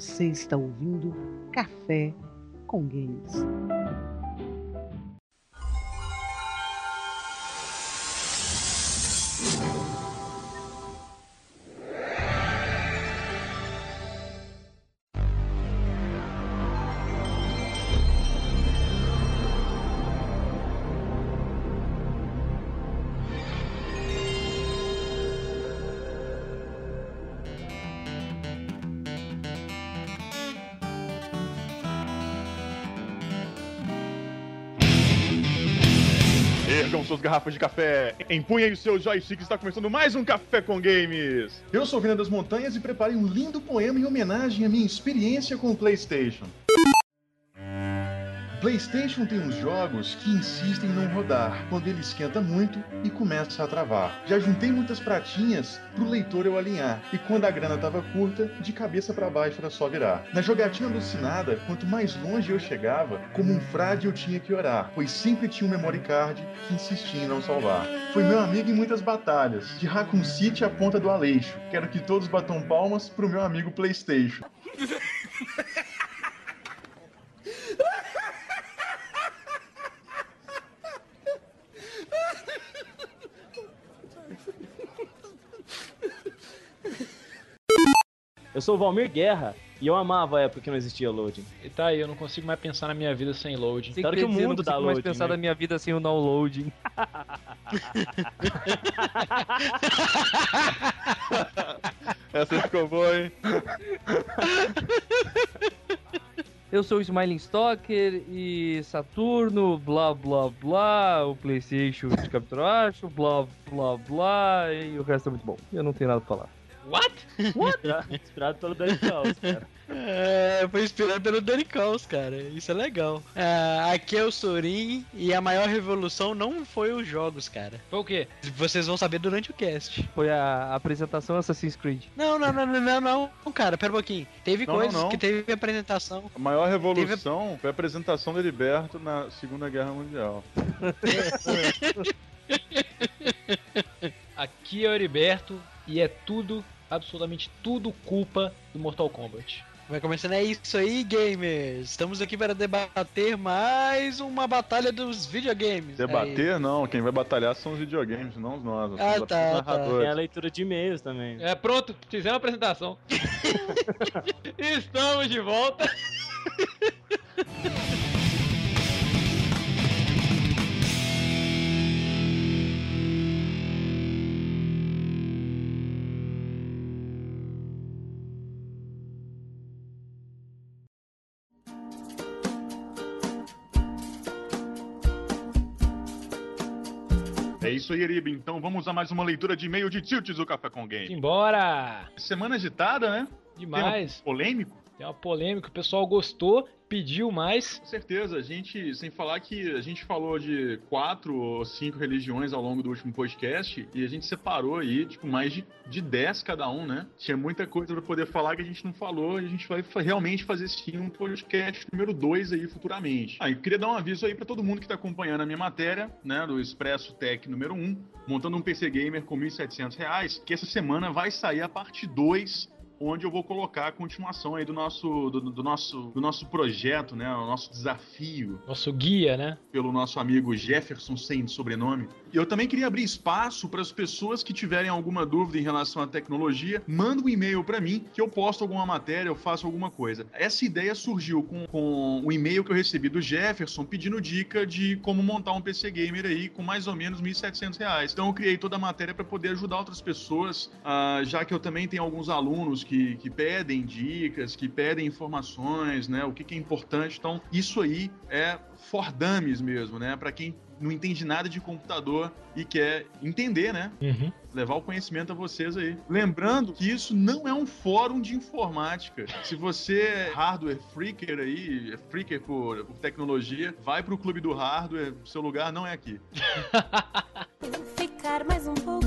Você está ouvindo Café com Games. Garrafas de café, empunhem os seus joysticks, está começando mais um Café com Games. Eu sou o Vina das Montanhas e preparei um lindo poema em homenagem à minha experiência com o PlayStation. PlayStation tem uns jogos que insistem em não rodar quando ele esquenta muito e começa a travar. Já juntei muitas pratinhas pro leitor eu alinhar e quando a grana tava curta, de cabeça para baixo era só virar. Na jogatina alucinada, quanto mais longe eu chegava, como um frade eu tinha que orar, pois sempre tinha um memory card que insistia em não salvar. Foi meu amigo em muitas batalhas, de Raccoon City à ponta do Aleixo. Quero que todos batam palmas pro meu amigo PlayStation. Eu sou o Valmir Guerra e eu amava a época que não existia loading. E tá aí, eu não consigo mais pensar na minha vida sem loading. Espero que o mundo não dá consigo mais loading, pensar né? na minha vida sem o downloading. Essa ficou boa, hein? Eu sou o Smiling Stalker e Saturno, blá blá blá, o Playstation de capturacho, blá blá blá, e o resto é muito bom. Eu não tenho nada pra falar. What? Inspirado, inspirado pelo Danny Caos, cara. É, foi inspirado pelo Danny Caos, cara. Isso é legal. Ah, aqui é o Sorin e a maior revolução não foi os jogos, cara. Foi o quê? Vocês vão saber durante o cast. Foi a apresentação Assassin's Creed. Não, não, não, não, não, não, cara, pera um pouquinho. Teve Não, coisas não, não. que teve apresentação. A maior revolução foi a apresentação do Heriberto na Segunda Guerra Mundial. Aqui é o Heriberto e é tudo, absolutamente tudo culpa do Mortal Kombat. Vai começando, é isso aí, gamers. Estamos aqui para debater mais uma batalha dos videogames. Debater, não. Quem vai batalhar são os videogames, não os nós. nós Ah, tá, tá. Tem a leitura de e-mails também. É, pronto, fizemos a apresentação. Estamos de volta. É isso aí, Eribe. Então vamos a mais uma leitura de e-mail de Tilts do Café com Game. Embora! Semana agitada, né? Demais. Tema polêmico. Tem uma polêmica, o pessoal gostou, pediu mais. Com certeza, a gente, sem falar que a gente falou de quatro ou cinco religiões ao longo do último podcast e a gente separou aí, tipo, mais de, de dez cada um, né? Tinha muita coisa pra poder falar que a gente não falou e a gente vai realmente fazer sim um podcast número dois aí futuramente. Ah, e queria dar um aviso aí pra todo mundo que tá acompanhando a minha matéria, né, do Expresso Tech número um, montando um PC Gamer com 1.700 reais, que essa semana vai sair a parte 2 onde eu vou colocar a continuação aí do nosso, do, do nosso, do nosso projeto, né? O nosso desafio Nosso guia, né? pelo nosso amigo Jefferson sem sobrenome. E eu também queria abrir espaço para as pessoas que tiverem alguma dúvida em relação à tecnologia, manda um e-mail para mim que eu posto alguma matéria, eu faço alguma coisa. Essa ideia surgiu com, com o e-mail que eu recebi do Jefferson pedindo dica de como montar um PC gamer aí com mais ou menos 1.700 reais. Então eu criei toda a matéria para poder ajudar outras pessoas, ah, já que eu também tenho alguns alunos que, que pedem dicas, que pedem informações, né? O que, que é importante. Então isso aí é for dummies mesmo, né? Para quem não entende nada de computador e quer entender, né? Uhum. Levar o conhecimento a vocês aí. Lembrando que isso não é um fórum de informática. Se você é hardware freaker aí, é freaker por, por tecnologia, vai pro clube do hardware, seu lugar não é aqui. Ficar mais um pouquinho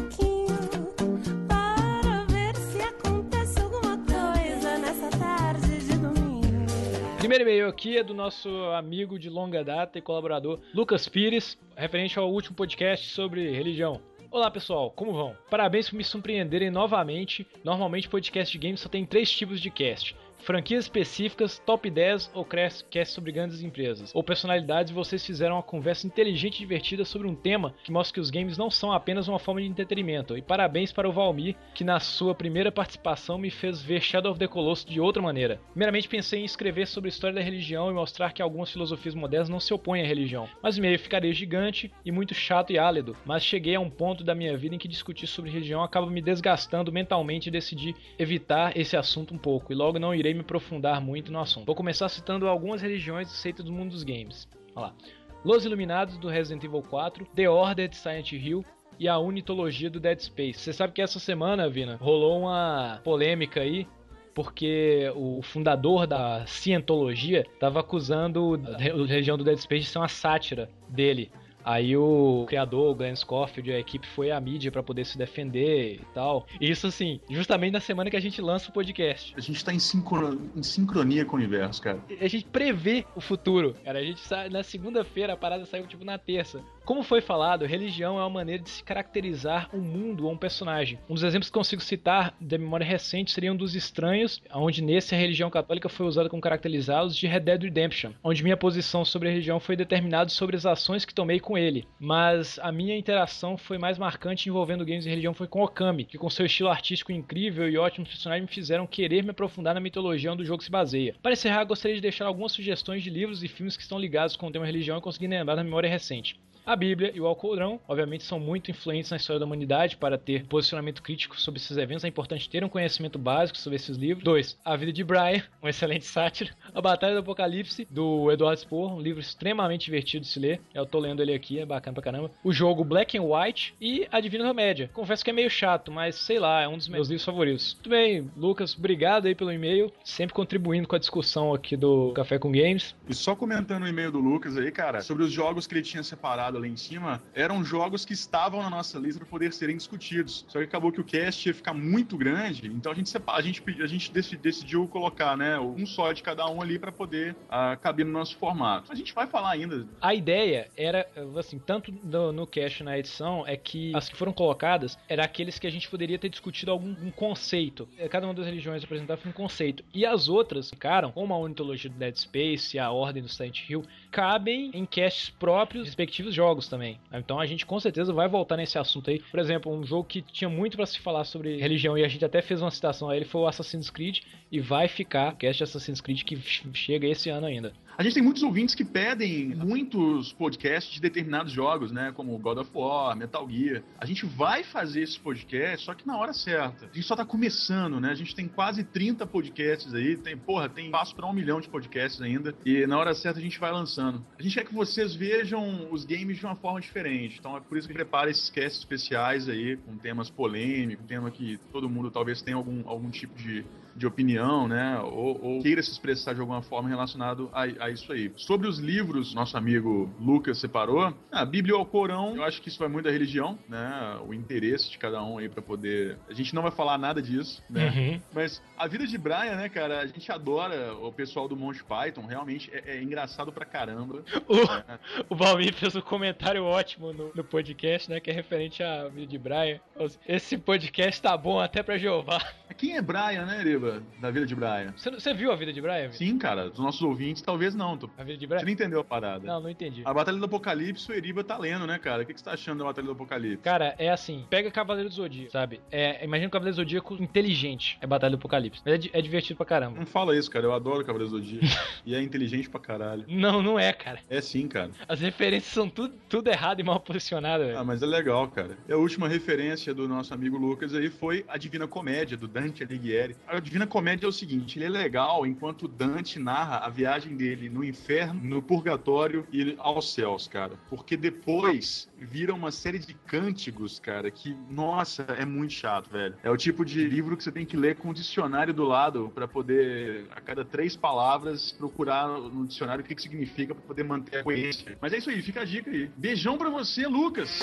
Primeiro e-mail aqui é do nosso amigo de longa data e colaborador Lucas Pires, referente ao último podcast sobre religião. Olá pessoal, como vão? Parabéns por me surpreenderem novamente. Normalmente podcast de games só tem três tipos de cast: franquias específicas, top 10 ou cast sobre grandes empresas, ou personalidades, vocês fizeram uma conversa inteligente e divertida sobre um tema que mostra que os games não são apenas uma forma de entretenimento. E parabéns para o Valmir, que na sua primeira participação me fez ver Shadow of the Colossus de outra maneira. Primeiramente pensei em escrever sobre a história da religião e mostrar que algumas filosofias modernas não se opõem à religião, mas o e-mail ficaria gigante e muito chato e álido, mas cheguei a um ponto da minha vida em que discutir sobre religião acaba me desgastando mentalmente e decidi evitar esse assunto um pouco, e logo não irei me aprofundar muito no assunto. Vou começar citando algumas religiões aceitas do mundo dos games. Olha lá. Los Iluminados do Resident Evil 4, The Order de Silent Hill e a unitologia do Dead Space. Você sabe que essa semana, Vina, rolou uma polêmica aí porque o fundador da cientologia estava acusando a religião do Dead Space de ser uma sátira dele. Aí o criador, o Glenn Scofield, a equipe foi à mídia para poder se defender e tal. Isso assim, justamente na semana que a gente lança o podcast. A gente tá em, sincro- em sincronia com o universo, cara. A gente prevê o futuro. Cara, a gente sai na segunda-feira, a parada saiu tipo na terça. Como foi falado, religião é uma maneira de se caracterizar um mundo ou um personagem. Um dos exemplos que consigo citar da memória recente seria um dos estranhos, onde nesse a religião católica foi usada como caracterizá-los de Red Dead Redemption, onde minha posição sobre a religião foi determinada sobre as ações que tomei com ele. Mas a minha interação foi mais marcante envolvendo games e religião foi com Okami, que com seu estilo artístico incrível e ótimos personagens me fizeram querer me aprofundar na mitologia onde o jogo se baseia. Para encerrar, gostaria de deixar algumas sugestões de livros e filmes que estão ligados com o tema religião e consegui lembrar na memória recente. A Bíblia e o Alcorão, obviamente, são muito influentes na história da humanidade. Para ter posicionamento crítico sobre esses eventos, é importante ter um conhecimento básico sobre esses livros. 2. A Vida de Brian, um excelente sátiro. A Batalha do Apocalipse, do Eduardo Spohr, um livro extremamente divertido de se ler. Eu tô lendo ele aqui, é bacana pra caramba. O jogo Black and White e A Divina Comédia. Confesso que é meio chato, mas sei lá, é um dos meus livros favoritos. Muito bem, Lucas, obrigado aí pelo e-mail, sempre contribuindo com a discussão aqui do Café com Games. E só comentando o e-mail do Lucas aí, cara, sobre os jogos que ele tinha separado ali em cima, eram jogos que estavam na nossa lista para poder serem discutidos. Só que acabou que o cast ia ficar muito grande, então a gente separa, a gente, a gente deci- decidiu colocar, né, um só de cada um ali para poder ah, caber no nosso formato. A gente vai falar ainda. A ideia era, assim, tanto no, no cast na edição, é que as que foram colocadas eram aqueles que a gente poderia ter discutido algum um conceito. É, Cada uma das religiões apresentava um conceito. E as outras ficaram, como a unitologia do Dead Space, a Ordem do Silent Hill, cabem em casts próprios, respectivos jogos também. Então a gente com certeza vai voltar nesse assunto aí. Por exemplo, um jogo que tinha muito pra se falar sobre religião e a gente até fez uma citação a ele foi o Assassin's Creed e vai ficar cast Assassin's Creed que ch- chega esse ano ainda. A gente tem muitos ouvintes que pedem muitos podcasts de determinados jogos, né? Como God of War, Metal Gear. A gente vai fazer esse podcast, só que na hora certa. A gente só tá começando, né? A gente tem quase 30 podcasts aí. Tem, porra, tem espaço pra um milhão de podcasts ainda. E na hora certa a gente vai lançando. A gente quer que vocês vejam os games de uma forma diferente. Então é por isso que prepara esses casts especiais aí, com temas polêmicos, tema que todo mundo talvez tenha algum, algum tipo de de opinião, né? Ou, ou queira se expressar de alguma forma relacionado a, a isso aí. Sobre os livros, nosso amigo Lucas separou. A Bíblia e o Corão, eu acho que isso vai muito da religião, né? O interesse de cada um aí para poder. A gente não vai falar nada disso, né? Mas a vida de Brian, né, cara? A gente adora o pessoal do Monty Python, realmente é, é engraçado pra caramba. O, o Valmir fez um comentário ótimo no, no podcast, né? Que é referente à vida de Brian. Esse podcast tá bom até pra Jeová. Quem é Brian, né, Eriba? Da vida de Brian. Você, você viu a vida de Brian? Vitor? Sim, cara, dos nossos ouvintes, talvez não. Tô... A vida de Você Brian? não entendeu a parada. Não, não entendi. A Batalha do Apocalipse, o Eriba tá lendo, né, cara? O que, que você tá achando da Batalha do Apocalipse? Cara, é assim, pega Cavaleiro do Zodíaco, sabe? É, imagina o Cavaleiro do Zodíaco inteligente, é Batalha do Apocalipse. Mas é, é divertido pra caramba. Não fala isso, cara. Eu adoro Cavaleiros do Zodíaco. e é inteligente pra caralho. Não, não é, cara. É sim, cara. As referências são tudo, tudo errado e mal posicionado, velho. Ah, mas é legal, cara. E a última referência do nosso amigo Lucas aí foi a Divina Comédia, do Dante Alighieri. A Divina Comédia é o seguinte, ele é legal enquanto Dante narra a viagem dele no inferno, no purgatório e aos céus, cara. Porque depois vira uma série de cânticos, cara, que, nossa, é muito chato, velho. É o tipo de livro que você tem que ler com o dicionário do lado pra poder, a cada três palavras, procurar no dicionário o que, que significa pra poder manter a coerência. Mas é isso aí, fica a dica aí. Beijão pra você, Lucas!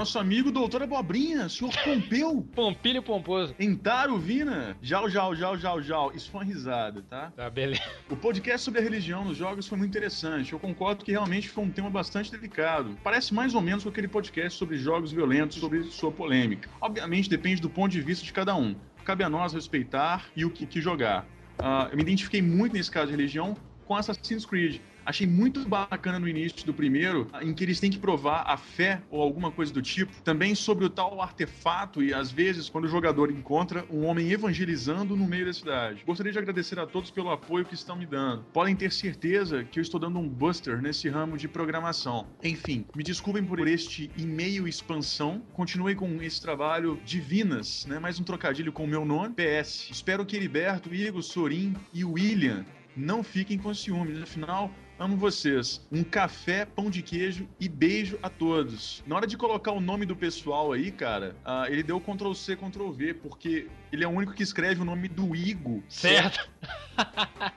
Nosso amigo doutor Abobrinha, senhor Pompeu. Pompilho pomposo. Entaro Vina. Jau, jau, jau, jau, jau. Isso foi uma risada, tá? Tá, beleza. O podcast sobre a religião nos jogos foi muito interessante. Eu concordo que realmente foi um tema bastante delicado. Parece mais ou menos com aquele podcast sobre jogos violentos, sobre sua polêmica. Obviamente depende do ponto de vista de cada um. Cabe a nós respeitar e o que, que jogar. Ah, eu me identifiquei muito nesse caso de religião com Assassin's Creed. Achei muito bacana no início do primeiro, em que eles têm que provar a fé ou alguma coisa do tipo. Também sobre o tal artefato e, às vezes, quando o jogador encontra um homem evangelizando no meio da cidade. Gostaria de agradecer a todos pelo apoio que estão me dando. Podem ter certeza que eu estou dando um buster nesse ramo de programação. Enfim, me desculpem por este e-mail expansão. Continuei com esse trabalho divinas, né? Mais um trocadilho com o meu nome. PS. Espero que Heriberto, Igor, Sorin e William não fiquem com ciúmes. Afinal, amo vocês. Um café, pão de queijo e beijo a todos. Na hora de colocar o nome do pessoal aí, cara, ah, ele deu Ctrl C, Ctrl V, porque ele é o único que escreve o nome do Igor. Certo.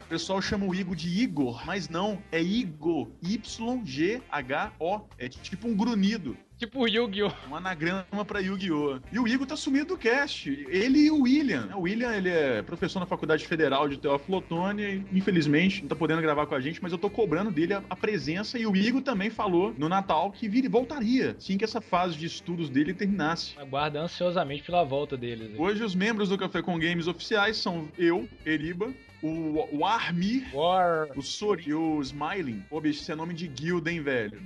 O pessoal chama o Igor de Igor, mas não, é Igor. Y-G-H-O. É tipo um grunhido. Tipo o Yu-Gi-Oh! Um anagrama pra Yu-Gi-Oh! E o Igor tá sumido do cast. Ele e o William. O William, ele é professor na Faculdade Federal de Teófilo Otoni e, infelizmente, não tá podendo gravar com a gente, mas eu tô cobrando dele a, a presença. E o Igor também falou no Natal que vir, voltaria, assim que essa fase de estudos dele terminasse. Aguarda ansiosamente pela volta deles. Hoje, os membros do Café com Games oficiais são eu, Eriba, o, o Armir, War. o Sori e o Smiling. Pô, bicho, esse é nome de guilda, hein, velho?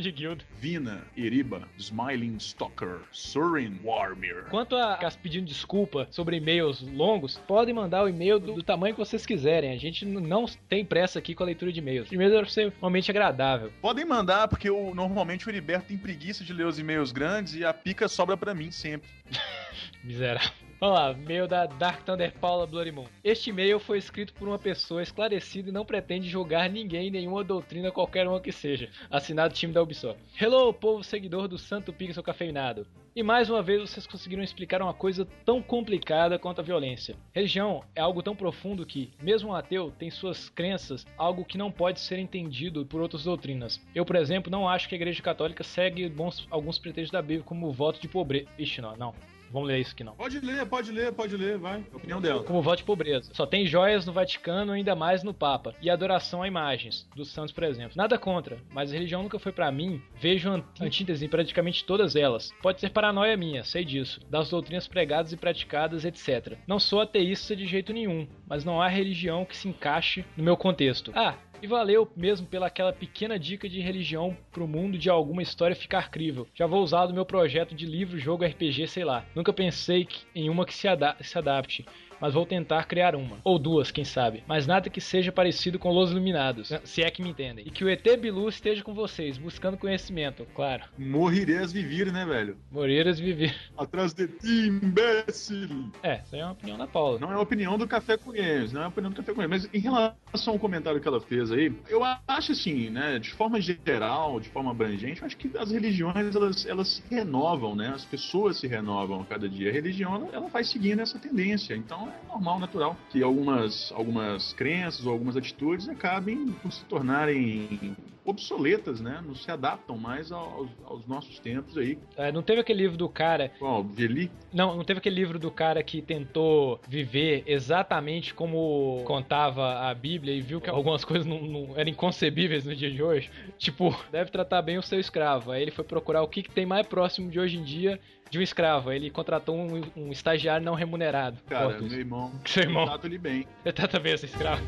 de guild. Vina, Eriba, Smiling Stalker, Sorin, Warmir. Quanto a ficar pedindo desculpa sobre e-mails longos, podem mandar o e-mail do, do tamanho que vocês quiserem. A gente não tem pressa aqui com a leitura de e-mails. Primeiro deve ser momento agradável. Podem mandar, porque eu, normalmente o Heriberto tem preguiça de ler os e-mails grandes e a pica sobra pra mim sempre. Miserável. Vamos lá, da Dark Thunder Paula Bloody Moon. Este e-mail foi escrito por uma pessoa esclarecida e não pretende julgar ninguém nenhuma doutrina, qualquer uma que seja. Assinado time da Ubisoft. Hello, povo seguidor do Santo Pixel Cafeinado. E mais uma vez vocês conseguiram explicar uma coisa tão complicada quanto a violência. Religião é algo tão profundo que, mesmo um ateu, tem suas crenças, algo que não pode ser entendido por outras doutrinas. Eu, por exemplo, não acho que a Igreja Católica segue bons, alguns pretextos da Bíblia, como o voto de pobreza. Ixi, não, não. Vamos ler isso aqui não. Pode ler, pode ler, pode ler, vai. É a opinião dela. Como voto de pobreza. Só tem joias no Vaticano, ainda mais no Papa. E adoração a imagens, dos santos, por exemplo. Nada contra, mas a religião nunca foi pra mim. Vejo ant- antítese em praticamente todas elas. Pode ser paranoia minha, sei disso. Das doutrinas pregadas e praticadas, etc. Não sou ateísta de jeito nenhum, mas não há religião que se encaixe no meu contexto. Ah, e valeu mesmo pela aquela pequena dica de religião pro mundo de alguma história ficar crível. Já vou usar do meu projeto de livro, jogo, RPG, sei lá. Nunca pensei em uma que se, ada- se adapte. Mas vou tentar criar uma. Ou duas, quem sabe. Mas nada que seja parecido com Los Iluminados. Se é que me entendem. E que o ET Bilu esteja com vocês, buscando conhecimento, claro. Morrirás vivir, né, velho? Moreiras viver. Atrás de ti, imbécil. É, isso aí é uma opinião da Paula. Não é a opinião do Café com Games, não é a opinião do Café com Games. Mas em relação ao comentário que ela fez aí, eu acho assim, né, de forma geral, de forma abrangente, eu acho que as religiões, elas, elas se renovam, né? As pessoas se renovam a cada dia. A religião, ela, ela vai seguindo essa tendência. Então é normal, natural, que algumas, algumas crenças ou algumas atitudes acabem por se tornarem obsoletas, né? Não se adaptam mais aos, aos nossos tempos aí. É, não teve aquele livro do cara Qual? Veli? Não, não teve aquele livro do cara que tentou viver exatamente como contava a Bíblia e viu que algumas coisas não, não eram inconcebíveis no dia de hoje? Tipo, deve tratar bem o seu escravo. Aí ele foi procurar o que, que tem mais próximo de hoje em dia de um escravo. Ele contratou um, um estagiário não remunerado. Cara, isso. meu irmão, Seu irmão. trato ele bem. Ele trata bem esse escravo.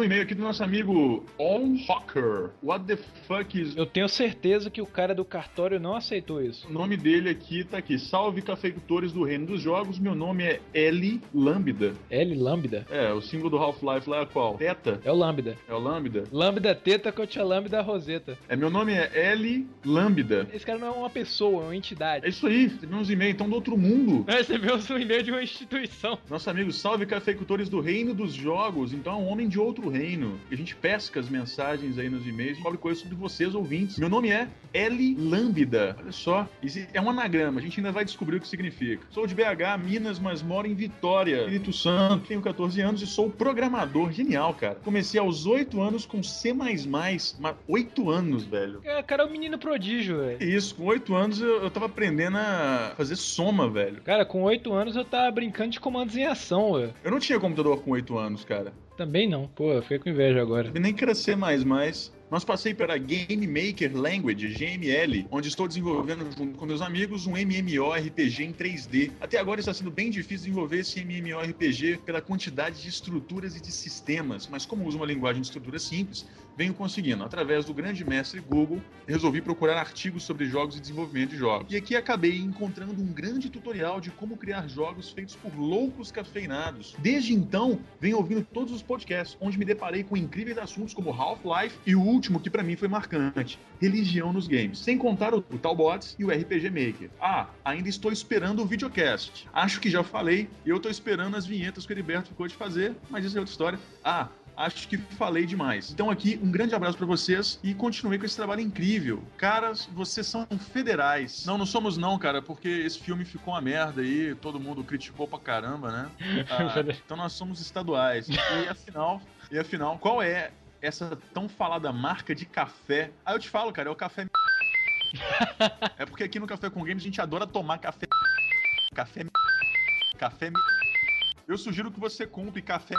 Um e-mail aqui do nosso amigo On Hawker. What the fuck is. Eu tenho certeza que o cara do cartório não aceitou isso. O nome dele aqui tá aqui. Salve cafeicultores do reino dos jogos. Meu nome é L Lambda. L Lambda? É, o símbolo do Half-Life lá é qual? Teta? É o Lambda. É o Lambda? Lambda teta contra Lambda roseta. É, meu nome é L Lambda. Esse cara não é uma pessoa, é uma entidade. É isso aí. Recebemos um e-mail então do outro mundo. Recebeu um e-mail de uma instituição. Nosso amigo Salve cafeicultores do reino dos jogos. Então é um homem de outro reino. A gente pesca as mensagens aí nos e-mails e cobre coisas sobre vocês, ouvintes. Meu nome é L Lambda. Olha só, é um anagrama. A gente ainda vai descobrir o que significa. Sou de BH, Minas, mas moro em Vitória, Espírito Santo. Tenho 14 anos e sou programador. Genial, cara. Comecei aos 8 anos com C++. Mas 8 anos, velho. É, cara, é um menino prodígio, velho. Isso, com 8 anos eu, eu tava aprendendo a fazer soma, velho. Cara, com 8 anos eu tava brincando de comandos em ação, velho. Eu não tinha computador com 8 anos, cara. Também não. Pô, eu fiquei com inveja agora. Nem queria ser mais, mas. Mas passei pela Game Maker Language, GML, onde estou desenvolvendo junto com meus amigos um MMORPG em 3D. Até agora está sendo bem difícil desenvolver esse MMORPG pela quantidade de estruturas e de sistemas, mas como uso uma linguagem de estrutura simples, venho conseguindo. Através do grande mestre Google, resolvi procurar artigos sobre jogos e desenvolvimento de jogos. E aqui acabei encontrando um grande tutorial de como criar jogos feitos por loucos cafeinados. Desde então, venho ouvindo todos os podcasts, onde me deparei com incríveis assuntos como Half-Life e o último que para mim foi marcante, religião nos games. Sem contar o, Talbots e o RPG Maker. Ah, ainda estou esperando o videocast. Acho que já falei eu estou esperando as vinhetas que o Heriberto ficou de fazer, mas isso é outra história. Ah, acho que falei demais. Então aqui, um grande abraço para vocês e continue com esse trabalho incrível. Caras, vocês são federais. Não, não somos não, cara, porque esse filme ficou uma merda aí, todo mundo criticou pra caramba, né? Ah, então nós somos estaduais. E afinal, e afinal, qual é essa tão falada marca de café? Ah, eu te falo, cara, é o café É porque aqui no Café com Games a gente adora tomar café café café Eu sugiro que você compre café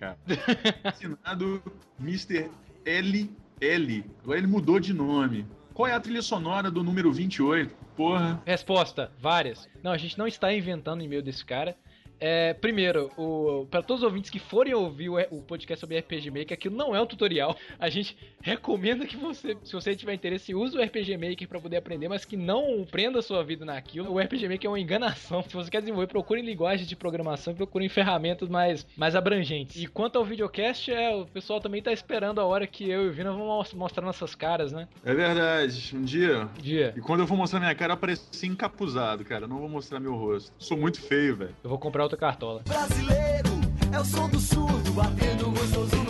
cara. Assinado Mr. LL. Agora ele mudou de nome. Qual é a trilha sonora do número 28? Porra. Resposta: várias. Não, a gente não está inventando o e-mail desse cara. É, primeiro, o, para todos os ouvintes que forem ouvir o, o, podcast sobre RPG Maker, aquilo não é um tutorial. A gente recomenda que você, se você tiver interesse, use o RPG Maker para poder aprender, mas que não prenda a sua vida naquilo. O RPG Maker é uma enganação. Se você quer desenvolver, procure linguagem de programação, procure ferramentas mais, mais abrangentes. E quanto ao videocast, é, o pessoal também tá esperando a hora que eu e o Vina vamos mostrar nossas caras, né? É verdade. Um dia. Um dia. E quando eu for mostrar minha cara, eu apareci encapuzado, cara. Eu não vou mostrar meu rosto. Sou muito feio, velho. Eu vou comprar cartola. Brasileiro é o som do surdo batendo gostoso no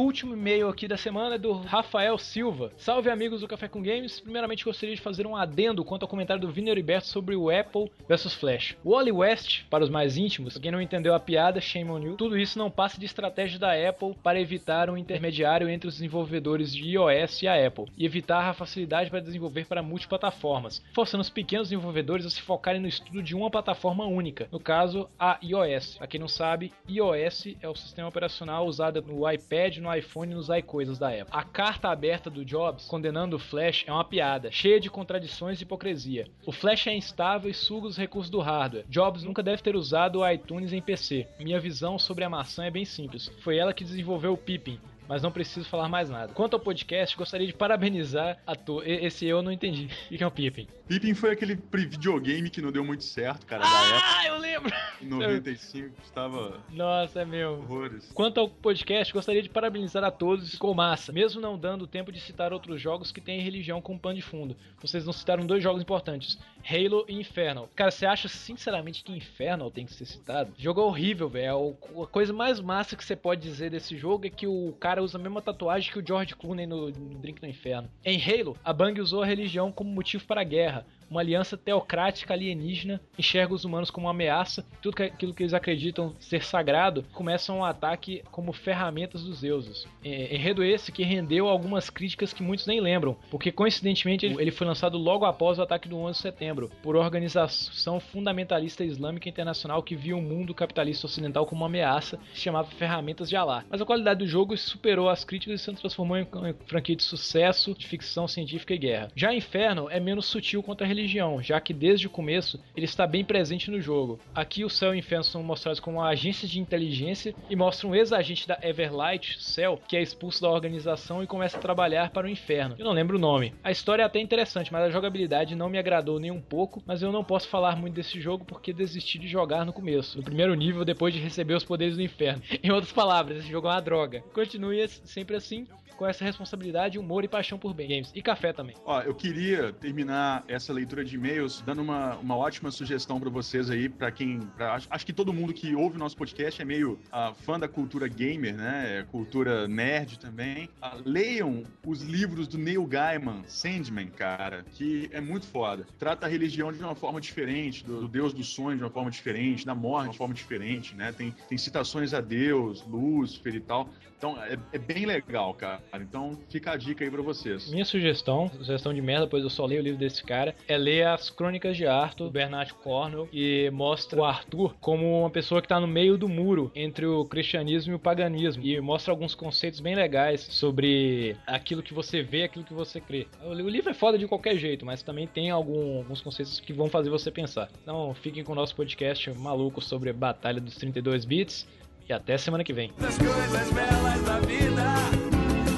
o último e-mail aqui da semana é do Rafael Silva. Salve amigos do Café com Games. Primeiramente gostaria de fazer um adendo quanto ao comentário do Vini Heriberto sobre o Apple versus Flash. O Wally West, para os mais íntimos, quem não entendeu a piada, shame on you. Tudo isso não passa de estratégia da Apple para evitar um intermediário entre os desenvolvedores de iOS e a Apple e evitar a facilidade para desenvolver para multiplataformas, forçando os pequenos desenvolvedores a se focarem no estudo de uma plataforma única, no caso a iOS. Para quem não sabe, iOS é o sistema operacional usado no iPad, no iPhone e nos iCoisas da Apple. A carta aberta do Jobs condenando o Flash é uma piada, cheia de contradições e hipocrisia. O Flash é instável e suga os recursos do hardware. Jobs nunca deve ter usado o iTunes em PC. Minha visão sobre a maçã é bem simples. Foi ela que desenvolveu o Pippin, mas não preciso falar mais nada. Quanto ao podcast, gostaria de parabenizar a to... Esse eu não entendi. O que é um Pippin? Pippin foi aquele videogame que não deu muito certo, cara, da Ah, eu lembro! Em 95 estava Nossa, é meu. horrores. Quanto ao podcast, gostaria de parabenizar a todos. Ficou massa. Mesmo não dando tempo de citar outros jogos que têm religião como pano de fundo. Vocês não citaram dois jogos importantes: Halo e Infernal. Cara, você acha sinceramente que Infernal tem que ser citado? O jogo é horrível, velho. A coisa mais massa que você pode dizer desse jogo é que o cara usa a mesma tatuagem que o George Clooney no, no Drink no Inferno. Em Halo, a Bang usou a religião como motivo para a guerra. Uma aliança teocrática alienígena enxerga os humanos como uma ameaça. Tudo aquilo que eles acreditam ser sagrado começam um ataque como ferramentas dos deuses. É, enredo esse que rendeu algumas críticas que muitos nem lembram, porque coincidentemente ele- foi lançado logo após o ataque do 11 de setembro, por organização fundamentalista islâmica internacional que via o mundo capitalista ocidental como uma ameaça, chamava Ferramentas de Alá. Mas a qualidade do jogo superou as críticas e se transformou em em franquia de sucesso, de ficção científica e guerra. Já Inferno é menos sutil quanto a religião, já que desde o começo ele está bem presente no jogo. Aqui o Cell e o Inferno são mostrados como agências de inteligência e mostram um ex-agente da Everlight, Cell, que é expulso da organização e começa a trabalhar para o Inferno. Eu não lembro o nome. A história é até interessante, mas a jogabilidade não me agradou nem um pouco, mas eu não posso falar muito desse jogo porque desisti de jogar no começo, no primeiro nível depois de receber os poderes do Inferno. Em outras palavras, esse jogo é uma droga. Continue sempre assim, com essa responsabilidade, humor e paixão por games. E café também. Ó, eu queria terminar essa leitura de e-mails, dando uma, uma ótima sugestão para vocês aí, para quem. pra- acho, acho que todo mundo que ouve o nosso podcast é meio ah, fã da cultura gamer, né? É Cultura nerd também. Ah, leiam os livros do Neil Gaiman, Sandman, cara, que é muito foda. Trata a religião de uma forma diferente, do, do Deus do sonho de uma forma diferente, da morte de uma forma diferente, né? Tem, tem citações a Deus, Lúcifer e tal. Então é, é bem legal, cara. Então fica a dica aí pra vocês. Minha sugestão, sugestão de merda, pois eu só leio o livro desse cara, é ler as Crônicas de Arthur, do Bernard Cornwell, que mostra o Arthur como uma pessoa que tá no meio do muro entre o cristianismo e o paganismo. E mostra alguns conceitos bem legais sobre aquilo que você vê, aquilo que você crê. O li- o livro é foda de qualquer jeito, mas também tem algum- alguns conceitos que vão fazer você pensar. Então fiquem com o nosso podcast maluco sobre a Batalha dos 32 Bits. E até semana que vem. Das coisas belas da vida,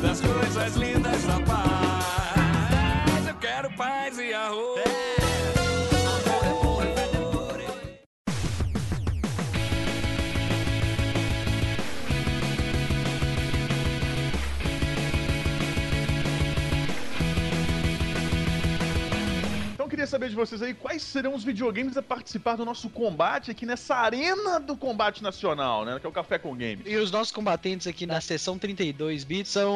das coisas lindas da paz. Saber de vocês aí quais serão os videogames a participar do nosso combate aqui nessa arena do combate nacional, né? Que é o Café com Games. E os nossos combatentes aqui na sessão 32 bits são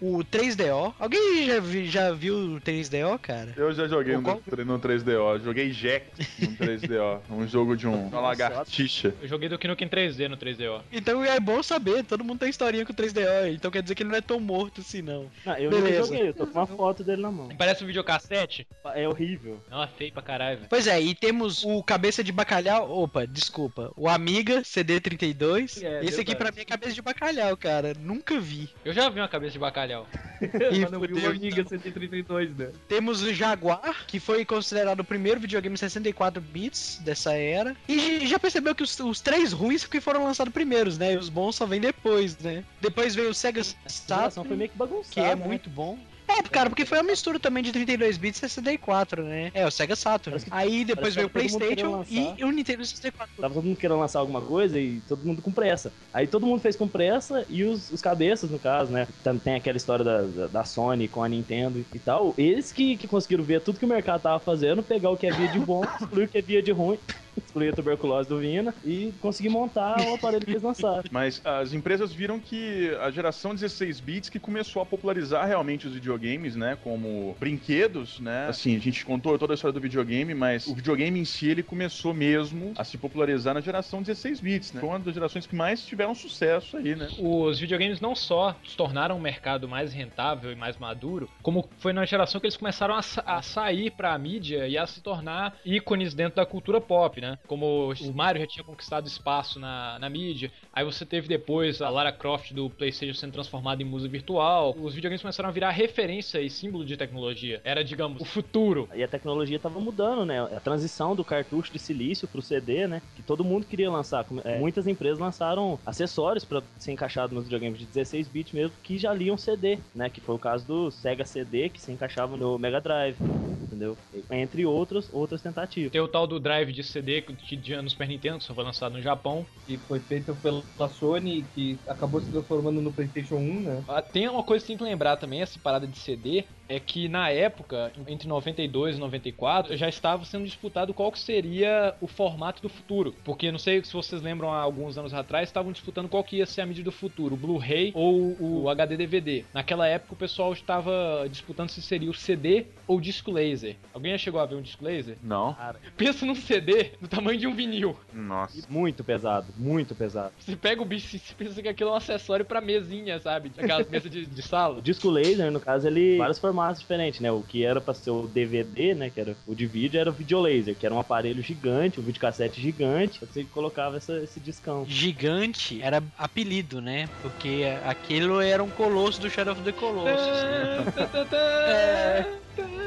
o 3DO. Alguém já, vi- já viu o 3DO, cara? Eu já joguei no, no 3DO, joguei Jack no 3DO, um jogo de um, uma lagartixa. Eu joguei do Nukem 3D no 3DO. Então é bom saber, todo mundo tem historinha com o 3DO, então quer dizer que ele não é tão morto assim não. Não, eu Beleza. joguei, eu tô com uma foto dele na mão. Parece um videocassete? É horrível. Não, é feio pra caralho, velho. Pois é, e temos o cabeça de bacalhau, opa, desculpa, o Amiga CD32. É, Esse aqui pra mim é cabeça de bacalhau, cara, nunca vi. Eu já vi uma cabeça de bacalhau. Mas não viu fudeu, uma Amiga 132, né? Temos o Jaguar, que foi considerado o primeiro videogame 64 bits dessa era. E já percebeu que os, os três ruins que foram lançados primeiros, né? E os bons só vêm depois, né? Depois veio o Sega Saturn, foi meio que bagunçada. que é né? muito bom. É, cara, porque foi uma mistura também de 32 bits e 64, né? É, o Sega Saturn. Que- Aí depois veio parece o PlayStation e o Nintendo 64. Tava todo mundo querendo lançar alguma coisa e todo mundo com pressa. Aí todo mundo fez com pressa e os, os cabeças, no caso, né? Tem aquela história da, da, da Sony com a Nintendo e tal. Eles que, que conseguiram ver tudo que o mercado tava fazendo, pegar o que havia de bom, excluir o que havia de ruim, excluir a tuberculose do Vina e conseguir montar o aparelho que eles lançaram. Mas as empresas viram que a geração 16 bits que começou a popularizar realmente os videogames, né, como brinquedos, né? Assim, a gente contou toda a história do videogame, mas o videogame em si ele começou mesmo a se popularizar na geração 16 bits, né? Foi uma das gerações que mais tiveram sucesso aí, né? Os videogames não só se tornaram um mercado mais rentável e mais maduro, como foi na geração que eles começaram a, sa- a sair pra mídia e a se tornar ícones dentro da cultura pop, né? Como o Mario já tinha conquistado espaço na, na mídia, aí você teve depois a Lara Croft do PlayStation sendo transformada em musa virtual. Os videogames começaram a virar referência e símbolo de tecnologia. Era, digamos, o futuro. E a tecnologia tava mudando, né? A transição do cartucho de silício pro CD, né? Que todo mundo queria lançar. É, muitas empresas lançaram acessórios pra ser encaixado nos videogames de 16 bits mesmo, que já liam CD, né? Que foi o caso do Sega CD, que se encaixava no Mega Drive, entendeu? Entre outros, outras tentativas. Tem o tal do drive de CD que tinha no Super Nintendo, que só foi lançado no Japão. Que foi feito pela Sony, que acabou se transformando no PlayStation 1, né? Ah, Tem uma coisa que tem que lembrar também, essa parada de CD, é que na época, entre 92 e 94, já estava sendo disputado qual que seria o formato do futuro. Porque não sei se vocês lembram há alguns anos atrás, estavam disputando qual que ia ser a mídia do futuro, o Blu-ray ou o HD DVD. Naquela época o pessoal estava disputando se seria o CD ou o disco laser. Alguém já chegou a ver um disco laser? Não. Pensa num CD do tamanho de um vinil. Nossa. Muito pesado, muito pesado. Você pega o bicho e você pensa que aquilo é um acessório pra mesinha, sabe? Aquelas mesas de, de sala. O disco laser, no caso, ele vários formatos diferentes, né? O que era pra ser o DVD, né? Que era o de vídeo, era o videolaser, que era um aparelho gigante, um videocassete gigante. Você colocava essa, esse discão. Gigante era apelido, né? Porque aquilo era um colosso do Shadow of the Colossus. né? É.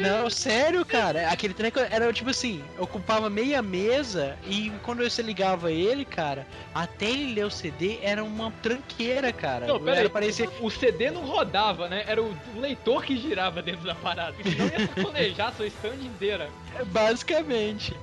Não, sério, cara. Aquele treco era tipo assim, ocupava meia mesa e quando você ligava ele, cara, até ele ler o CD era uma tranqueira, cara. Não, pera era aí. parecia O CD não rodava, né? Era o o leitor que girava dentro da parada. Senão ia planejar a sua stand inteira. basicamente.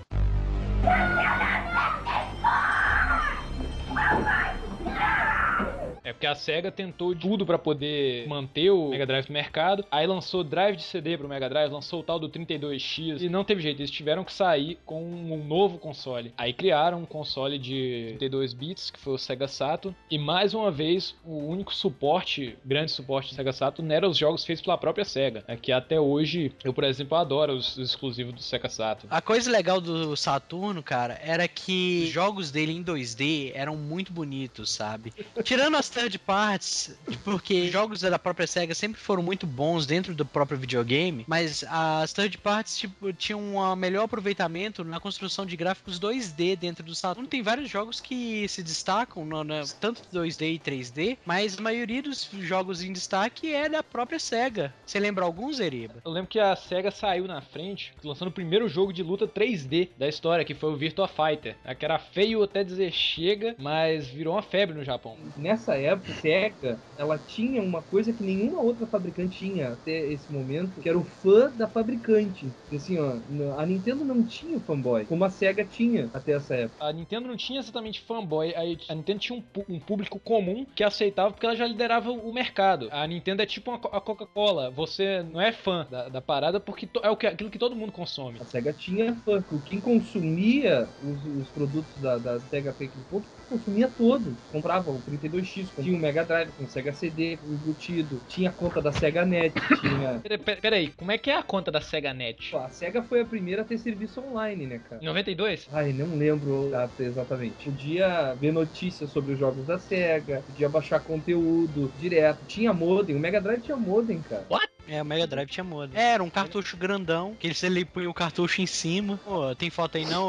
É porque a SEGA tentou tudo pra poder manter o Mega Drive no mercado. Aí lançou drive de CD pro Mega Drive, lançou o tal do 32X e não teve jeito, eles tiveram que sair com um novo console. Aí criaram um console de 32 bits, que foi o Sega Saturn, e mais uma vez o único suporte, grande suporte do Sega Saturn eram os jogos feitos pela própria SEGA, né, que até hoje eu, por exemplo, adoro os exclusivos do Sega Saturn. A coisa legal do Saturno, cara, era que os jogos dele em 2D eram muito bonitos, sabe? Tirando as third parts, porque os jogos da própria SEGA sempre foram muito bons dentro do próprio videogame, mas as third parts tipo, tinham um melhor aproveitamento na construção de gráficos 2D dentro do Saturno. Tem vários jogos que se destacam, no, no- tanto 2D e 3D, mas a maioria dos jogos em destaque é da própria SEGA. Você lembra alguns, Eriba? Eu lembro que a SEGA saiu na frente, lançando o primeiro jogo de luta 3D da história, que foi o Virtua Fighter. né, Que era feio até dizer chega, mas virou uma febre no Japão. Nessa época, a SEGA, ela tinha uma coisa que nenhuma outra fabricante tinha até esse momento, que era o fã da fabricante. Assim, ó, a Nintendo não tinha o fanboy, como a SEGA tinha até essa época. A Nintendo não tinha exatamente fanboy, a Nintendo tinha um, um público comum que aceitava porque ela já liderava o mercado. A Nintendo é tipo uma a Coca-Cola, você não é fã da, da parada porque to- é o que, aquilo que todo mundo consome. A SEGA tinha fã. Quem consumia os, os produtos da, da SEGA aquele ponto, consumia todo. Comprava o 32X, tinha o Mega Drive com o Sega CD embutido, tinha a conta da SEGA Net, tinha... Pera- pera- Peraí, como é que é a conta da Sega Net? Pô, A SEGA foi a primeira a ter serviço online, né, cara? Em 92? Ai, não lembro data exatamente. Podia ver notícias sobre os jogos da SEGA, podia baixar conteúdo direto. Tinha modem, o Mega Drive tinha modem, cara. É, o Mega Drive tinha modem. Era um cartucho grandão, que você ele punha o cartucho em cima. Pô, tem foto aí não,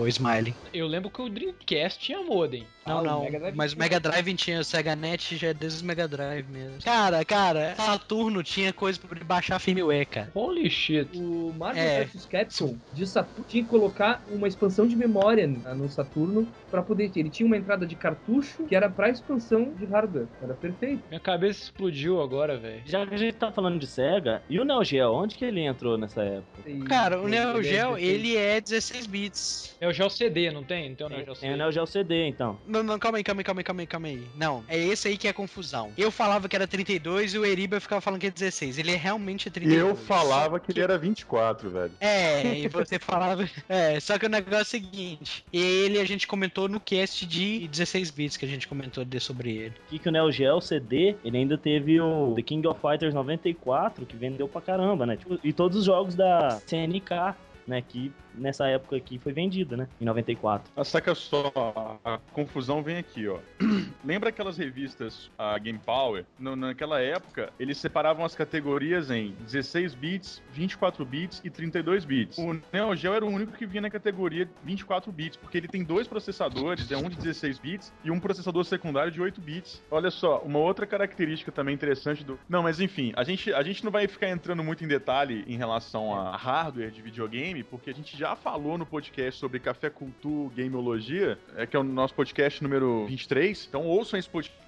ô, Smiley? Eu lembro que o Dreamcast tinha modem. Não, Ah, o não. Drive mas o. Mega Drive tinha o Sega Net já é desde o Mega Drive mesmo. Cara, cara, Saturno tinha coisa pra baixar firmware, cara. Holy shit. O Marvel É. vs Capcom de Saturno tinha que colocar uma expansão de memória no Saturno pra poder ter. Ele tinha uma entrada de cartucho que era pra expansão de hardware. Era perfeito. Minha cabeça explodiu agora, velho. Já que a gente tá falando de SEGA, e o Neo Geo, onde que ele entrou nessa época? E- Cara, o Neo ele é Geo, 16. ele é 16 bits. É o Geo CD, não tem? Não tem o Neo Geo Tem CD. o Neo Geo CD, então. Não, não, calma aí, calma aí, calma aí, calma aí, calma aí. Não, é esse aí que é a confusão. Eu falava que era 32 e o Eriba ficava falando que é 16. Ele é realmente E 32. eu falava que ele era 24, velho. É, e você falava. É, só que o negócio é o seguinte: ele a gente comentou no cast de 16 bits que a gente comentou de- sobre ele. Aqui que o Neo Geo CD, ele ainda teve o The King of Fighters 94, que vendeu pra caramba, né? Tipo, e todos os jogos da CNK, né? Que nessa época aqui foi vendida, né? Em 94. Ah, saca só, a confusão vem aqui, ó. Lembra aquelas revistas, a Game Power? No- naquela época, eles separavam as categorias em 16 bits, 24 bits e 32 bits. O Neo Geo era o único que vinha na categoria 24 bits, porque ele tem dois processadores, é um de 16 bits e um processador secundário de 8 bits. Olha só, uma outra característica também interessante do... Não, mas enfim, a gente, a gente não vai ficar entrando muito em detalhe em relação a hardware de videogame, porque a gente já falou no podcast sobre Café Cultura Gameologia, é, que é o nosso podcast número 23. Então ouçam esse podcast,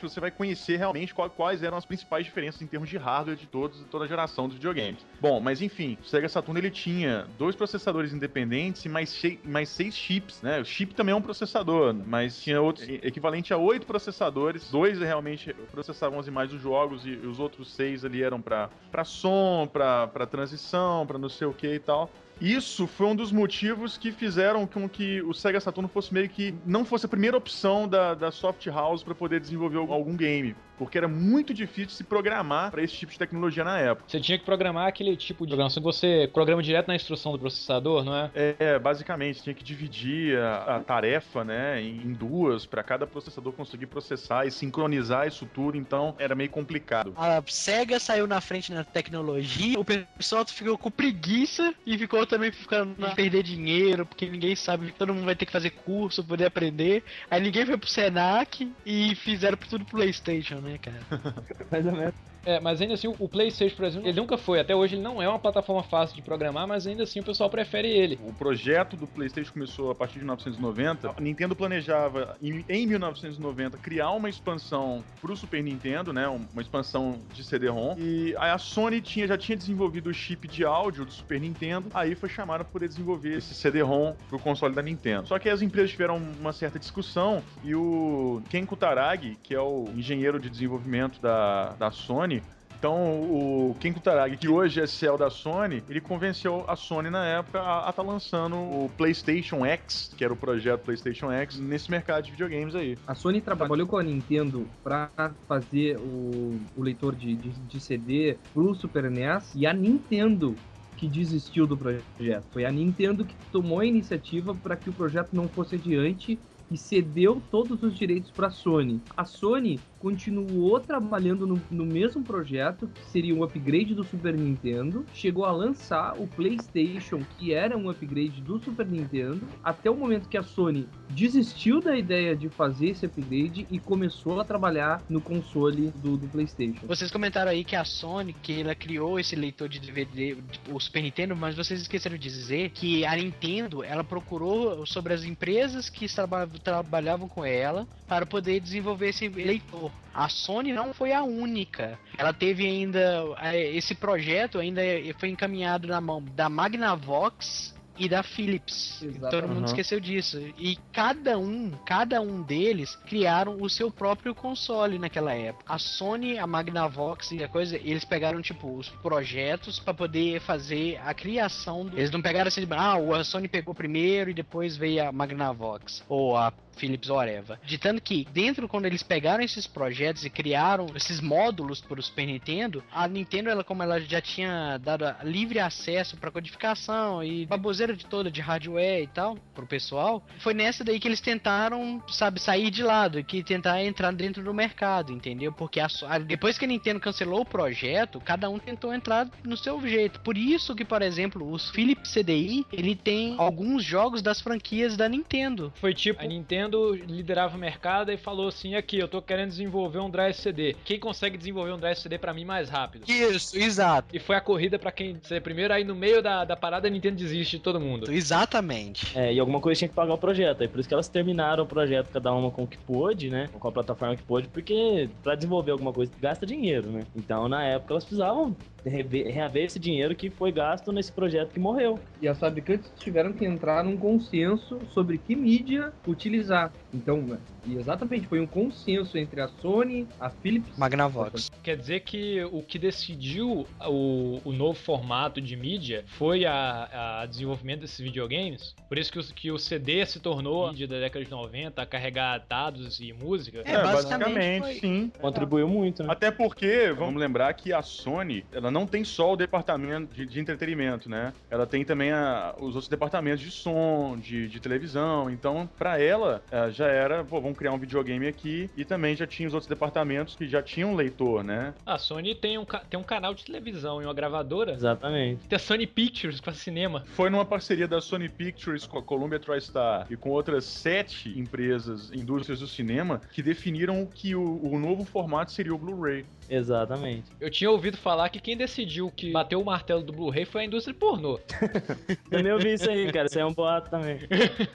você vai conhecer realmente quais eram as principais diferenças em termos de hardware de todos, de toda a geração dos videogames. Bom, mas enfim, o Sega Saturn ele tinha dois processadores independentes e mais, mais seis chips, né? O chip também é um processador, mas tinha outro, equivalente a oito processadores. Dois realmente processavam as imagens dos jogos e os outros seis ali eram para som, para transição, para não sei o que e tal. Isso foi um dos motivos que fizeram com que o Sega Saturn fosse meio que não fosse a primeira opção da, da Soft House para poder desenvolver algum game, porque era muito difícil se programar para esse tipo de tecnologia na época. Você tinha que programar aquele tipo de programação que você programa direto na instrução do processador, não é? É, basicamente, tinha que dividir a, a tarefa, né, em, duas para cada processador conseguir processar e sincronizar isso tudo, então era meio complicado. A SEGA saiu na frente na tecnologia, o pessoal ficou com preguiça e ficou também ficando a perder dinheiro, porque ninguém sabe, todo mundo vai ter que fazer curso pra poder aprender. Aí ninguém foi pro Senac e fizeram tudo pro Playstation, né, cara? Mais ou menos. É, mas ainda assim, o PlayStation, por exemplo, ele nunca foi. Até hoje ele não é uma plataforma fácil de programar, mas ainda assim o pessoal prefere ele. O projeto do PlayStation começou a partir de 1990. A Nintendo planejava, em, em 1990, criar uma expansão pro Super Nintendo, né? Uma expansão de CD-ROM. E a Sony tinha, já tinha desenvolvido o chip de áudio do Super Nintendo. Aí foi chamada para poder desenvolver esse CD-ROM pro console da Nintendo. Só que as empresas tiveram uma certa discussão e o Ken Kutaragi, que é o engenheiro de desenvolvimento da, da Sony, então, o Ken Kutaragi, que hoje é CEO da Sony, ele convenceu a Sony na época a estar lançando o PlayStation X, que era o projeto PlayStation X, nesse mercado de videogames aí. A Sony trabalhou com a Nintendo pra fazer o, o leitor de, de, de CD pro Super NES e a Nintendo que desistiu do projeto. Foi a Nintendo que tomou a iniciativa para que o projeto não fosse adiante e cedeu todos os direitos para a Sony. A Sony continuou trabalhando no, no mesmo projeto, que seria um upgrade do Super Nintendo, chegou a lançar o PlayStation, que era um upgrade do Super Nintendo, até o momento que a Sony desistiu da ideia de fazer esse upgrade e começou a trabalhar no console do, do PlayStation. Vocês comentaram aí que a Sony, que ela criou esse leitor de DVD, o Super Nintendo, mas vocês esqueceram de dizer que a Nintendo, ela procurou sobre as empresas que traba- trabalhavam com ela para poder desenvolver esse leitor. A Sony não foi a única. Ela teve ainda eh, esse projeto ainda foi encaminhado na mão da Magnavox e da Philips. Exato. Todo mundo Aham. esqueceu disso. E cada um, cada um deles criaram o seu próprio console naquela época. A Sony, a Magnavox e a coisa, eles pegaram tipo os projetos para poder fazer a criação. Do... Eles não pegaram assim, ah, a Sony pegou primeiro e depois veio a Magnavox ou a Philips whatever. De tanto que dentro quando eles pegaram esses projetos e criaram esses módulos para o Super Nintendo, a Nintendo ela como ela já tinha dado livre acesso para codificação e baboseira de toda de hardware e tal pro pessoal, foi nessa daí que eles tentaram, sabe, sair de lado, que tentar entrar dentro do mercado, entendeu? Porque a, a- depois que a Nintendo cancelou o projeto, cada um tentou entrar no seu jeito. Por isso que, por exemplo, os Philips CDI, ele tem alguns jogos das franquias da Nintendo. Foi tipo, a Nintendo liderava o mercado e falou assim: aqui, eu tô querendo desenvolver um drive CD. Quem consegue desenvolver um drive CD pra mim mais rápido? Isso, exato. E foi a corrida pra quem ser primeiro, aí no meio da, da parada a Nintendo desiste de todo mundo. Exatamente. É, e alguma coisa tinha que pagar o projeto. Aí por isso que elas terminaram o projeto, cada uma com o que pôde, né? Com a plataforma que pôde, porque pra desenvolver alguma coisa gasta dinheiro, né? Então na época elas precisavam reaver esse dinheiro que foi gasto nesse projeto que morreu. E as fabricantes tiveram que entrar num consenso sobre que mídia utilizar. Então, e exatamente, foi um consenso entre a Sony, a Philips, Magnavox. Quer dizer que o que decidiu o, o novo formato de mídia foi a, a desenvolvimento desses videogames? Por isso que o, que o CD se tornou a mídia da década de 90 a carregar dados e música? É, basicamente foi- sim. Contribuiu muito, né? Até porque, vamos lembrar que a Sony, ela não tem só o departamento de, de entretenimento, né? Ela tem também a- os outros departamentos de som, de, de televisão. Então, pra ela, já era, pô, vamos criar um videogame aqui. E também já tinha os outros departamentos que já tinham um leitor, né? A Sony tem um, tem um canal de televisão e uma gravadora. Exatamente. Tem a Sony Pictures com cinema. Foi numa parceria da Sony Pictures com a Columbia TriStar e com outras sete empresas, indústrias do cinema, que definiram que o, o novo formato seria o Blu-ray. Exatamente. Eu tinha ouvido falar que quem decidiu que bateu o martelo do Blu-ray foi a indústria pornô. Também ouvi isso aí, cara. Isso aí é um boato também.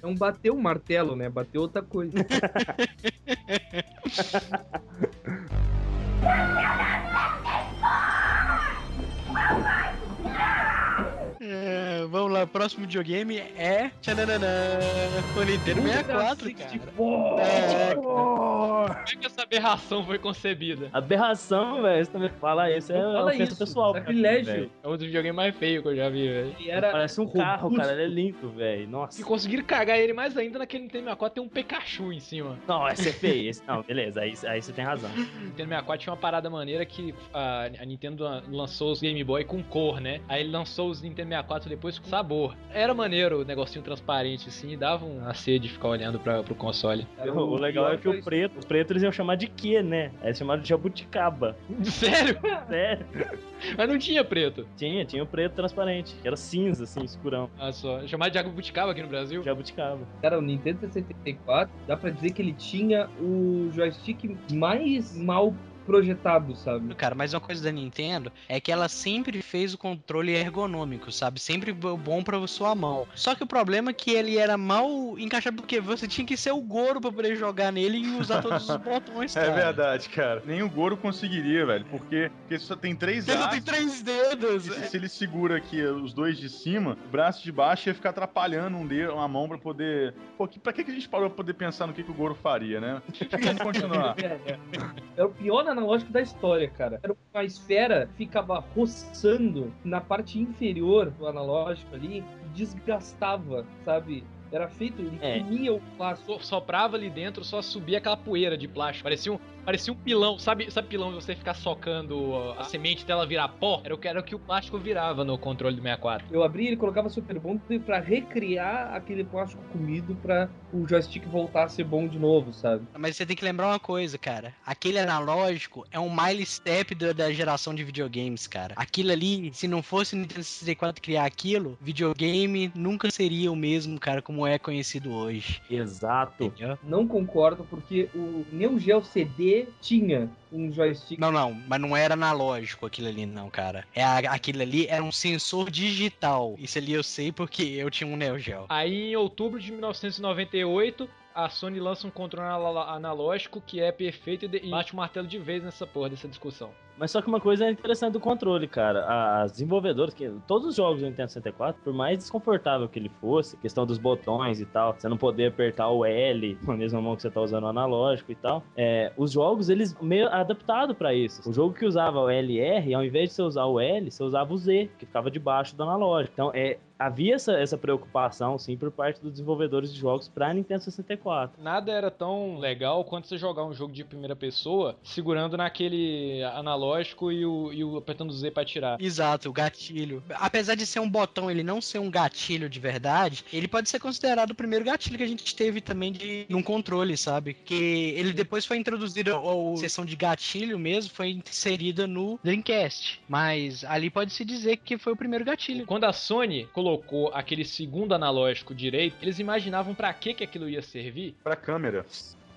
não bateu o martelo, né? Bateu outra coisa. É, vamos lá, o próximo videogame é. Tchananã, o Nintendo 64, cara. É, Como é que essa aberração foi concebida? Aberração, velho. Você também fala isso. É Fala ofensa isso, pessoal. sacrilégio. velho. É um dos videogames mais feios que eu já vi, velho. Parece um carro, robusto. cara. Ele é lindo, velho. Nossa. E conseguiram cagar ele mais ainda naquele Nintendo 64 tem um Pikachu em cima. Não, esse é feio. Esse... Não, beleza. Aí, aí você tem razão. O Nintendo 64 tinha uma parada maneira que a, a Nintendo lançou os Game Boy com cor, né? Aí ele lançou os Nintendo 64 depois com sabor. Era maneiro o negocinho transparente assim, dava uma sede de ficar olhando pra, pro console. Era O, legal é que o preto, o preto eles iam chamar de quê, né? Eles chamaram de jabuticaba. Sério? Sério. Mas não tinha preto. Tinha, tinha o preto transparente. Que era cinza, assim, escurão. Olha só. Chamado de água buticaba aqui no Brasil. Jabuticaba. Cara, o Nintendo 64, dá pra dizer que ele tinha o joystick mais mal projetado, sabe? Cara, mas uma coisa da Nintendo é que ela sempre fez o controle ergonômico, sabe? Sempre bo- bom pra sua mão. Só que o problema é que ele era mal encaixado porque você tinha que ser o Goro pra poder jogar nele e usar todos os botões, cara. É verdade, cara. Nem o Goro conseguiria, velho. Porque, porque só tem três Ele só braços. tem três dedos. E se, se ele segura aqui os dois de cima, o braço de baixo ia ficar atrapalhando um dedo, uma mão pra poder. Pô, que, pra que, a gente parou pra poder pensar no que, que o Goro faria, né? Vamos continuar. Era o pior analógico da história, cara. Era uma esfera que ficava roçando na parte inferior do analógico ali e desgastava, sabe? Era feito, ele É. comia o plástico. So- Soprava ali dentro, só subia aquela poeira de plástico. Parecia um, parecia um pilão. Sabe, sabe pilão de você ficar socando a semente até ela virar pó? Era o que, era o que o plástico virava no controle do 64. Eu abria ele colocava Super Bond pra recriar aquele plástico comido pra o joystick voltar a ser bom de novo, sabe? Mas você tem que lembrar uma coisa, cara. Aquele analógico é um milestep da, da geração de videogames, cara. Aquilo ali, se não fosse o Nintendo 64 criar aquilo, videogame nunca seria o mesmo, cara, como é conhecido hoje. Exato. Entendeu? Não concordo, porque o Neo Geo CD tinha um joystick. Não, não, mas não era analógico aquilo ali, não, cara. É a- aquilo ali era um sensor digital. Isso ali eu sei porque eu tinha um Neo Geo. Aí em outubro de 1998, a Sony lança um controle anal- analógico que é perfeito e e bate o martelo de vez nessa porra dessa discussão. Mas só que uma coisa é interessante do controle, cara. As desenvolvedoras, que todos os jogos do Nintendo 64, por mais desconfortável que ele fosse, questão dos botões e tal, você não poder apertar o L com a mesma mão que você tá usando o analógico e tal, é, os jogos, eles meio adaptado pra isso. O jogo que usava o LR, ao invés de você usar o L, você usava o Z, que ficava debaixo do analógico. Então, é, havia essa, essa preocupação, sim, por parte dos desenvolvedores de jogos pra Nintendo 64. Nada era tão legal quanto você jogar um jogo de primeira pessoa segurando naquele analógico e o, e o apertando o Z pra atirar. Exato, o gatilho. Apesar de ser um botão, ele não ser um gatilho de verdade, ele pode ser considerado o primeiro gatilho que a gente teve também de num controle, sabe? Que ele depois foi introduzido, ou a seção de gatilho mesmo, foi inserida no Dreamcast. Mas ali pode se dizer que foi o primeiro gatilho. Quando a Sony colocou aquele segundo analógico direito, eles imaginavam pra que que aquilo ia servir? Pra câmera.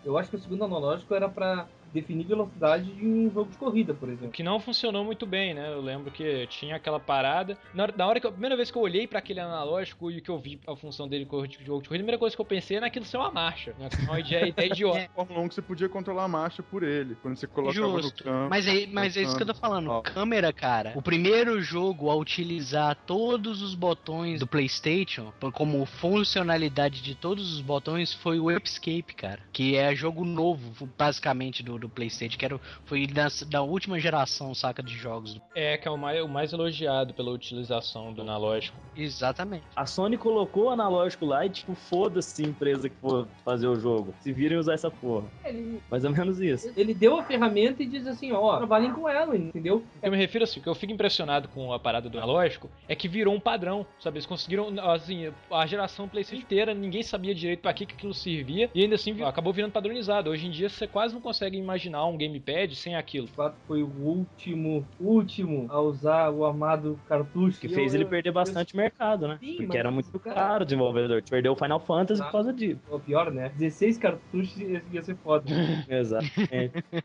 Eu acho que o segundo analógico era pra definir velocidade de um jogo de corrida, por exemplo. Que não funcionou muito bem, né? Eu lembro que tinha aquela parada. Na hora, na hora que eu- a primeira vez que eu olhei pra aquele analógico e que eu vi a função dele com o jogo de corrida, a primeira coisa que eu pensei é naquilo ser uma marcha. Né? Uma ideia, ideia idiota. Fórmula 1 que você podia controlar a marcha por ele. Quando você colocava Justo. no campo. Mas é, mas é isso que eu tô falando. Ó. Câmera, cara. O primeiro jogo a utilizar todos os botões do PlayStation como funcionalidade de todos os botões foi o Escape, cara. Que é jogo novo, basicamente, do, do PlayStation. Que era, foi da, da última geração, saca, de jogos. É, que é o mais, o mais elogiado pela utilização do analógico. Exatamente. A Sony colocou o analógico lá e, tipo, foda-se a empresa que for fazer o jogo. Se virem usar essa porra. Ele, Mais ou menos isso. ele deu a ferramenta e diz assim, ó, trabalhem com ela, entendeu? O que eu me refiro assim, o que eu fico impressionado com a parada do analógico é que virou um padrão, sabe? Eles conseguiram, assim, a geração PlayStation inteira, ninguém sabia direito pra que, que aquilo servia e ainda assim acabou virando padronizado. Hoje em dia você quase não consegue imaginar um gamepad sem aquilo. Foi o último, último a usar o amado cartucho. Que fez eu- ele perder bastante mercado, né? Sim, Porque era muito caro o desenvolvedor. Perdeu o Final Fantasy por causa disso. O pior, né? 16 cartuchos ia ia ser foda. Exato.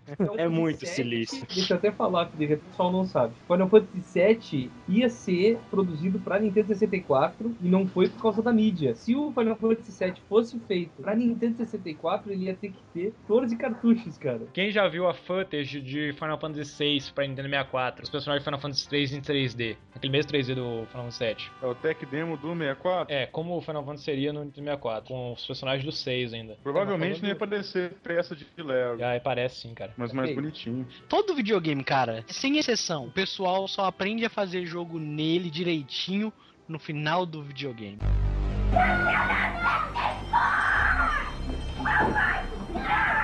Então, É muito 17, silício. Deixa eu até falar que de repente o pessoal não sabe. Final Fantasy VII ia ser produzido pra Nintendo 64 e não foi por causa da mídia. Se o Final Fantasy VII fosse feito pra Nintendo 64, ele ia ter que ter 14 cartuchos, cara. Quem já viu a footage de Final Fantasy VI pra Nintendo 64? Os personagens de Final Fantasy III em 3D. Aquele mesmo 3D do Final Fantasy VII. É o tech demo do 64? É, como o Final Fantasy seria no Nintendo 64, com os personagens do 6 ainda. Provavelmente nem ia parecer peça de Lego. Ah, parece sim, cara. Mas mais bonitinho. Todo videogame, cara, sem exceção, o pessoal só aprende a fazer jogo nele direitinho no final do videogame. Não,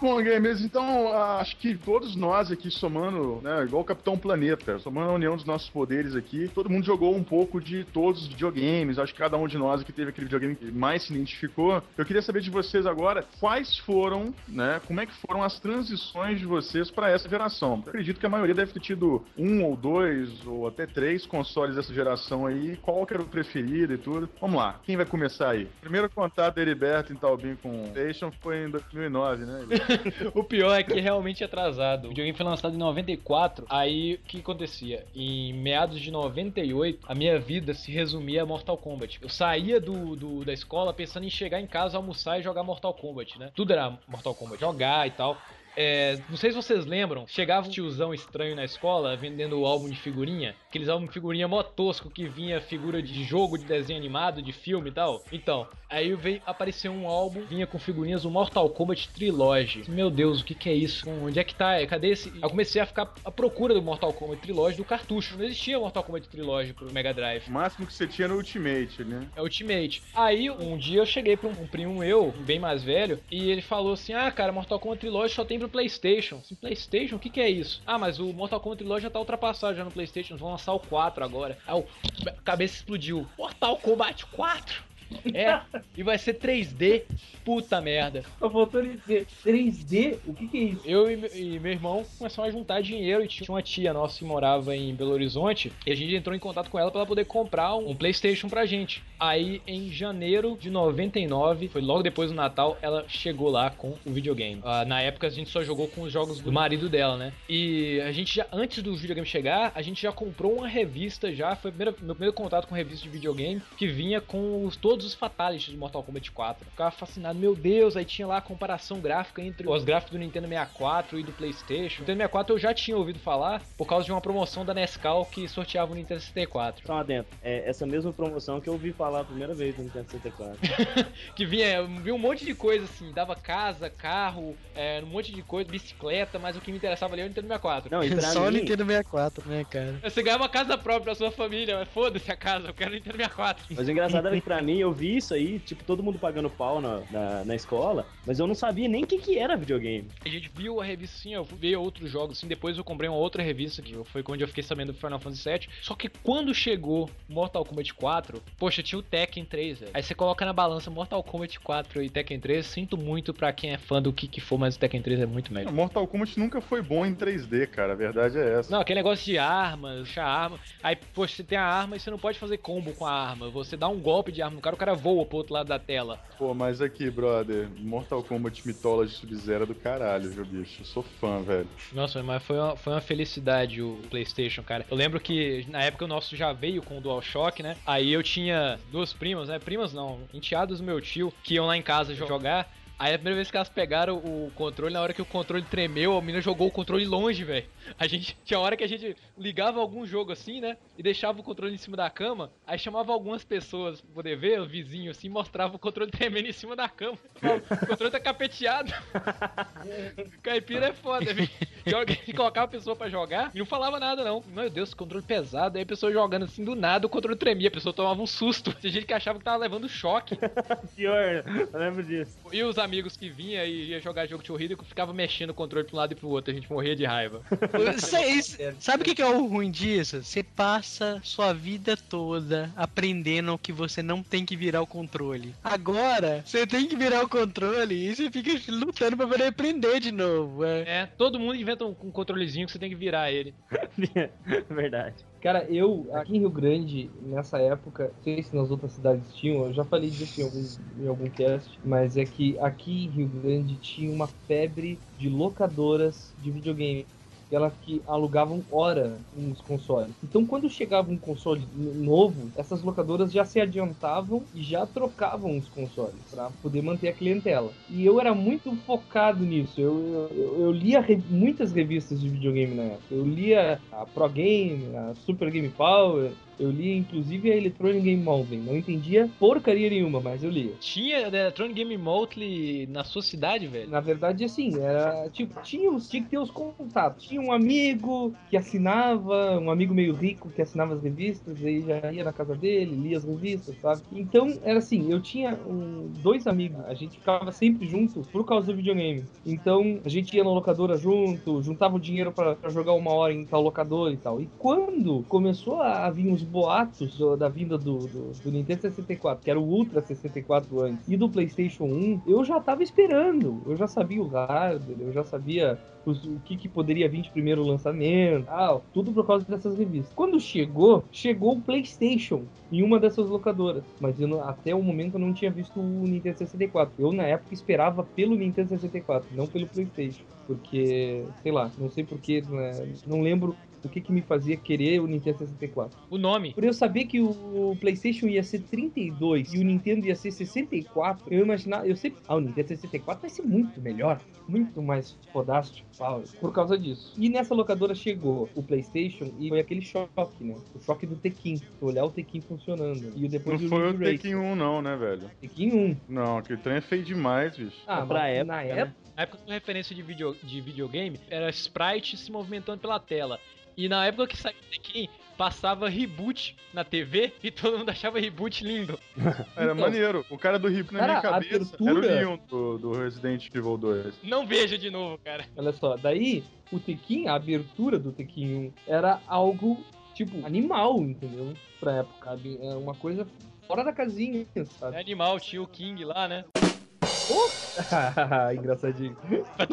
Bom, gamers, então acho que todos nós aqui somando, né, igual o Capitão Planeta, somando a união dos nossos poderes aqui, todo mundo jogou um pouco de todos os videogames. Acho que cada um de nós aqui teve aquele videogame que mais se identificou. Eu queria saber de vocês agora quais foram, né, como é que foram as transições de vocês para essa geração. Eu acredito que a maioria deve ter tido um ou dois ou até três consoles dessa geração aí. Qual que era o preferido e tudo? Vamos lá, quem vai começar aí? Primeiro contato do Heriberto em Talbin com o PlayStation foi em 2009, né? O pior é que é realmente atrasado. O videogame foi lançado em 94. Aí o que acontecia? Em meados de 98, a minha vida se resumia a Mortal Kombat. Eu saía do, do- da escola pensando em chegar em casa, almoçar e jogar Mortal Kombat, né? Tudo era Mortal Kombat, jogar e tal. É, não sei se vocês lembram, chegava um tiozão estranho na escola vendendo o álbum de figurinha, aqueles álbum de figurinha mó tosco que vinha figura de jogo, de desenho animado, de filme e tal. Então, aí veio aparecer um álbum, vinha com figurinhas do Mortal Kombat Trilogy. Meu Deus, o que que é isso? Onde é que tá? Cadê esse? Eu comecei a ficar à procura do Mortal Kombat Trilogy do cartucho. Não existia Mortal Kombat Trilogy pro Mega Drive. O máximo que você tinha no Ultimate, né? É Ultimate. Aí, um dia eu cheguei pra um, um primo meu, bem mais velho, e ele falou assim: Ah, cara, Mortal Kombat Trilogy só tem pro PlayStation. Assim, PlayStation? O que, que é isso? Ah, mas o Mortal Kombat Trilogy já tá ultrapassado já no PlayStation. Vão lançar o 4 agora. Aí o cabeça explodiu. Mortal Kombat 4? É, e vai ser 3D. Puta merda. Tô voltando a dizer, 3D? O que que é isso? Eu e, e meu irmão começamos a juntar dinheiro e tinha uma tia nossa que morava em Belo Horizonte e a gente entrou em contato com ela para ela poder comprar um, um PlayStation pra gente. Aí em janeiro de 99, foi logo depois do Natal, ela chegou lá com o videogame. Ah, na época a gente só jogou com os jogos do marido dela, né? E a gente já, antes do videogame chegar, a gente já comprou uma revista já, foi o meu primeiro contato com revista de videogame, que vinha com os- todos os fatalities de Mortal Kombat 4. Eu ficava fascinado, meu Deus, aí tinha lá a comparação gráfica entre os gráficos do Nintendo 64 e do PlayStation. O Nintendo 64 eu já tinha ouvido falar por causa de uma promoção da Nescau que sorteava o Nintendo 64. Só adentro. É essa mesma promoção que eu ouvi falar a primeira vez no Nintendo 64. que vinha, vinha um monte de coisa assim, dava casa, carro, é, um monte de coisa, bicicleta, mas o que me interessava ali era o Nintendo 64. Não, e pra Só o mim, Nintendo 64, né, cara? Você ganhava uma casa própria pra sua família, mas foda-se a casa, eu quero o Nintendo 64. Mas o engraçado era que pra mim, eu vi isso aí, tipo, todo mundo pagando pau na, na, na escola, mas eu não sabia nem o que, que era videogame. A gente viu a revista assim, eu vi outros jogos assim, depois eu comprei uma outra revista que foi quando eu fiquei sabendo do Final Fantasy VII. Só que quando chegou Mortal Kombat 4, poxa, tinha o Tekken 3, velho. Aí você coloca na balança Mortal Kombat 4 e Tekken 3, sinto muito pra quem é fã do que que for, mas o Tekken 3 é muito melhor. Mortal Kombat nunca foi bom em 3D, cara. A verdade é essa. Não, aquele negócio de armas, puxar arma. Aí, poxa, você tem a arma e você não pode fazer combo com a arma. Você dá um golpe de arma no cara, cara voa pro outro lado da tela. Pô, mas aqui, brother, Mortal Kombat Mythology Sub-Zero é do caralho, viu, bicho? Eu sou fã, velho. Nossa, mas foi uma, foi uma felicidade o PlayStation, cara. Eu lembro que na época o nosso já veio com o DualShock, né? Aí eu tinha duas primas, né? Primas não, enteados do meu tio, que iam lá em casa jo- jogar. Aí a primeira vez que elas pegaram o controle, na hora que o controle tremeu, a menina jogou o controle longe, velho. A gente tinha hora que a gente ligava algum jogo assim, né? E deixava o controle em cima da cama, aí chamava algumas pessoas pra poder ver, o vizinho assim, mostrava o controle tremendo em cima da cama. O controle tá capeteado. Caipira é foda, velho. E colocava a pessoa pra jogar e não falava nada, não. Meu Deus, controle pesado. Aí a pessoa jogando assim do nada, o controle tremia, a pessoa tomava um susto. Tinha gente que achava que tava levando choque. Pior, eu lembro disso. E os amigos que vinham e ia jogar jogo de corrida ficava mexendo o controle pra um lado e pro outro. A gente morria de raiva. Vocês- sabe o que que é o ruim disso? Você passa sua vida toda aprendendo que você não tem que virar o controle. Agora, você tem que virar o controle e você fica lutando pra poder aprender de novo. É. É, todo mundo inventa um, um controlezinho que você tem que virar ele. Verdade. Cara, eu, aqui em Rio Grande, nessa época, não sei se nas outras cidades tinham, eu já falei disso em algum, em algum cast, mas é que aqui em Rio Grande tinha uma febre de locadoras de videogame. Elas que alugavam hora nos consoles. Então, quando chegava um console novo, essas locadoras já se adiantavam e já trocavam os consoles para poder manter a clientela. E eu era muito focado nisso. Eu, eu, eu lia re- muitas revistas de videogame na época. Eu lia a Pro Game, a Super Game Power. Eu lia inclusive a Electronic Game Monthly. Não entendia porcaria nenhuma, mas eu lia. Tinha Electronic Game Monthly na sua cidade, velho? Na verdade, assim, era tipo, tinha, tinha que ter os contatos. Tinha um amigo que assinava, um amigo meio rico que assinava as revistas, aí já ia na casa dele, lia as revistas, sabe? Então, era assim, eu tinha um- dois amigos, a gente ficava sempre junto por causa do videogame. Então, a gente ia na locadora junto, juntava o dinheiro pra jogar uma hora em tal locadora e tal. E quando começou a vir os boatos da vinda do, do, do Nintendo 64, que era o Ultra 64 antes, e do PlayStation 1, eu já tava esperando. Eu já sabia o hardware, eu já sabia os- o que, que poderia vir de primeiro lançamento, tal, tudo por causa dessas revistas. Quando chegou, chegou o PlayStation em uma dessas locadoras, mas até o momento eu não tinha visto o Nintendo 64. Eu na época esperava pelo Nintendo 64, não pelo PlayStation, porque sei lá, não sei porquê, não lembro o que, que me fazia querer o Nintendo 64. O nome. Por eu saber que o PlayStation ia ser 32 e o Nintendo ia ser 64, eu imaginava, eu sempre, ah, o Nintendo 64 vai ser muito melhor, muito mais fodástico, tal, por causa disso. E nessa locadora chegou o PlayStation e foi aquele choque, né? O choque do Tekken, tu olhar o Tekken funcionando. E depois Não o foi o. Tekken 1 não, né, velho? Tekken 1. Não, aquele trem é feio demais, bicho. Ah, Pra mas época, na né? época, Na época com referência de, video, de videogame, era sprite se movimentando pela tela. E na época que saiu o Tekken, passava reboot na TV e todo mundo achava reboot lindo. Era Então, maneiro. O cara do Hip na cara, minha cabeça era o abertura- Leon do, do Resident Evil 2. Não veja de novo, cara. olha só, daí o Tekken, a abertura do Tekken 1 era algo, tipo, animal, entendeu? Pra época? É uma coisa fora da casinha, sabe? É animal, tinha o King lá, né? Engraçadinho.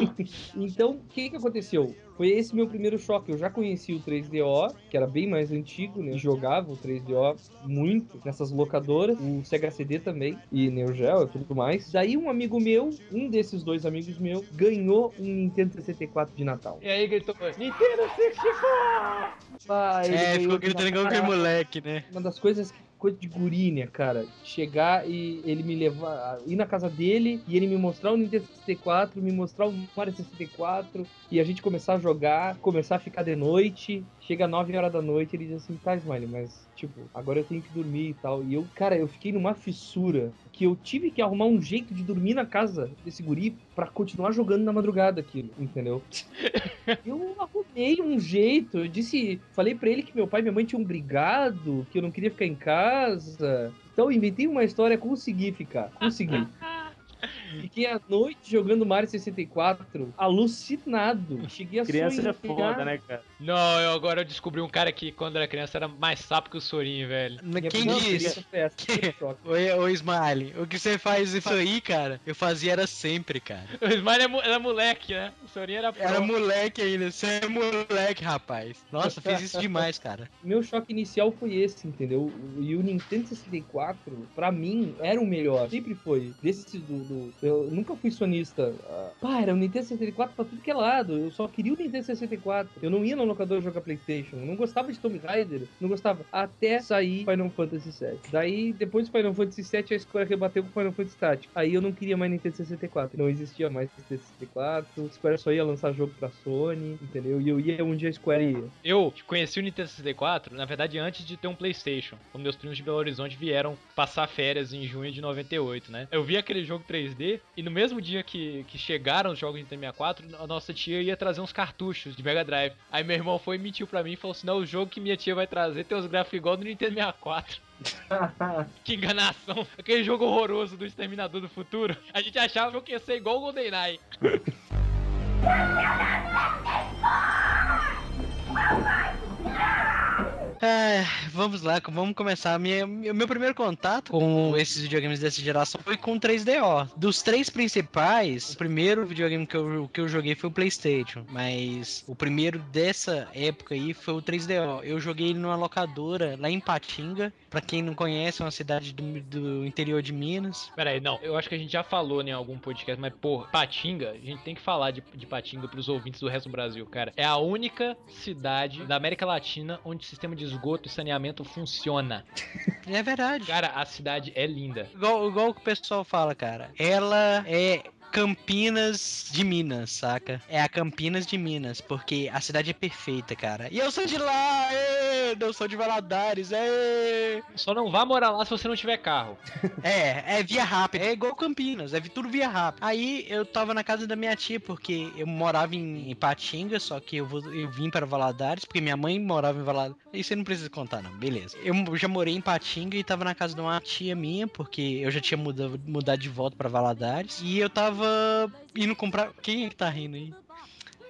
então, o que que aconteceu? Foi esse meu primeiro choque. Eu já conheci o 3DO, que era bem mais antigo, né? Jogava o 3DO muito nessas locadoras, o Sega CD também, e Neo Geo e tudo mais. Daí um amigo meu, um desses dois amigos meus, ganhou um Nintendo 64 de Natal. E aí gritou, Nintendo 64! Ah, É, ficou gritando igual aquele moleque, né? uma das coisas coisa de guri, né, cara? Chegar e ele me levar, ir na casa dele e ele me mostrar o Nintendo 64, me mostrar o Mario 64 e a gente começar a jogar, começar a ficar de noite. Chega 9 horas da noite ele diz assim: tá, Smiley, mas tipo, agora eu tenho que dormir e tal. E eu, cara, eu fiquei numa fissura que eu tive que arrumar um jeito de dormir na casa desse guri pra continuar jogando na madrugada aquilo, entendeu? Eu arrumei um jeito. Eu disse, falei pra ele que meu pai e minha mãe tinham brigado, que eu não queria ficar em casa. Então eu inventei uma história, consegui ficar. Consegui. Fiquei a noite jogando Mario 64, alucinado. Cheguei a Criança é sonhar. foda, né, cara? Não, eu agora eu descobri um cara que quando era criança era mais sapo que o Sorinho, velho. Quem disse? oi, Smiley. O que você faz isso aí, cara? Eu fazia era sempre, cara. O Smiley era, mo- era moleque, né? O Sorinho era pro. Era moleque ainda. Você é moleque, rapaz. Nossa, fiz isso demais, cara. Meu choque inicial foi esse, entendeu? E o Nintendo 64, pra mim, era o melhor. Sempre foi. Desse do. do- eu nunca fui sonista. Ah, Pá, era o Nintendo 64 pra tudo que é lado. Eu só queria o Nintendo 64. Eu não ia no locador jogar Playstation. Não gostava de Tomb Raider. Não gostava. Até sair Final Fantasy VII. Daí, depois do Final Fantasy VII, a Square rebateu com Final Fantasy Tactics. Aí eu não queria mais Nintendo 64. Não existia mais Nintendo 64. A Square só ia lançar jogo pra Sony, entendeu? E eu ia onde a Square ia. Eu conheci o Nintendo 64, na verdade, antes de ter um PlayStation. Quando meus primos de Belo Horizonte vieram passar férias em junho de 98, né? Eu vi aquele jogo 3D e no mesmo dia que, que chegaram os jogos de Nintendo 64, a nossa tia ia trazer uns cartuchos de Mega Drive. Aí meu irmão foi e mentiu pra mim e falou assim: não, o jogo que minha tia vai trazer tem os gráficos igual do Nintendo 64. que enganação! Aquele jogo horroroso do Exterminador do Futuro. A gente achava que ia ser igual o GoldenEye. É, vamos lá, vamos começar. Minha, meu primeiro contato com esses videogames dessa geração foi com o 3DO. Dos três principais, o primeiro videogame que eu, que eu joguei foi o PlayStation, mas o primeiro dessa época aí foi o 3DO. Eu joguei ele numa locadora lá em Patinga. Pra quem não conhece, é uma cidade do, do interior de Minas. Pera aí, não. Eu acho que a gente já falou em algum podcast, mas, pô, Patinga, a gente tem que falar de, de Patinga pros ouvintes do resto do Brasil, cara. É a única cidade da América Latina onde o sistema de esgoto e saneamento funciona. É verdade. Cara, a cidade é linda. Igual, igual o que o pessoal fala, cara. Ela é Campinas de Minas, saca? É a Campinas de Minas, porque a cidade é perfeita, cara. E eu sou de lá! ê! Não sou de Valadares, é. Só não vá morar lá se você não tiver carro. É, é via rápida. É igual Campinas, é tudo via rápida. Aí eu tava na casa da minha tia, porque eu morava em Ipatinga, só que eu, vou- eu vim para Valadares, porque minha mãe morava em Valadares. Isso você não precisa contar, não. Beleza. Eu já morei em Ipatinga e tava na casa de uma tia minha, porque eu já tinha mudado, mudado de volta pra Valadares. E eu tava indo comprar. Quem é que tá rindo aí?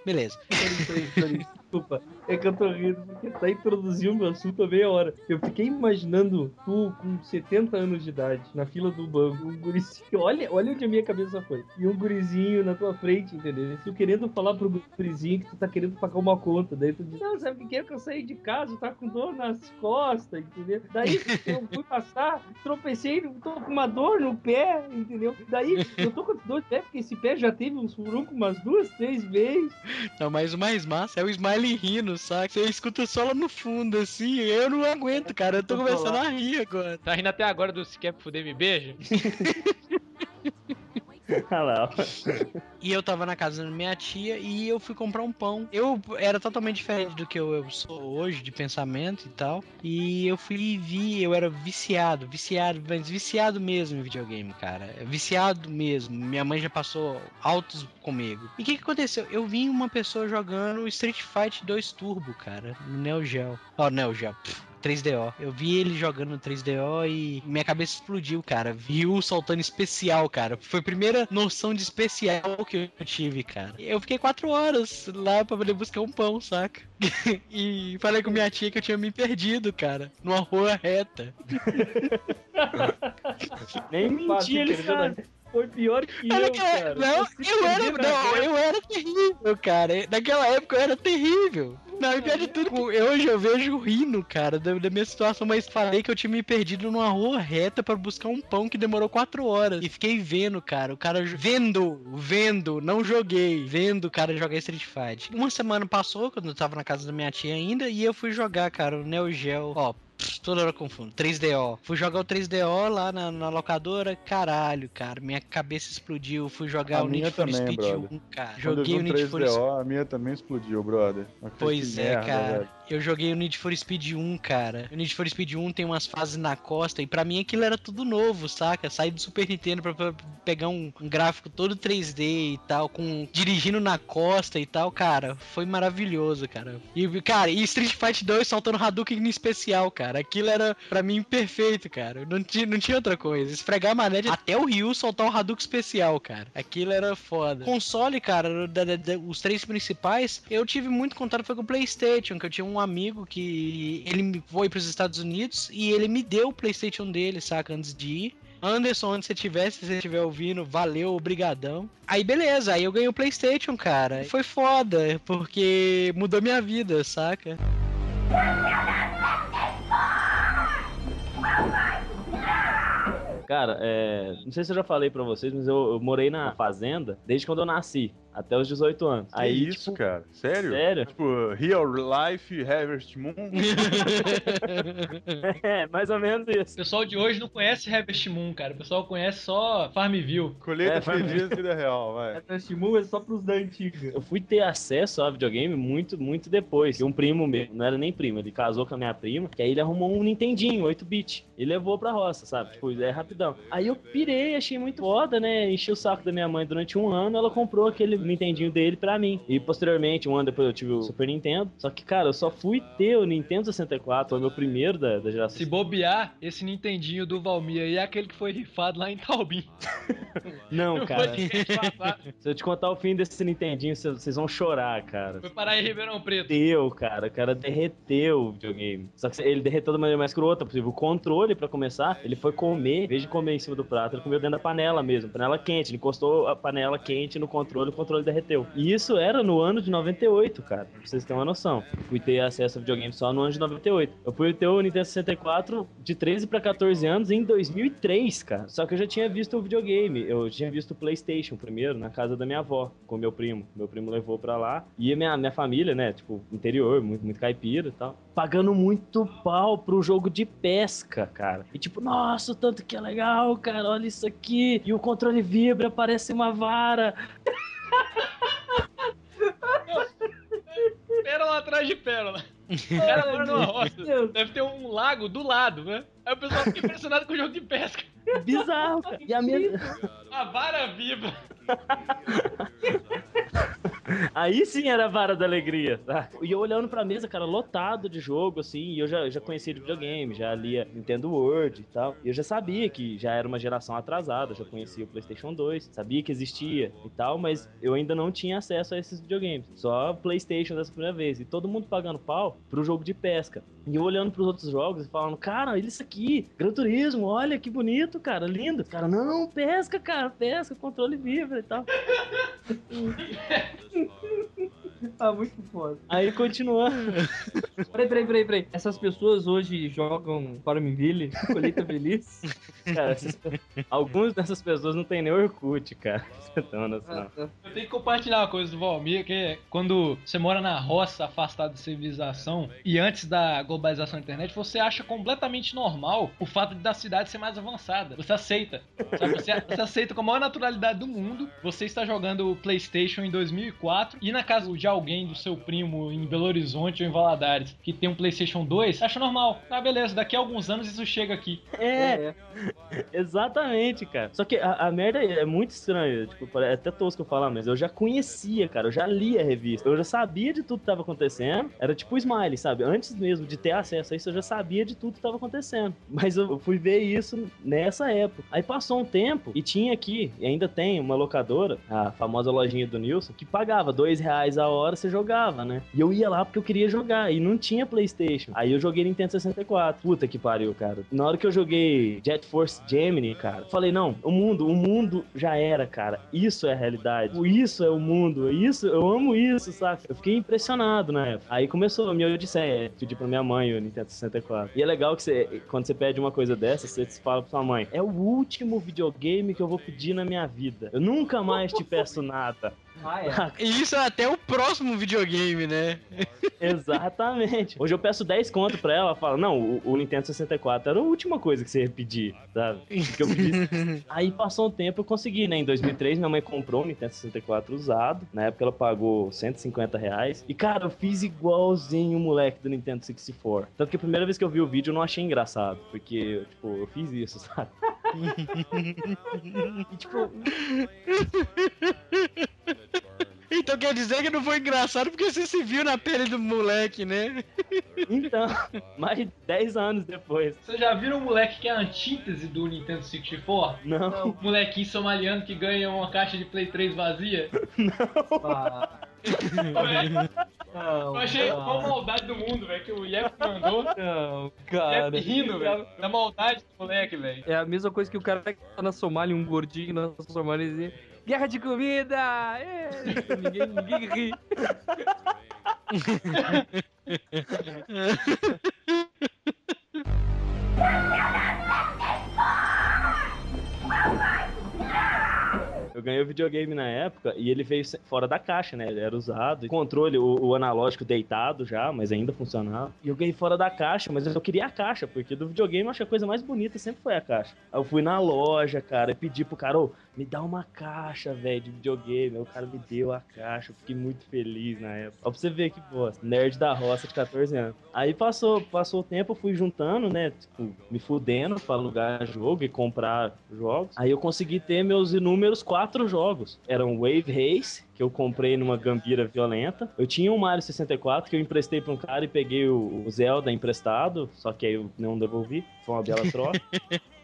Beleza. Desculpa, é que eu tô rindo porque tá introduzindo o assunto há meia hora. Eu fiquei imaginando tu com 70 anos de idade, na fila do banco, um gurizinho. Olha, olha onde a minha cabeça foi. E um gurizinho na tua frente, entendeu? E tu querendo falar pro gurizinho que tu tá querendo pagar uma conta. Daí tu diz, não, sabe o que é que eu saí de casa, tava com dor nas costas, entendeu? Daí eu fui passar, tropecei, tô com uma dor no pé, entendeu? Daí eu tô com dor de pé, porque esse pé já teve uns furuncos umas duas, três vezes. Não, mas o mais massa é o Smiley rindo, saca? Você escuta só lá no fundo, assim. Eu não aguento, cara. Eu tô começando a rir agora. Tá rindo até agora do Se Quer Fuder Me Beija? E eu tava na casa da minha tia e eu fui comprar um pão. Eu era totalmente diferente do que eu, eu sou hoje, de pensamento e tal. E eu fui e vi, eu era viciado, viciado, mas viciado mesmo em videogame, cara. Viciado mesmo. Minha mãe já passou altos comigo. E o que, que aconteceu? Eu vi uma pessoa jogando Street Fight 2 Turbo, cara, no Neo Geo. Ó, Neo Geo. pff, 3DO. Eu vi ele jogando no 3DO e minha cabeça explodiu, cara. Viu soltando especial, cara. Foi a primeira noção de especial que eu tive, cara. Eu fiquei quatro horas lá pra poder buscar um pão, saca? e falei com minha tia que eu tinha me perdido, cara. Numa rua reta. Nem menti ele, entendeu? Foi pior que eu, cara. não, se eu era, na não, eu era terrível, cara. Naquela época eu era terrível. Não, e pior de tudo, eu- hoje eu vejo rindo, cara, da, da minha situação, mas falei que eu tinha me perdido numa rua reta pra buscar um pão que demorou quatro horas. E fiquei vendo, cara, o cara vendo, vendo, não joguei, vendo o cara jogar Street Fight. Uma semana passou, quando eu tava na casa da minha tia ainda, e eu fui jogar, cara, o Neo Geo, ó, toda hora confundo, 3DO. Fui jogar o 3DO lá na, na locadora, caralho, cara, minha cabeça explodiu. Fui jogar A o Need minha for também, Speed brother. 1, cara. Quando Joguei o Need for Speed 3DO, a minha também explodiu, brother. Pois é, merda, cara. velho. Eu joguei o Need for Speed 1, cara. O Need for Speed 1 tem umas fases na costa e pra mim aquilo era tudo novo, saca? Sair do Super Nintendo pra, pra pegar um, um gráfico todo 3D e tal, com dirigindo na costa e tal, cara, foi maravilhoso, cara. E cara, e Street Fight 2 soltando Hadouken em especial, cara. Aquilo era pra mim perfeito, cara. Não tinha, não tinha outra coisa. Esfregar a manete até o Ryu soltar um Hadouken especial, cara. Aquilo era foda. Console, cara, da- da- da- os três principais, eu tive muito contato foi com o PlayStation, que eu tinha um amigo que ele foi pros Estados Unidos e ele me deu o PlayStation dele, saca, antes de ir. Anderson, onde você estiver, se você estiver ouvindo, valeu, obrigadão. Aí beleza, aí eu ganhei o PlayStation, cara. Foi foda, porque mudou minha vida, saca? Cara, é, não sei se eu já falei pra vocês, mas eu, eu morei na fazenda desde quando eu nasci, até os 18 anos. Que Aí, isso, tipo, cara? Sério? Sério? Tipo, Real Life, Harvest Moon. É, mais ou menos isso. O pessoal de hoje não conhece Harvest Moon, cara. O pessoal conhece só Farmville. Colheita É, feliz da vida real, vai. Essa Moon é só pros da antiga. Eu fui ter acesso a videogame muito, muito depois. Que um primo meu, não era nem primo, ele casou com a minha prima, que aí ele arrumou um Nintendinho, 8-bit. E levou pra roça, sabe? Tipo, é rapidão. Aí eu pirei, achei muito foda, né? Enchi o saco da minha mãe durante um ano, ela comprou aquele Nintendinho dele pra mim. E posteriormente, um ano depois eu tive o Super Nintendo. Só que, cara, eu só fui ter o Nintendo 64, foi o meu primeiro da, da geração. Se bobear, esse Nintendinho do Valmir aí é aquele que foi rifado lá em Taubim. Não, cara. Se eu te contar o fim desse Nintendinho, vocês vão chorar, cara. Foi parar em Ribeirão Preto. derreteu, cara. O cara derreteu o videogame. Só que ele derreteu da maneira mais crota possível. O controle, pra começar, ele foi comer, em vez de comer em cima do prato, ele comeu dentro da panela mesmo. Panela quente. Ele encostou a panela quente no controle, o controle derreteu. E isso era no ano de 98, cara. Pra vocês terem uma noção. Fui ter acesso a videogame só no ano de 98. Eu fui ter o Nintendo 64 de 13 pra 14 anos em 2003, cara. Só que eu já tinha visto o videogame. Eu tinha visto o PlayStation primeiro, na casa da minha avó, com meu primo. Meu primo levou pra lá. E minha, minha família, né, tipo, interior, muito, muito caipira e tal. Pagando muito pau pro jogo de pesca, cara. E tipo, nossa, tanto que é legal, cara, olha isso aqui. E o controle vibra, parece uma vara. Pérola atrás de pérola. O cara mora numa roça. Deus. Deve ter um lago do lado, né? Aí o pessoal fica impressionado com o jogo de pesca. Bizarro, cara. E a minha... A vara viva. Aí sim era a vara da alegria, tá? E eu olhando pra mesa, cara, lotado de jogo, assim, e eu já, já conhecia de videogame, já lia Nintendo World e tal. E eu já sabia que já era uma geração atrasada, já conhecia o PlayStation 2, sabia que existia e tal, mas eu ainda não tinha acesso a esses videogames. Só PlayStation dessa primeira vez. E todo mundo pagando pau pro jogo de pesca. E eu olhando pros outros jogos e falando, cara, isso aqui, Gran Turismo, olha que bonito, cara, lindo. Cara, não, pesca, cara, pesca, controle vivo e tal. Ah, muito foda. Aí continuando. Peraí, peraí, peraí, peraí. Essas pessoas hoje jogam Farmville, Colheita Feliz? Cara, essas- algumas dessas pessoas não tem nem Orkut, cara. Você noção. Tá. Eu tenho que compartilhar uma coisa do Valmir, que é quando você mora na roça, afastado de civilização, e antes da globalização da internet, você acha completamente normal o fato de da cidade ser mais avançada. Você aceita. sabe? Você, você aceita com a maior naturalidade do mundo. Você está jogando o PlayStation em 2004 e na casa de alguém, do seu primo em Belo Horizonte ou em Valadares, que tem um PlayStation 2, acha normal. Ah, beleza, daqui a alguns anos isso chega aqui. É, exatamente, cara. Só que a, a merda é muito estranha. Tipo, é até tosco eu falar, mas eu já conhecia, cara. Eu já lia a revista. Eu já sabia de tudo que tava acontecendo. Era tipo o Smiley, sabe? Antes mesmo de ter acesso a isso, eu já sabia de tudo que tava acontecendo. Mas eu fui ver isso nessa época. Aí passou um tempo e tinha aqui, e ainda tem, uma locadora, a famosa lojinha do Nilson, que pagava dois reais a hora, você jogava, né? E eu ia lá porque eu queria jogar. E não tinha Playstation. Aí eu joguei Nintendo 64. Puta que pariu, cara. Na hora que eu joguei Jet Force Gemini, cara, falei, não, o mundo, o mundo já era, cara. Isso é a realidade. Isso é o mundo. Isso, eu amo isso, saca? Eu fiquei impressionado na época. Aí começou a minha odisseia. Pedi pra minha mãe o Nintendo 64. E é legal que você, quando você pede uma coisa dessa, você fala pra sua mãe: é o último videogame que eu vou pedir na minha vida. Eu nunca mais te peço nada. Ah, é. E isso é até o próximo videogame, né? Exatamente. Hoje eu peço 10 conto pra ela, ela fala, não, o, o Nintendo 64 era a última coisa que você ia pedir, sabe? Que eu pedi. Aí passou um tempo, eu consegui, né? Em 2003, minha mãe comprou um Nintendo 64 usado. Na época ela pagou 150 reais. E, cara, eu fiz igualzinho o moleque do Nintendo 64. Tanto que a primeira vez que eu vi o vídeo eu não achei engraçado. Porque, tipo, eu fiz isso, sabe? e, tipo, Então quer dizer que não foi engraçado porque você se viu na pele do moleque, né? então, mais de 10 anos depois. Vocês já viram um moleque que é a antítese do Nintendo 64? Não, O molequinho somaliano que ganha uma caixa de Play 3 vazia? Ah, Eu não, achei não, uma maldade do mundo, velho, que o Yep mandou. não, cara. Yep rindo, velho, da maldade do moleque, velho. É a mesma coisa que o cara que tá na Somália, um gordinho na Somália, e Guerra de comida! É! Ninguém, ninguém ri. Eu ganhei o videogame na época e ele veio fora da caixa, né? Ele era usado. Controle, o, o analógico deitado já, mas ainda funcionava. E eu ganhei fora da caixa, mas eu queria a caixa, porque do videogame eu acho que a coisa mais bonita sempre foi a caixa. Aí eu fui na loja, cara, e pedi pro cara, ô, me dá uma caixa, velho, de videogame. O cara me deu a caixa, eu fiquei muito feliz na época. Ó, pra você ver que bosta. Nerd da roça de 14 anos. Aí passou, passou o tempo, eu fui juntando, né? Tipo, me fudendo pra alugar jogo e comprar jogos. Aí eu consegui ter meus inúmeros quatro jogos. Eram Wave Race, que eu comprei numa gambira violenta. Eu tinha um Mario 64 que eu emprestei pra um cara e peguei o Zelda emprestado, só que aí eu não devolvi. Foi uma bela troca.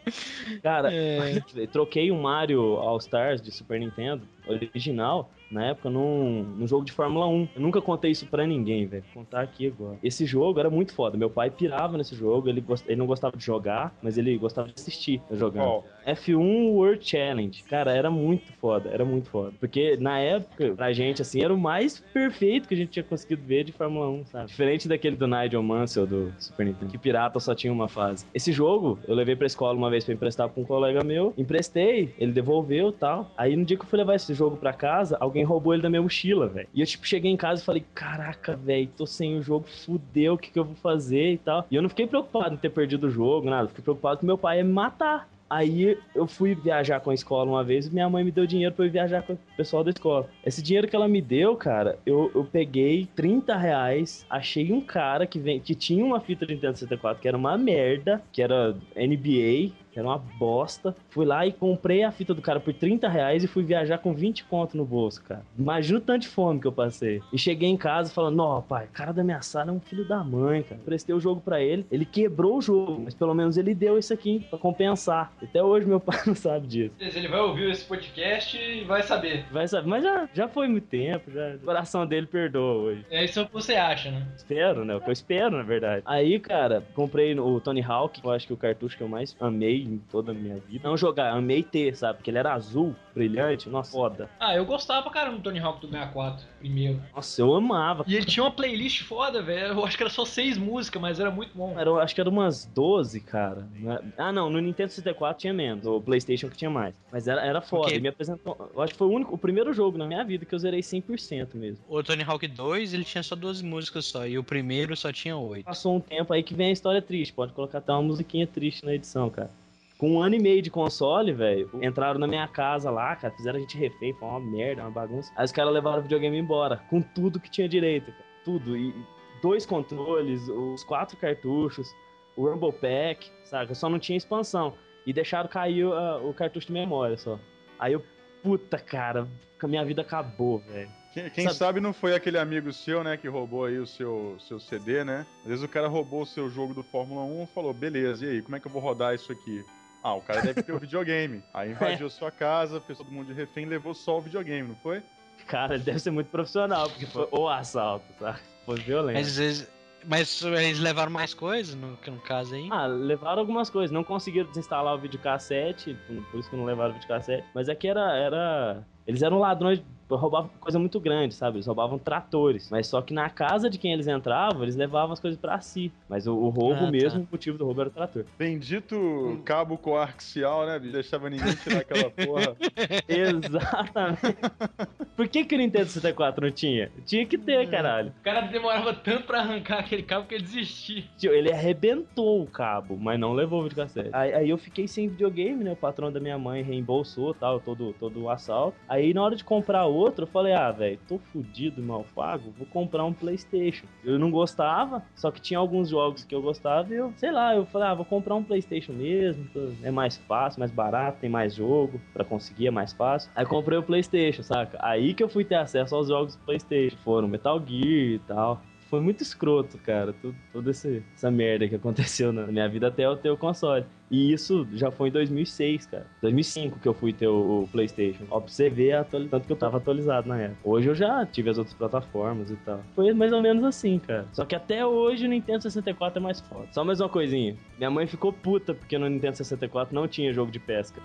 Cara, troquei um Mario All Stars de Super Nintendo, original, na época, num, num jogo de Fórmula 1. Eu nunca contei isso pra ninguém, velho. Vou contar aqui agora. Esse jogo era muito foda. Meu pai pirava nesse jogo, ele, gost... ele não gostava de jogar, mas ele gostava de assistir jogando. Ó, F1 World Challenge. Cara, era muito foda, era muito foda. Porque na época, pra gente, assim, era o mais perfeito que a gente tinha conseguido ver de Fórmula 1, sabe? Diferente daquele do Nigel Mansell do Super Nintendo, que pirata só tinha uma fase. Esse jogo, eu levei pra escola uma vez pra emprestar pra um colega meu, emprestei, ele devolveu e tal. Aí no dia que eu fui levar esse jogo pra casa, alguém roubou ele da minha mochila, velho. E eu, tipo, cheguei em casa e falei, caraca, velho, tô sem o jogo, fudeu, o que que eu vou fazer e tal. E eu não fiquei preocupado em ter perdido o jogo, nada. Fiquei preocupado que meu pai ia me matar. Aí eu fui viajar com a escola uma vez e minha mãe me deu dinheiro pra eu viajar com o pessoal da escola. Esse dinheiro que ela me deu, cara, eu, eu peguei 30 reais, achei um cara que, vem, que tinha uma fita de Nintendo 64 que era uma merda, que era NBA, que era uma bosta. Fui lá e comprei a fita do cara por 30 reais e fui viajar com 20 conto no bolso, cara. Imagina o tanto de fome que eu passei. E cheguei em casa falando, não, pai, o cara da minha sala é um filho da mãe, cara. Prestei o jogo pra ele, ele quebrou o jogo, mas pelo menos ele deu isso aqui pra compensar. Até hoje meu pai não sabe disso. Ele vai ouvir esse podcast e vai saber. Vai saber, mas já, já foi muito tempo, já. O coração dele perdoa hoje. É isso que você acha, né? Espero, né? O que eu espero, na verdade. Aí, cara, comprei o Tony Hawk, que eu acho que é o cartucho que eu mais amei em toda a minha vida. Não jogar, amei ter, sabe? Porque ele era azul, brilhante, nossa, foda. Ah, eu gostava pra caramba do Tony Hawk do 64, primeiro. Nossa, eu amava. E ele tinha uma playlist foda, velho. Eu acho que era só seis músicas, mas era muito bom. Era, acho que era umas 12, cara. Era- Ah, não, no Nintendo 64 tinha menos, no PlayStation que tinha mais. Mas era, era foda. Ele me apresentou. Eu acho que foi o único, o primeiro jogo na minha vida que eu zerei 100% mesmo. O Tony Hawk 2, ele tinha só duas músicas só, e o primeiro só tinha oito. Passou um tempo aí que vem a história triste. Pode colocar até uma musiquinha triste na edição, cara. Com um ano e meio de console, velho, entraram na minha casa lá, cara, fizeram a gente refém, foi uma merda, uma bagunça. Aí os caras levaram o videogame embora, com tudo que tinha direito, cara. Tudo. E dois controles, os quatro cartuchos, o Rumble Pack, saca? Só não tinha expansão. E deixaram cair ah, o cartucho de memória só. Aí eu, puta, cara, a minha vida acabou, velho. Quem, quem Sabe- sabe... não foi aquele amigo seu, né, que roubou aí o seu, seu CD, né? Às vezes o cara roubou o seu jogo do Fórmula 1 e falou, beleza, e aí, como é que eu vou rodar isso aqui? Ah, o cara deve ter o videogame. Aí invadiu sua casa, fez todo mundo de refém e levou só o videogame, não foi? Cara, ele deve ser muito profissional, porque foi o assalto, sabe? Foi violento. Mas, eles- mas eles levaram mais coisas, no, que no caso aí? Ah, levaram algumas coisas. Não conseguiram desinstalar o videocassete, por isso que não levaram o videocassete. Mas é que era. era... Eles eram ladrões, roubavam coisa muito grande, sabe? Eles roubavam tratores. Mas só que na casa de quem eles entravam, eles levavam as coisas pra si. Mas o, o roubo Ah, tá. mesmo, o motivo do roubo era o trator. Bendito cabo coaxial, né? bicho? Deixava ninguém tirar aquela porra. Exatamente. Por que, que o Nintendo 64 não tinha? Tinha que ter, caralho. O cara demorava tanto pra arrancar aquele cabo que ele desistia. Tio, Ele arrebentou o cabo, mas não levou o videocassete. Aí, aí eu fiquei sem videogame, né? O patrão da minha mãe reembolsou tal, todo, todo o assalto. Aí na hora de comprar outro, eu falei, ah, velho, tô fudido, mal pago, vou comprar um Playstation. Eu não gostava, só que tinha alguns jogos que eu gostava e eu, sei lá, eu falei, ah, vou comprar um Playstation mesmo, é mais fácil, mais barato, tem mais jogo pra conseguir, é mais fácil. Aí comprei o Playstation, saca? Aí que eu fui ter acesso aos jogos do Playstation. Foram Metal Gear e tal. Foi muito escroto, cara, toda essa merda que aconteceu na minha vida até eu ter o console. E isso já foi em 2006, cara. 2005 que eu fui ter o, o PlayStation. Ó, pra você ver a atuali- tanto que eu tava atualizado na época. Hoje eu já tive as outras plataformas e tal. Foi mais ou menos assim, cara. Só que até hoje o Nintendo 64 é mais foda. Só mais uma coisinha. Minha mãe ficou puta porque no Nintendo 64 não tinha jogo de pesca.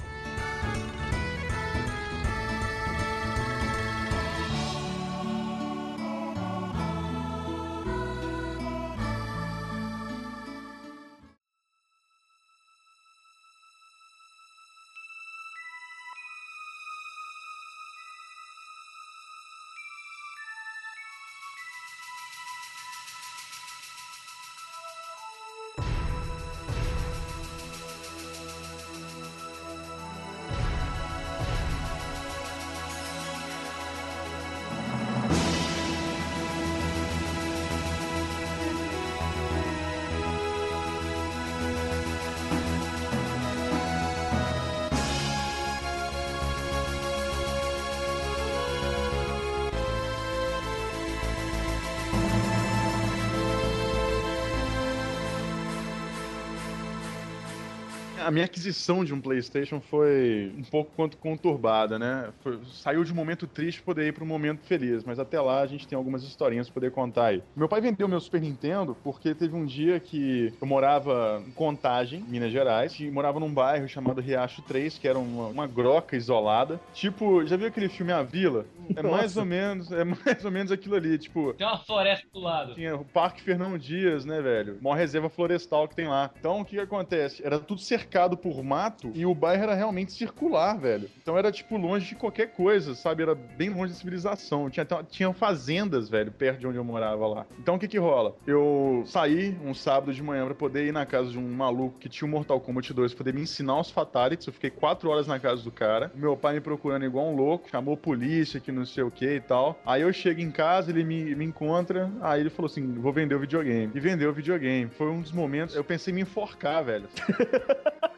A minha aquisição de um PlayStation foi um pouco quanto conturbada, né? Foi- saiu de um momento triste pra poder ir para um momento feliz, mas até lá a gente tem algumas historinhas pra poder contar aí. Meu pai vendeu meu Super Nintendo porque teve um dia que eu morava em Contagem, Minas Gerais, e morava num bairro chamado Riacho 3, que era uma, uma groca isolada. Tipo, já viu aquele filme A Vila? É mais ou menos, é mais ou menos aquilo ali, tipo, Tem uma floresta do lado. tinha o Parque Fernão Dias, né, velho? Uma reserva florestal que tem lá. Então, o que que acontece? Era tudo cercado por mato e o bairro era realmente circular, velho. Então era, tipo, longe de qualquer coisa, sabe? Era bem longe da civilização. Tinha, tinha fazendas, velho, perto de onde eu morava lá. Então, o que que rola? Eu saí um sábado de manhã pra poder ir na casa de um maluco que tinha o Mortal Kombat 2 pra poder me ensinar os Fatalities. Eu fiquei quatro horas na casa do cara. Meu pai me procurando igual um louco, chamou polícia, que não sei o que e tal. Aí eu chego em casa, ele me, me encontra, aí ele falou assim: vou vender o videogame. E vendeu o videogame. Foi um dos momentos. Eu pensei em me enforcar, velho.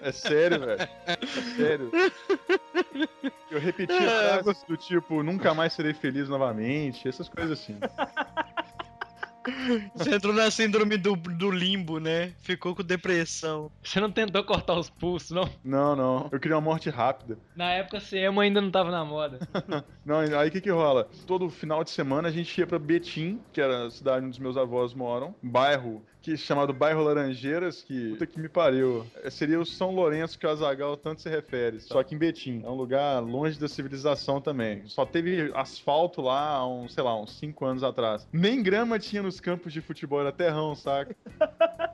é sério, velho. É sério. Eu repeti frases do tipo, nunca mais serei feliz novamente, essas coisas assim. Você entrou na síndrome do, do limbo, né? Ficou com depressão. Você não tentou cortar os pulsos, não? Não, não. Eu queria uma morte rápida. Na época, ser emo ainda não tava na moda. Não, aí o que que rola? Todo final de semana a gente ia pra Betim, que era a cidade onde os meus avós moram, bairro que chamado Bairro Laranjeiras, que puta que me pariu. É, Seria o São Lourenço que o Azagal tanto se refere, só que em Betim. É um lugar longe da civilização também. Só teve asfalto lá há uns, sei lá, uns 5 anos atrás. Nem grama tinha nos campos de futebol, era terrão, saca?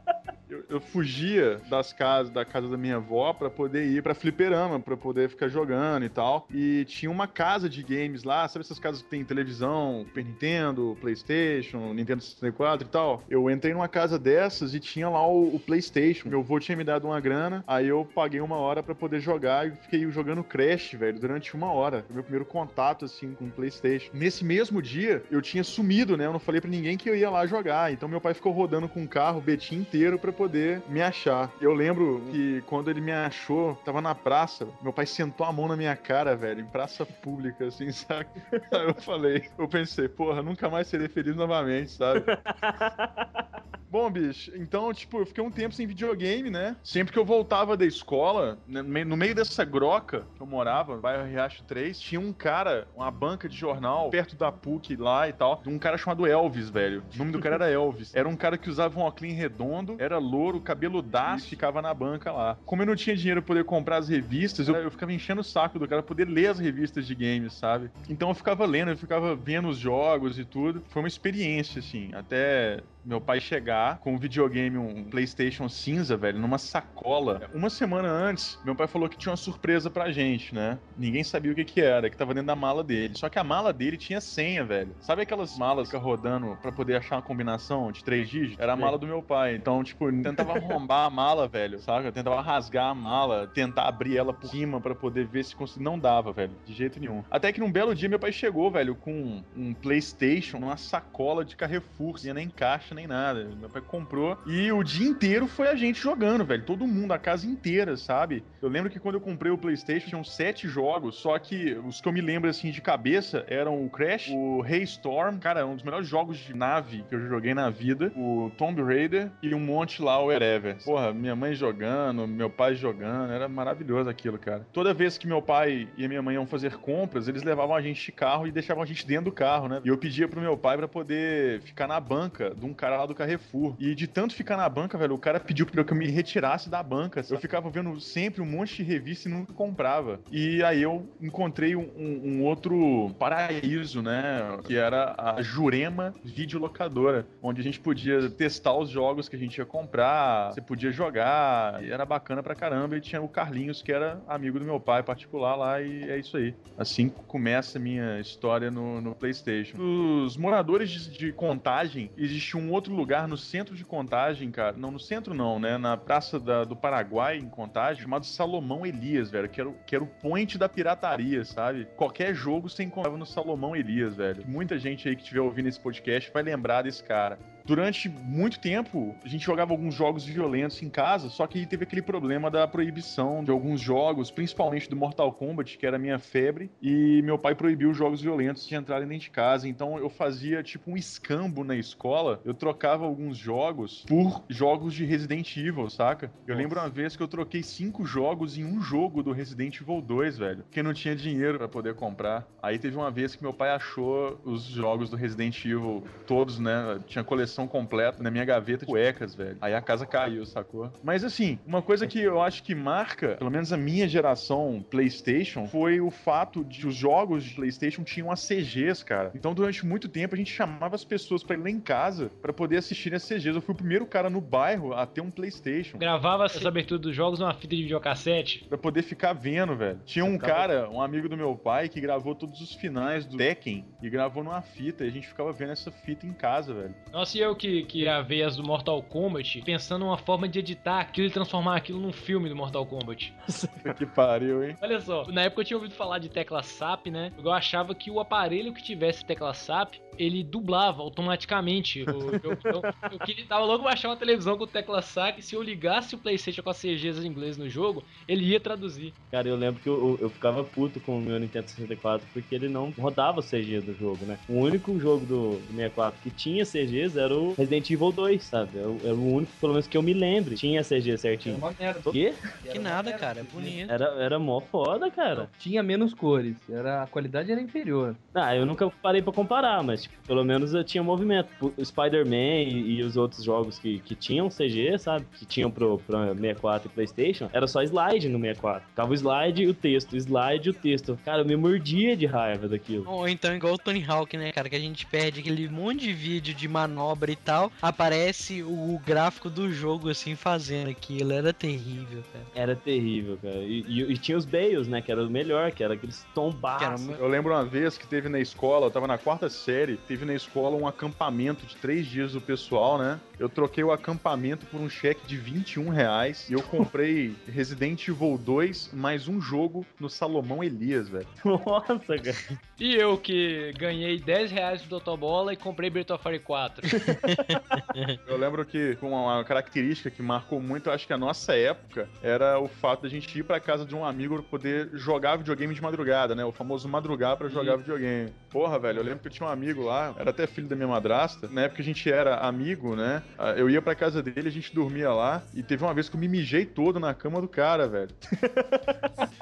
Eu, fugia das casas, da casa da minha avó pra poder ir pra fliperama, pra poder ficar jogando e tal. E tinha uma casa de games lá, sabe essas casas que tem televisão, Super Nintendo, PlayStation, Nintendo 64 e tal? Eu entrei numa casa dessas e tinha lá o, o PlayStation. Meu avô tinha me dado uma grana, aí eu paguei uma hora pra poder jogar e fiquei jogando Crash, velho, durante uma hora. Foi meu primeiro contato, assim, com o PlayStation. Nesse mesmo dia, eu tinha sumido, né? Eu não falei pra ninguém que eu ia lá jogar. Então meu pai ficou rodando com o carro o Betim inteiro pra poder me achar. Eu lembro que quando ele me achou, tava na praça, meu pai sentou a mão na minha cara, velho, em praça pública, assim, sabe? Aí eu falei, eu pensei, porra, nunca mais serei feliz novamente, sabe? Bom, bicho, então, tipo, eu fiquei um tempo sem videogame, né? Sempre que eu voltava da escola, né, no meio- dessa groca que eu morava, no bairro Riacho 3, tinha um cara, uma banca de jornal, perto da PUC lá e tal, um cara chamado Elvis, velho. O nome do cara era Elvis. Era um cara que usava um óculos redondo, era louro, cabeludaço, ficava na banca lá. Como eu não tinha dinheiro pra poder comprar as revistas, eu, eu ficava enchendo o saco do cara poder ler as revistas de games, sabe? Então eu ficava lendo, eu ficava vendo os jogos e tudo. Foi uma experiência, assim, até meu pai chegar com um videogame, um PlayStation cinza, velho, numa sacola. Uma semana antes, meu pai falou que tinha uma surpresa pra gente, né? Ninguém sabia o que que era, que tava dentro da mala dele. Só que a mala dele tinha senha, velho. Sabe aquelas malas que rodando pra poder achar uma combinação de três dígitos? Era a mala do meu pai. Então, tipo, tentava arrombar a mala, velho, saca? Eu tentava rasgar a mala, tentar abrir ela por cima pra poder ver se conseguia. Não dava, velho, de jeito nenhum. Até que num belo dia meu pai chegou, velho, com um PlayStation numa sacola de Carrefour, sem nem caixa nem nada. Meu pai comprou e o dia inteiro foi a gente jogando, velho. Todo mundo, a casa inteira, sabe? Eu lembro que quando eu comprei o PlayStation tinham sete jogos, só que os que eu me lembro assim de cabeça eram o Crash, o Haystorm, cara, um dos melhores jogos de nave que eu joguei na vida, o Tomb Raider e um monte lá, o Wherever. Porra, minha mãe jogando, meu pai jogando, era maravilhoso aquilo, cara. Toda vez que meu pai e minha mãe iam fazer compras, eles levavam a gente de carro e deixavam a gente dentro do carro, né? E eu pedia pro meu pai pra poder ficar na banca de um cara lá do Carrefour. E de tanto ficar na banca, velho, o cara pediu pra que eu me retirasse da banca. Eu ficava vendo sempre um monte de revista e nunca comprava. E aí eu encontrei um, um- um outro paraíso, né? Que era a Jurema Videolocadora, onde a gente podia testar os jogos que a gente ia comprar, você podia jogar, e era bacana pra caramba. E tinha o Carlinhos, que era amigo do meu pai particular lá, e é isso aí. Assim começa a minha história no, no PlayStation. Os moradores de, de Contagem, existe um outro lugar no centro de Contagem, cara. Não, no centro não, né? Na Praça da- do Paraguai, em Contagem, chamado Salomão Elias, velho. Que era, que era o point da pirataria, sabe? Qualquer jogo você encontrava no Salomão Elias, velho. Muita gente aí que estiver ouvindo esse podcast vai lembrar desse cara. Durante muito tempo, a gente jogava alguns jogos violentos em casa, só que teve aquele problema da proibição de alguns jogos, principalmente do Mortal Kombat, que era a minha febre, e meu pai proibiu os jogos violentos de entrarem dentro de casa. Então eu fazia tipo um escambo na escola, eu trocava alguns jogos por jogos de Resident Evil, saca? Eu lembro uma vez que eu troquei cinco jogos em um jogo do Resident Evil 2, velho, porque não tinha dinheiro pra poder comprar. Aí teve uma vez que meu pai achou os jogos do Resident Evil todos, né? Tinha coleção coleção completa na minha gaveta de cuecas, velho. Aí a casa caiu, sacou? Mas assim, uma coisa que eu acho que marca, pelo menos a minha geração PlayStation, foi o fato de os jogos de PlayStation tinham as CGs, cara. Então durante muito tempo a gente chamava as pessoas pra ir lá em casa pra poder assistir as CGs. Eu fui o primeiro cara no bairro a ter um PlayStation. Gravava as aberturas dos jogos numa fita de videocassete. Pra poder ficar vendo, velho. Tinha um cara, um amigo do meu pai, que gravou todos os finais do Tekken e gravou numa fita. E a gente ficava vendo essa fita em casa, velho. Nossa, e eu que, que gravei as do Mortal Kombat, pensando uma forma de editar aquilo e transformar aquilo num filme do Mortal Kombat. Que pariu, hein? Olha só, na época eu tinha ouvido falar de tecla SAP, né? Eu achava que o aparelho que tivesse tecla SAP, ele dublava automaticamente. Eu, eu, eu, eu queria, tava louco baixar uma televisão com tecla SAP e se eu ligasse o Playstation com as CGs em inglês no jogo, ele ia traduzir. Cara, eu lembro que eu, eu ficava puto com o meu Nintendo 64 porque ele não rodava o CG do jogo, né? O único jogo do, do 64 que tinha CGs era o Resident Evil 2, sabe? Era, o- era o único, pelo menos que eu me lembre, tinha CG certinho. Uma merda. O quê? Que nada, cara, é bonito. Era, era mó foda, cara. Tinha menos cores, era, a qualidade era inferior. Ah, eu nunca parei pra comparar, mas tipo, pelo menos eu tinha movimento. O Spider-Man e, e os outros jogos que, que tinham CG, sabe? Que tinham pro, pro 64 e PlayStation, era só slide no 64. Ficava o slide e o texto, slide e o texto. Cara, eu me mordia de raiva daquilo. Ou então igual o Tony Hawk, né, cara? Que a gente perde aquele monte de vídeo de manobra e tal. Aparece o gráfico do jogo, assim, fazendo aquilo. Era terrível, cara. Era terrível, cara. E, e- e tinha os Bales, né? Que era o melhor, que era aqueles era tombaços. Eu lembro uma vez que teve na escola, eu tava na quarta série, teve na escola um acampamento de três dias do pessoal, né? Eu troquei o acampamento por um cheque de 21 reais e eu comprei Resident Evil 2 mais um jogo no Salomão Elias, velho. Nossa, cara. E eu que ganhei 10 reais do Totobola e comprei Breath of Fire 4. Eu lembro que uma característica que marcou muito, eu acho que a nossa época, era o fato da gente ir pra casa de um amigo pra poder jogar videogame de madrugada, né? O famoso madrugar pra jogar videogame. Porra, velho, eu lembro que eu tinha um amigo lá, era até filho da minha madrasta. Na época a gente era amigo, né? Ah, Eu ia pra casa dele, a gente dormia lá, e teve uma vez que eu me mijei todo na cama do cara, velho.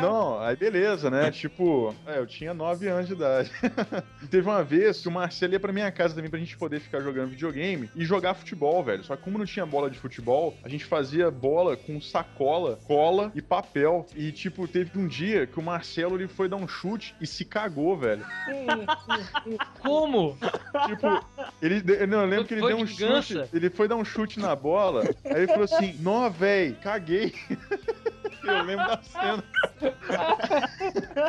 Não, aí beleza, né? Tipo, é, eu tinha 9 anos de idade. e teve uma vez que o Marcelo ia pra minha casa também pra gente poder ficar jogando videogame e jogar futebol, velho. Só que como não tinha bola de futebol, a gente fazia bola com sacola, cola e papel. E, tipo, teve um dia que o Marcelo ele foi dar um chute e se cagou, velho. Como? Tipo, ele. de- Não, eu lembro que ele Foi deu um vingança? chute. Ele foi dar um chute na bola. Aí ele falou assim: Nó, véi, caguei. Eu lembro da cena.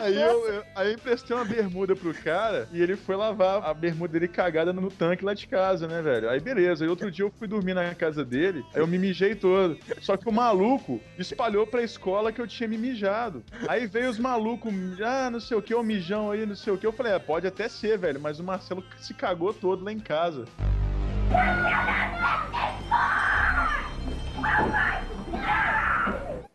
Aí eu, eu- aí eu emprestei uma bermuda pro cara e ele foi lavar a bermuda dele cagada no tanque lá de casa, né, velho? Aí beleza. Aí outro dia eu fui dormir na casa dele, aí eu me mijei todo. Só que o maluco espalhou pra escola que eu tinha me mijado. Aí veio os malucos, ah, não sei o que, o mijão aí, não sei o que. Eu falei, é, pode até ser, velho, mas o Marcelo se cagou todo lá em casa.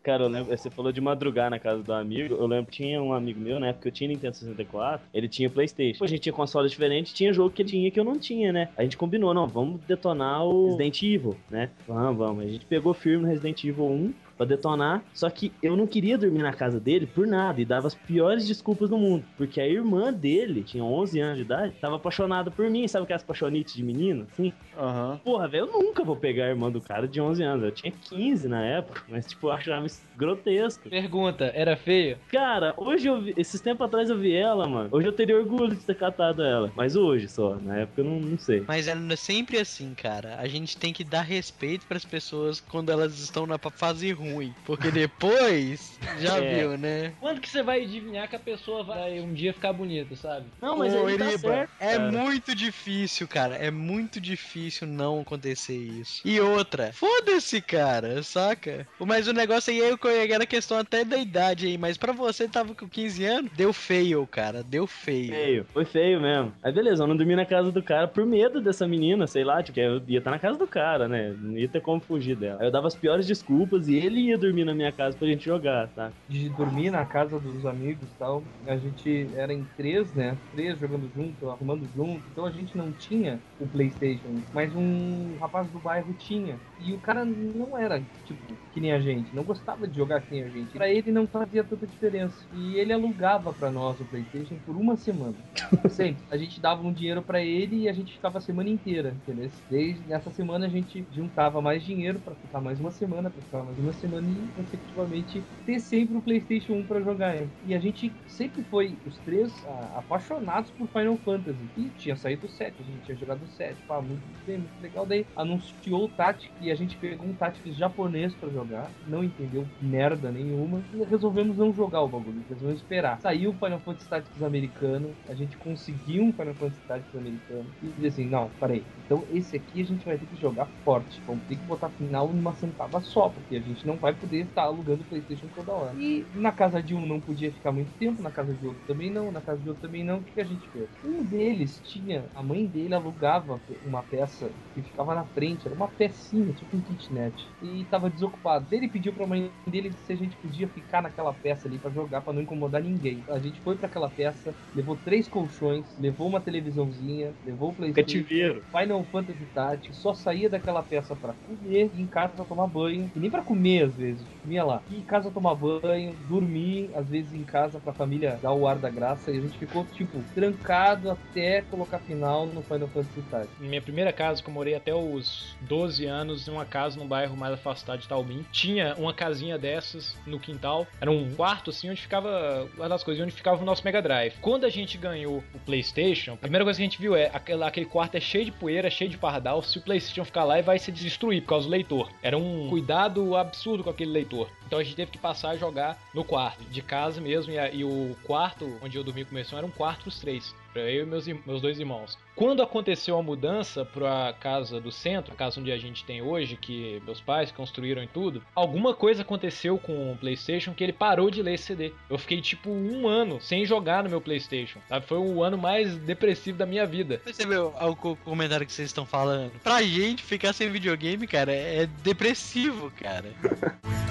Cara, eu lembro, você falou de madrugar na casa do amigo. Eu lembro que tinha um amigo meu, na época que eu tinha Nintendo 64, ele tinha Playstation. A gente tinha console diferente, tinha jogo que ele tinha que eu não tinha, né? A gente combinou, não, vamos detonar o Resident Evil, né? Vamos, vamos. A gente pegou firme no Resident Evil 1 pra detonar. Só que eu não queria dormir na casa dele por nada e dava as piores desculpas do mundo. Porque a irmã dele, tinha 11 anos de idade, tava apaixonada por mim. Sabe aquelas paixonites de menino, assim? Aham. Porra, velho, eu nunca vou pegar a irmã do cara de 11 anos. Eu tinha 15 na época, mas, tipo, eu achava isso grotesco. Pergunta, era feia? Cara, hoje eu vi, esses tempos atrás eu vi ela, mano. Hoje eu teria orgulho de ter catado ela. Mas hoje só, na época eu não, não sei. Mas é sempre assim, cara. A gente tem que dar respeito pras pessoas quando elas estão na fase ruim. Porque depois, já É. viu, né? Quando que você vai adivinhar que a pessoa vai um dia ficar bonita, sabe? Não, mas Ô, ele tá certo, é cara. muito difícil, cara. É muito difícil não acontecer isso. E outra, foda-se, cara, saca? Mas o negócio aí é era questão até da idade aí. Mas pra você tava com 15 anos, deu fail, cara. Deu feio. Feio, foi feio mesmo. Aí beleza, eu não dormi na casa do cara por medo dessa menina, sei lá, tipo, eu ia estar na casa do cara, né? Não ia ter como fugir dela. Aí eu dava as piores desculpas e ele ia dormir na minha casa pra gente jogar, tá? De dormir na casa dos amigos e tal. A gente era em três, né? Três jogando junto, arrumando junto. Então a gente não tinha o PlayStation, mas um rapaz do bairro tinha. E o cara não era, tipo, que nem a gente, não gostava de jogar que nem a gente. Pra ele não fazia tanta diferença. E ele alugava pra nós o PlayStation por uma semana. Sempre. A gente dava um dinheiro pra ele e a gente ficava a semana inteira, entendeu? Desde nessa semana a gente juntava mais dinheiro pra ficar mais uma semana, pra ficar mais uma semana e consecutivamente ter sempre o PlayStation 1 pra jogar. hein? E a gente sempre foi, os três, ah, apaixonados por Final Fantasy. E tinha saído o 7, a gente tinha jogado o 7. Pá, muito bem, muito legal. Daí anunciou o Tactics e a gente pegou um Tactics japonês pra jogar. Não entendeu merda nenhuma. E resolvemos não jogar o bagulho, resolvemos esperar. Saiu o Final Fantasy Tactics americano, a gente conseguiu um Final Fantasy Tactics americano. E disse assim: não, peraí. Então esse aqui a gente vai ter que jogar forte. Vamos ter que botar final numa sentada só, porque a gente não vai poder estar alugando o PlayStation toda hora. E na casa de um não podia ficar muito tempo, na casa de outro também não, na casa de outro também não. O que, que a gente fez? Um deles tinha, a mãe dele alugava uma peça que ficava na frente, era uma pecinha, tipo um kitnet, e tava desocupado. Ele pediu pra mãe dele se a gente podia ficar naquela peça ali pra jogar, pra não incomodar ninguém. A gente foi pra aquela peça, levou três colchões, levou uma televisãozinha, levou o PlayStation. Cativeiro. Final Fantasy Tactics, só saía daquela peça pra comer e em casa pra tomar banho. E nem pra comer às vezes, comia lá. E em casa tomar banho, dormir, às vezes em casa pra família dar o ar da graça. E a gente ficou, tipo, trancado até colocar final no Final Fantasy Tactics. Minha primeira casa, que eu morei até os 12 anos, em uma casa num bairro mais afastado de Taubim, tinha uma casinha dessas no quintal. Era um quarto, assim, onde ficava uma das coisas, onde ficava o nosso Mega Drive. Quando a gente ganhou o PlayStation, a primeira coisa que a gente viu é aquele, aquele quarto é cheio de poeira, cheio de pardal. Se o PlayStation ficar lá, vai se destruir por causa do leitor. Era um cuidado absurdo com aquele leitor. Então a gente teve que passar a jogar no quarto, de casa mesmo. E, a- e o quarto onde eu dormi com o meu irmão era um quarto dos três. Pra eu e meus, meus dois irmãos. Quando aconteceu a mudança pra casa do centro, a casa onde a gente tem hoje, que meus pais construíram e tudo, alguma coisa aconteceu com o PlayStation que ele parou de ler CD. Eu fiquei tipo um ano sem jogar no meu PlayStation. sabe? Foi o ano mais depressivo da minha vida. Percebeu o co- comentário que vocês estão falando? Pra gente ficar sem videogame, cara, é depressivo, cara.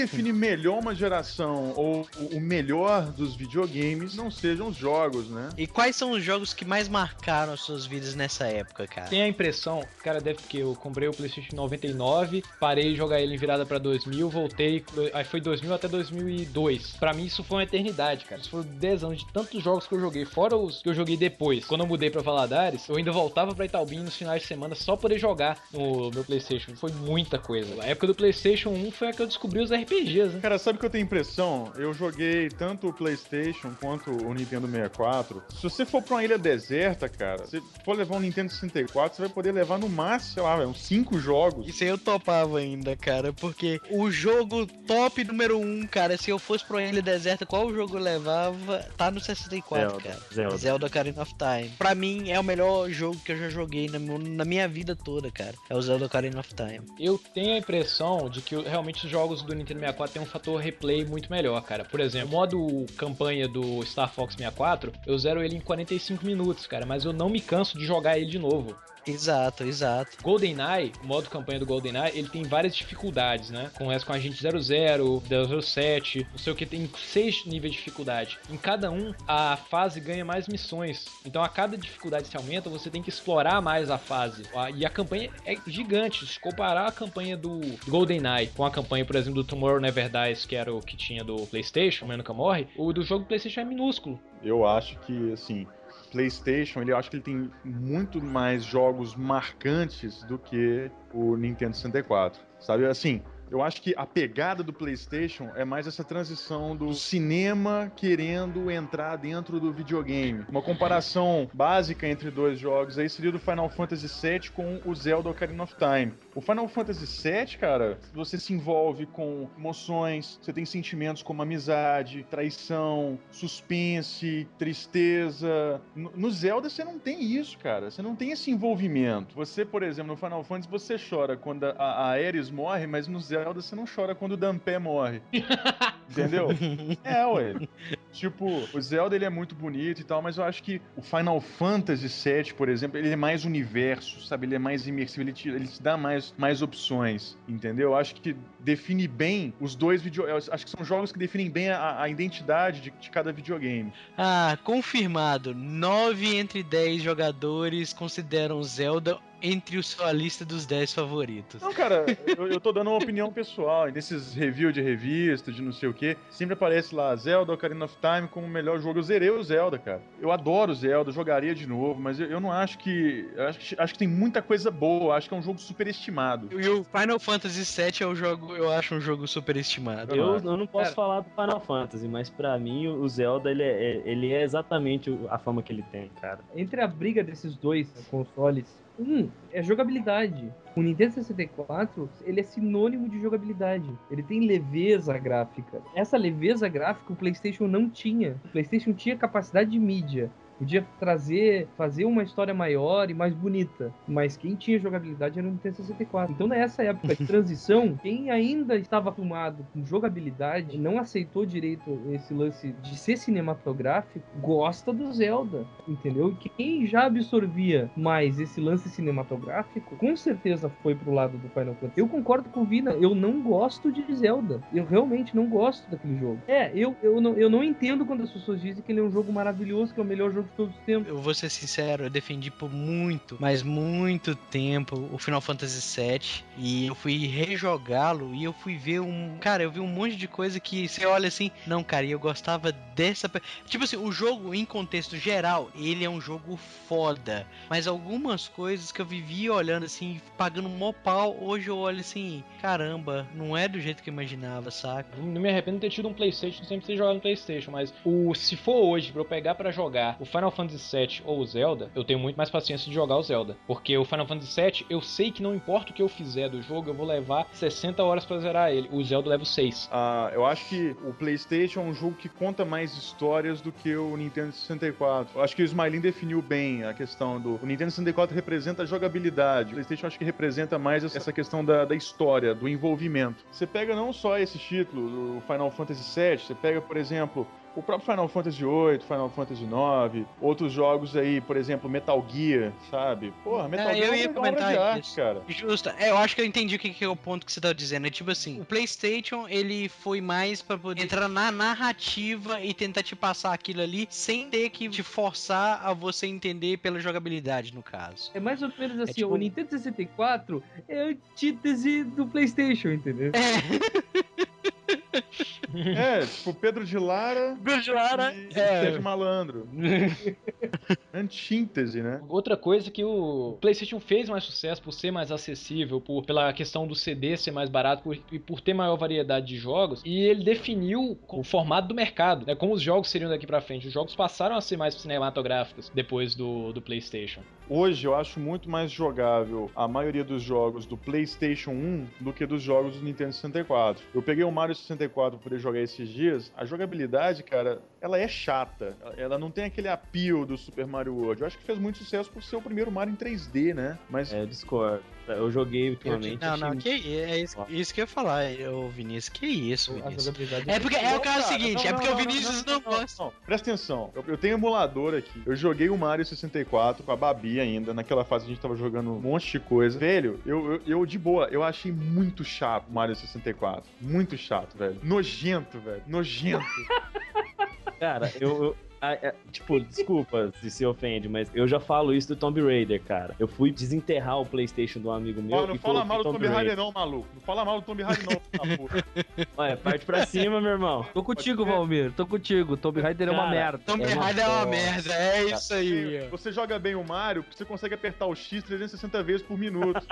define melhor uma geração ou o melhor dos videogames não sejam os jogos, né? E quais são os jogos que mais marcaram as suas vidas nessa época, cara? Tem a impressão, cara, deve que eu comprei o PlayStation em 99, parei de jogar ele em virada pra 2000, voltei, aí foi 2000 até 2002. Pra mim isso foi uma eternidade, cara. Isso foram 10 anos de tantos jogos que eu joguei, fora os que eu joguei depois. Quando eu mudei pra Valadares, eu ainda voltava pra Itaubim nos finais de semana só pra poder jogar no meu PlayStation. Foi muita coisa. A época do PlayStation 1 foi a que eu descobri os RPGs, né? Cara, sabe o que eu tenho impressão? Eu joguei tanto o PlayStation quanto o Nintendo 64. Se você for pra uma ilha deserta, cara, se for levar um Nintendo 64, você vai poder levar no máximo, sei lá, uns 5 jogos. Isso aí eu topava ainda, cara, porque o jogo top número 1, um, cara, se eu fosse pra uma ilha deserta, qual jogo eu levava? Tá no 64, Zelda, cara. Zelda. Zelda Ocarina of Time. Pra mim, é o melhor jogo que eu já joguei na, na minha vida toda, cara. É o Zelda Ocarina of Time. Eu tenho a impressão de que realmente os jogos do Nintendo 64 têm um fator replay muito melhor, cara. Por exemplo, o modo campanha do Star Fox 64, eu zero ele em 45 minutos, cara, mas eu não me canso de jogar ele de novo. Exato, exato. GoldenEye, o modo campanha do GoldenEye, ele tem várias dificuldades, né? Começa com Agente 00, 007, não sei o que, tem seis níveis de dificuldade. Em cada um, a fase ganha mais missões. Então, a cada dificuldade se aumenta, você tem que explorar mais a fase. A- E a campanha é gigante. Se comparar a campanha do GoldenEye com a campanha, por exemplo, do Tomorrow Never Dies, que era o que tinha do PlayStation, Amanhã Nunca Morre, o do jogo do PlayStation é minúsculo. Eu acho que, assim, PlayStation, ele acho que ele tem muito mais jogos marcantes do que o Nintendo 64. Sabe, assim, eu acho que a pegada do PlayStation é mais essa transição do cinema querendo entrar dentro do videogame. Uma comparação básica entre dois jogos aí seria do Final Fantasy VII com o Zelda Ocarina of Time. O Final Fantasy VII, cara, você se envolve com emoções, você tem sentimentos como amizade, traição, suspense, tristeza. No Zelda você não tem isso, cara. Você não tem esse envolvimento. Você, por exemplo, no Final Fantasy você chora quando a, a Ares morre, mas no Zelda você não chora quando o Dampé morre. Entendeu? é, ué. Tipo, o Zelda ele é muito bonito e tal, mas eu acho que o Final Fantasy VII, por exemplo, ele é mais universo, sabe? Ele é mais imersivo, ele te, ele te dá mais, mais opções, entendeu? Eu acho que define bem os dois videogames. Acho que são jogos que definem bem a, a identidade de, de cada videogame. Ah, confirmado. 9 entre 10 jogadores consideram Zelda entre o sua lista dos 10 favoritos. Não, cara, eu, eu tô dando uma opinião pessoal. Nesses reviews de revista, de não sei o que, sempre aparece lá Zelda Ocarina of Time como o melhor jogo. Eu zerei o Zelda, cara. Eu adoro Zelda, jogaria de novo, mas eu, eu não acho que. Acho, que. acho que tem muita coisa boa. Acho que é um jogo superestimado. E o Final Fantasy VII é o jogo, eu acho um jogo superestimado. Eu, eu não posso Cara. falar do Final Fantasy, mas pra mim o Zelda ele é, é- ele é exatamente a fama que ele tem, cara. Entre a briga desses dois consoles, um é jogabilidade. O Nintendo 64, ele é sinônimo de jogabilidade. Ele tem leveza gráfica. Essa leveza gráfica o PlayStation não tinha. O PlayStation tinha capacidade de mídia. Podia trazer, fazer uma história maior e mais bonita. Mas quem tinha jogabilidade era o Nintendo 64. Então, nessa época de transição, quem ainda estava acostumado com jogabilidade, não aceitou direito esse lance de ser cinematográfico, gosta do Zelda, entendeu? E quem já absorvia mais esse lance cinematográfico, com certeza foi pro lado do Final Fantasy. Eu concordo com o Vina, eu não gosto de Zelda. Eu realmente não gosto daquele jogo. É, eu, eu, não, eu não entendo quando as pessoas dizem que ele é um jogo maravilhoso, que é o melhor jogo de todos os tempos. Eu vou ser sincero, eu defendi por muito, mas muito tempo o Final Fantasy VII e eu fui rejogá-lo e eu fui ver um. Cara, eu vi um monte de coisa que você olha assim, não, cara, e eu gostava dessa. Tipo assim, o jogo em contexto geral, ele é um jogo foda, mas algumas coisas que eu vivia olhando assim, pagando mó pau, hoje eu olho assim, caramba, não é do jeito que eu imaginava, saca? Não me arrependo de ter tido um Playstation sem precisar jogar no Playstation, mas o se for hoje pra eu pegar pra jogar o Final Fantasy VII ou Zelda, eu tenho muito mais paciência de jogar o Zelda. Porque o Final Fantasy VII, eu sei que não importa o que eu fizer do jogo, eu vou levar 60 horas pra zerar ele. O Zelda leva 6. Ah, eu acho que o PlayStation é um jogo que conta mais histórias do que o Nintendo 64. Eu acho que o Smiling definiu bem a questão do. O Nintendo 64 representa a jogabilidade. O PlayStation acho que representa mais essa questão da, da história, do envolvimento. Você pega não só esse título, o Final Fantasy VII, você pega, por exemplo. O próprio Final Fantasy VIII, Final Fantasy IX, outros jogos aí, por exemplo, Metal Gear, sabe? Porra, Metal É, Gear eu é ia uma obra comentar de arte, isso. cara. Justo. É, eu acho que eu entendi o que, que é o ponto que você tá dizendo. É tipo assim, o PlayStation, ele foi mais pra poder entrar na narrativa e tentar te passar aquilo ali sem ter que te forçar a você entender pela jogabilidade, no caso. É mais ou menos assim, tipo- o Nintendo 64 é a antítese do PlayStation, entendeu? É, tipo, Pedro de Lara Pedro de Lara, e é. Sérgio Malandro. Antítese, né? Outra coisa que o PlayStation fez mais sucesso por ser mais acessível, por pela questão do CD ser mais barato por- e por ter maior variedade de jogos, e ele definiu o formato do mercado, né, como os jogos seriam daqui pra frente. Os jogos passaram a ser mais cinematográficos depois do, do PlayStation. Hoje eu acho muito mais jogável a maioria dos jogos do PlayStation 1 do que dos jogos do Nintendo 64. Eu peguei o Mario 64 pra poder jogar esses dias. A jogabilidade, cara, ela é chata. Ela não tem aquele appeal do Super Mario World. Eu acho que fez muito sucesso por ser o primeiro Mario em 3D, né? Mas É, Discord. Eu joguei ultimamente. Não, não, que é isso, isso que eu ia falar, ô Vinícius. Que isso, Vinícius? É porque é o caso seguinte, não, é porque não, o não, Vinícius não, gosta. Não, presta atenção. Eu, eu tenho emulador aqui. Eu joguei o Mario 64 com a Babi ainda. Naquela fase a gente tava jogando um monte de coisa. Velho, eu, eu, eu, de boa, eu achei muito chato o Mario 64. Muito chato, velho. Nojento, velho. Nojento. Cara, eu. eu- ah, é, tipo, desculpa se se ofende, mas eu já falo isso do Tomb Raider, cara. Eu fui desenterrar o PlayStation de um amigo meu. Ó, não e fala mal do Tomb Tomb Raider não, maluco. Não fala mal do Tomb Raider não, porra. Olha, parte pra cima, meu irmão. Tô contigo, Valmir, tô contigo. Tomb Raider é uma Cara, merda. Tomb É uma Raider é uma merda, é isso aí. ó. Você joga bem o Mario, porque você consegue apertar o X 360 vezes por minuto.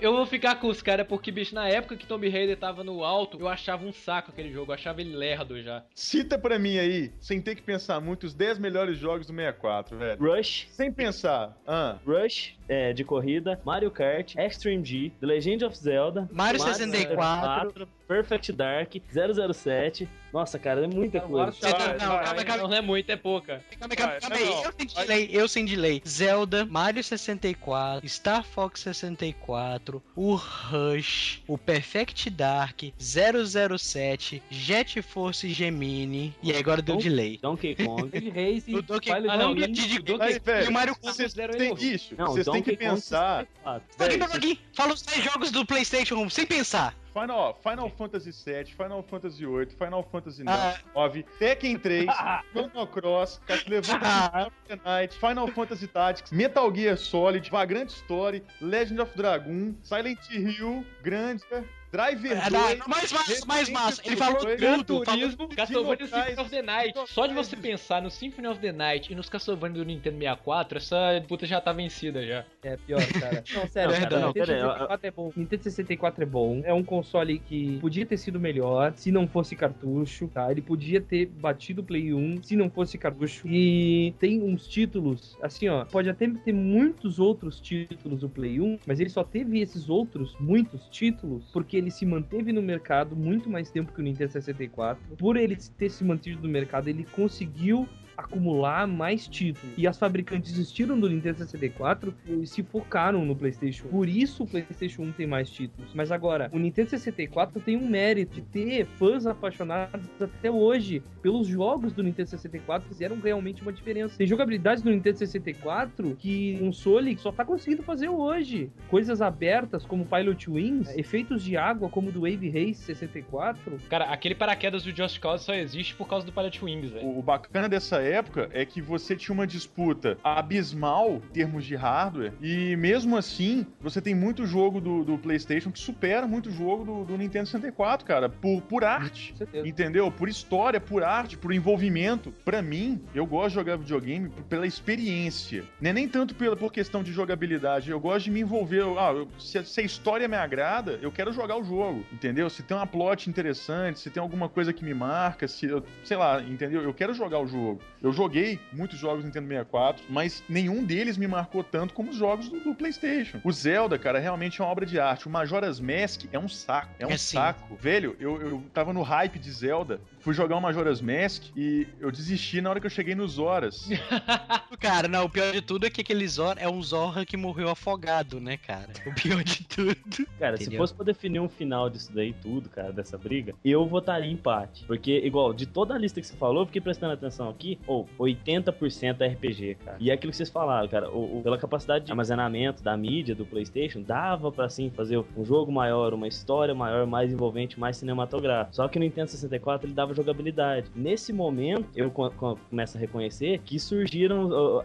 Eu vou ficar com os caras porque, bicho, na época que Tomb Raider tava no alto, eu achava um saco aquele jogo, eu achava ele lerdo já. Cita pra mim aí, sem ter que pensar muito, os 10 melhores jogos do 64, velho. Rush, Sem pensar. Ah, Rush, é, de corrida, Mario Kart, Extreme G, The Legend of Zelda, Mario 64. Perfect Dark, 007. Nossa, cara, é muita coisa. Não, vai, calma, calma, Não é muito, é pouca. calma, calma, calma não, aí. não. Eu sem delay, eu sem delay. Zelda, Mario 64, Star Fox 64, o Rush, o Perfect Dark, 007, Jet Force Gemini. E agora deu delay. Donkey Kong. Racing, O Donkey- Ah, não, o Donkey velho, e o Mario vocês considero têm isso. Vocês têm Donkey que pensar. 64. Donkey Véi, Kong, fala os 10 jogos do PlayStation sem pensar. Final, Final Fantasy VII, Final Fantasy VIII, Final Fantasy Ah. 9, Tekken 3, Chrono Cross, Castlevania Symphony of the Night, Final Fantasy Tactics, Metal Gear Solid, Vagrant Story, Legend of Dragoon, Silent Hill, Grandia, Driver É, 2, não, mais massa, mais massa. Ele falou 2, Gran tudo. falou- Turismo, Castlevania Symphony of the Night. Só de você pensar no Symphony of the Night e nos Castlevania do Nintendo 64, essa puta já tá vencida já. É pior, cara. Não, sério, Verdade. cara. Não, Nintendo pera aí, 64 é bom. Nintendo 64 é bom. É um console que podia ter sido melhor se não fosse cartucho, tá? Ele podia ter batido o Play 1 se não fosse cartucho. E tem uns títulos, assim, ó. Pode até ter muitos outros títulos do Play 1, mas ele só teve esses outros, muitos títulos, porque ele se manteve no mercado muito mais tempo que o Nintendo 64. Por ele ter se mantido no mercado, ele conseguiu acumular mais títulos. E as fabricantes desistiram do Nintendo 64 e se focaram no PlayStation. Por isso o PlayStation 1 tem mais títulos. Mas agora, o Nintendo 64 tem um mérito de ter fãs apaixonados até hoje pelos jogos do Nintendo 64 que fizeram realmente uma diferença. Tem jogabilidades do Nintendo 64 que um console só tá conseguindo fazer hoje. Coisas abertas como Pilot Wings, efeitos de água como do Wave Race 64. Cara, aquele paraquedas do Just Cause só existe por causa do Pilot Wings, velho. O bacana dessa época é que você tinha uma disputa abismal em termos de hardware, e mesmo assim, você tem muito jogo do, do PlayStation que supera muito jogo do, do Nintendo 64, cara, por, por arte. Entendeu? Por história, por arte, por envolvimento. Pra mim, eu gosto de jogar videogame pela experiência. Não é nem tanto pela, por questão de jogabilidade. Eu gosto de me envolver. Ah, eu- se, a- se a história me agrada, eu quero jogar o jogo. Entendeu? Se tem uma plot interessante, se tem alguma coisa que me marca, se eu, sei lá, entendeu? Eu quero jogar o jogo. Eu joguei muitos jogos do Nintendo 64, mas nenhum deles me marcou tanto como os jogos do, do PlayStation. O Zelda, cara, realmente é uma obra de arte. O Majora's Mask é um saco. É um É sim. saco. Velho, eu, eu tava no hype de Zelda, fui jogar o Majora's Mask e eu desisti na hora que eu cheguei nos horas. Cara, não, o pior de tudo é que aquele Zorra é um Zorra que morreu afogado, né, cara? O pior de tudo. Cara, se Entendeu? fosse pra definir um final disso daí tudo, cara, dessa briga, eu votaria em empate. Porque, igual, de toda a lista que você falou, eu fiquei prestando atenção aqui, ou 80% é RPG, cara. E é aquilo que vocês falaram, cara, o, o- pela capacidade de armazenamento da mídia do PlayStation, dava pra, assim, fazer um jogo maior, uma história maior, mais envolvente, mais cinematográfico. Só que no Nintendo 64 ele dava jogabilidade. Nesse momento, eu co- co- começo a reconhecer que surgiram du-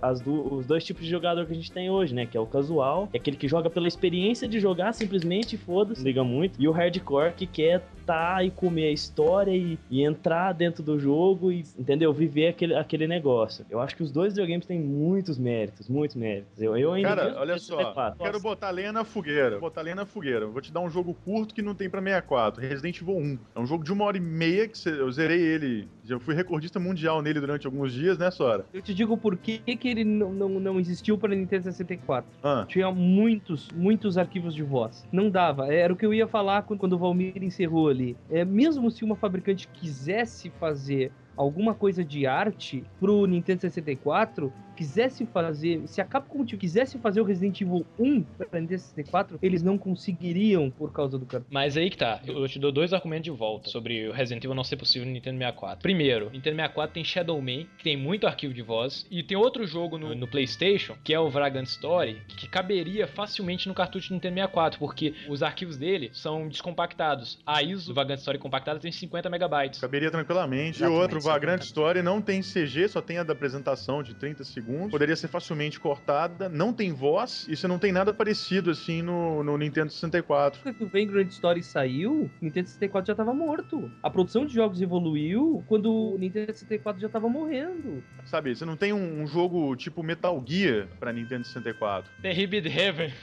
os dois tipos de jogador que a gente tem hoje, né? Que é o casual, que é aquele que joga pela experiência de jogar simplesmente, foda-se, liga muito. E o hardcore, que quer tá e comer a história e, e entrar dentro do jogo e, entendeu? Viver aquele, aquele negócio. Eu acho que os dois videogames têm muitos méritos, muitos méritos. Eu, eu ainda Cara, olha só, 64. quero Nossa, botar lenha na fogueira. Botar lenha na fogueira. Vou te dar um jogo curto que não tem pra 64. Resident Evil 1. É um jogo de uma hora e meia que cê- eu zerei ele. Já fui recordista mundial nele durante alguns dias, né, Sora? Eu te digo por que, que ele não, não, não existiu para Nintendo 64. Ah, Tinha muitos, muitos arquivos de voz. Não dava. Era o que eu ia falar quando, quando o Valmir encerrou ali. É, mesmo se uma fabricante quisesse fazer alguma coisa de arte pro Nintendo 64, quisesse fazer, se a Capcom quisesse fazer o Resident Evil 1 para Nintendo 64, eles não conseguiriam por causa do cartão. Mas aí que tá, eu te dou dois argumentos de volta sobre o Resident Evil não ser possível no Nintendo 64. Primeiro, Nintendo 64 tem Shadow Man, que tem muito arquivo de voz, e tem outro jogo no, no PlayStation, que é o Vagrant Story, que caberia facilmente no cartucho do Nintendo 64, porque os arquivos dele são descompactados. A ISO do Vagrant Story compactada tem 50 megabytes. caberia tranquilamente. Exatamente, e outro, Vagrant. Story não tem CG, só tem a da apresentação de 30 segundos. Poderia ser facilmente cortada. Não tem voz. E você não tem nada parecido assim no, no Nintendo 64. Quando o Vagrant Story saiu, o Nintendo 64 já tava morto. A produção de jogos evoluiu quando o Nintendo 64 já tava morrendo. Sabe? Você não tem um, um jogo tipo Metal Gear pra Nintendo 64. The Hibid Heaven.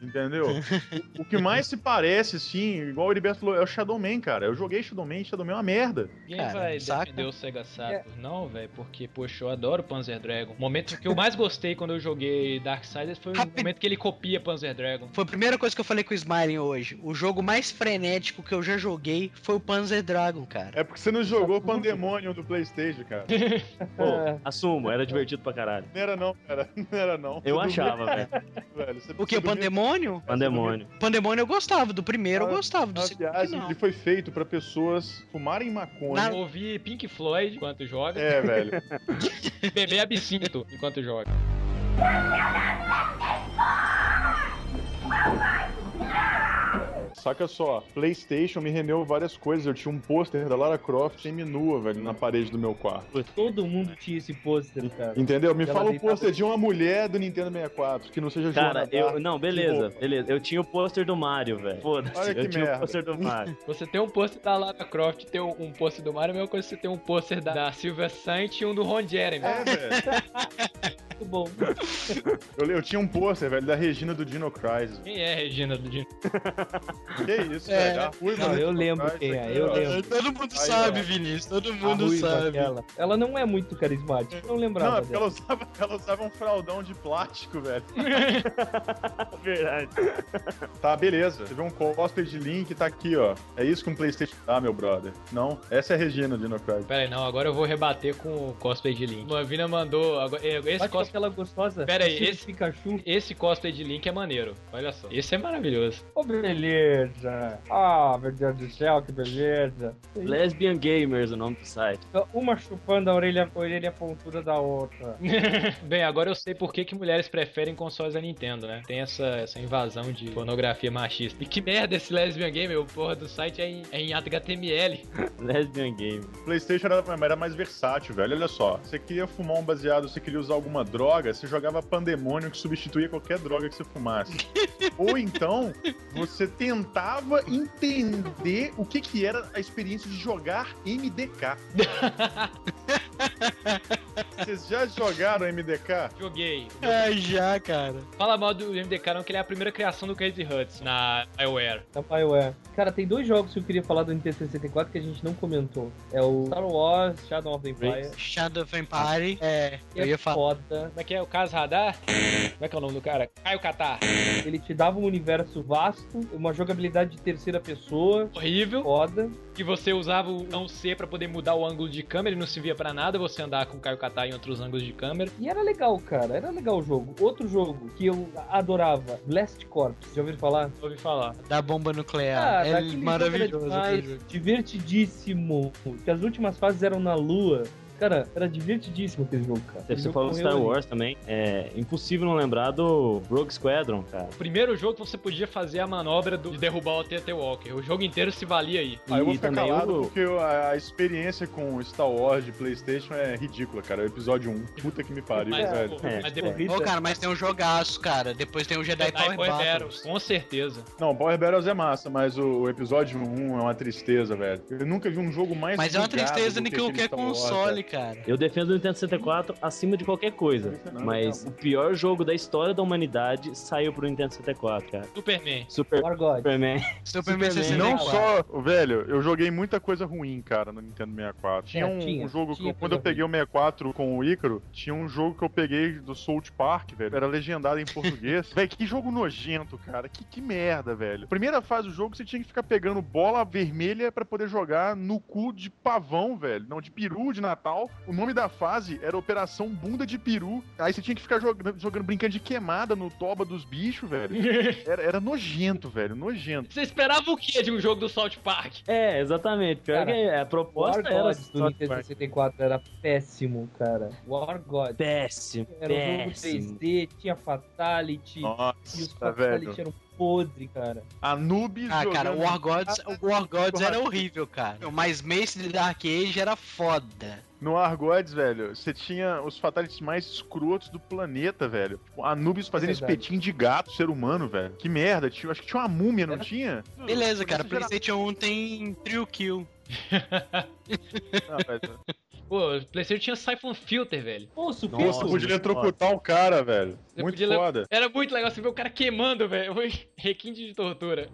Entendeu? o, o que mais se parece, assim, igual o Heriberto falou, é o Shadow Man, cara. Eu joguei Shadow Man, Shadow Man é uma merda. Ninguém Cara, vai saca? defender o Sega Saturn, não, velho, porque, poxa, eu adoro Panzer Dragon. Dragon. O momento que eu mais gostei quando eu joguei Darksiders foi o momento que ele copia Panzer Dragon. Foi a primeira coisa que eu falei com o Smiling hoje. O jogo mais frenético que eu já joguei foi o Panzer Dragon, cara. É porque você não jogou Pandemonium do Playstation, cara. Pô, assumo, era divertido pra caralho. Não era não, cara. Não era não. Eu Você achava, velho. velho. O que? O Pandemônio? Pandemônio. Pandemônio eu gostava, do primeiro eu Ah, gostava, do Na segundo viagem, não. ele foi feito pra pessoas fumarem maconha. Eu ouvi Pink Floyd enquanto joga, É, velho. beber absinto enquanto joga. Saca só, PlayStation me rendeu várias coisas. Eu tinha um pôster da Lara Croft semi-nua, velho, na parede do meu quarto. Todo mundo tinha esse pôster, cara. Entendeu? Me Ela fala o pôster de uma mulher do Nintendo 64, que não seja Cara, Joana eu. Dark. Não, beleza, beleza. Eu tinha o pôster do Mario, velho. Foda-se. Olha que Eu tinha merda. o pôster do Mario. Você tem um pôster da Lara Croft, tem um, um pôster do Mario, é a mesma coisa que você tem um pôster da, da Silvia Saint e um do Ron Jeremy. É, velho. Muito bom. Eu, eu tinha um pôster, velho, da Regina do Dino Crisis. Quem é Regina do Dino? Que isso, É. velho. A ruiva Não, eu lembro Crisis quem é, aqui, eu ó. lembro. Todo mundo Aí, sabe, ó. Vinícius. Todo A mundo ruiva sabe. aquela. Ela não é muito carismática. Eu não Não, lembrava é porque dela. ela usava, ela usava um fraldão de plástico, velho. Verdade. Tá, beleza. Você vê um cosplay de Link, tá aqui, ó. É isso que um Playstation dá, meu brother. Não, essa é a Regina do Dino Crisis. Pera aí, não, agora eu vou rebater com o cosplay de Link. Movina mandou. agora- eh, Esse, Bate com cos, aquela gostosa. Pera aí, estilo esse- Pikachu. esse cosplay de Link é maneiro. Olha só. Esse é maravilhoso. Oh, beleza. Ah, meu Deus do céu, que beleza. Lesbian Gamers, o nome do site. Uma chupando a orelha, a orelha pontuda da outra. Bem, agora eu sei por que, que mulheres preferem consoles da Nintendo, né? Tem essa, essa invasão de pornografia machista. E que merda esse Lesbian Game, o porra do site é em, é em HTML. Lesbian Game. PlayStation era, era mais versátil, velho. Olha só. Você queria fumar um baseado, você queria usar alguma droga, você jogava Pandemônio que substituía qualquer droga que você fumasse. Ou então, você tentava entender o que, que era a experiência de jogar MDK. Vocês já jogaram MDK? Joguei. Ai, já, cara. Fala mal do MDK não, que ele é a primeira criação do Crazy Huts na BioWare. Da BioWare. Cara, tem dois jogos que eu queria falar do Nintendo 64 que a gente não comentou. É o Star Wars Shadow of the Empire. Shadow of Empire. É, que eu é ia falar. foda. Como é que é? O Caso Radar? Como é que é o nome do cara? Caio Catar. Ele te dava um universo vasto, uma jogabilidade de terceira pessoa, Horrível. foda. Que você usava o não C pra poder mudar o ângulo de câmera e não servia pra nada você andar com o Caio Catar em outros ângulos de câmera. E era legal, cara. Era legal o jogo. Outro jogo que eu adorava, Blast Corps. Já ouviram falar? Ouvi falar. Da bomba nuclear. Cara, é maravilhoso. demais, divertidíssimo. Que as últimas fases eram na lua. Cara, era divertidíssimo aquele jogo, cara. Você falou morreu Star ali. Wars também. É impossível não lembrar do Rogue Squadron, cara. O primeiro jogo que você podia fazer a manobra do- de derrubar o TT Walker. O jogo inteiro se valia aí. Aí eu vou ficar calado o- porque eu- a, a experiência com Star Wars de PlayStation é ridícula, cara. O episódio 1. Puta que me pariu, Mas, velho. É, mas depois. Ô, cara, mas tem um jogaço, cara. Depois tem o Jedi, Jedi Power Power Battles. Battles, com certeza. Não, Power Battles é massa, mas o, o episódio 1 é uma tristeza, velho. Eu nunca vi um jogo mais Mas é uma tristeza do em que aquele qualquer Wars, console. Cara. Eu defendo o Nintendo 64 acima de qualquer coisa. Não, Mas o pior jogo da história da humanidade saiu pro Nintendo 64, cara. Superman. Super War God. Superman. Superman Superman. 64. Não só, velho, eu joguei muita coisa ruim, cara, no Nintendo 64. Tinha É, um, tinha, um jogo que tinha eu- quando eu peguei o 64 com o Ícaro, tinha um jogo que eu peguei do South Park, velho. Era legendado em português. velho, que jogo nojento, cara. Que, que merda, velho. Primeira fase do jogo, você tinha que ficar pegando bola vermelha pra poder jogar no cu de pavão, velho. Não, de peru de Natal. O nome da fase era Operação Bunda de Peru. Aí você tinha que ficar jogando, jogando brincando de queimada no toba dos bichos, velho. Era, era nojento, velho. Nojento. Você esperava o que de um jogo do South Park? É, exatamente. Pior Cara, que a War proposta era God do Nintendo 64 era péssimo, cara. War God. péssimo. Era um jogo péssimo. 3D, tinha Fatality. e os Nossa, Fatality velho. eram podre, cara. Anubis Ah, cara, o War Gods, o War Gods era horrível, cara. Mas Mace de Dark Age era foda. No Argoids, velho, você tinha os fatalities mais escrotos do planeta, velho. Tipo, Anubis fazendo É espetinho de gato, ser humano, velho. Que merda. Tinha, acho que tinha uma múmia, não Era- tinha? Beleza, cara, PlayStation 1 tem Trio Kill. Não, velho. Pô, o PlayStation tinha Siphon Filter, velho. Pô, Nossa, Superior. Nossa, podia eletrocutar o cara, velho. Você Muito podia foda. Era muito legal você ver o cara queimando, velho. Foi requinte de tortura.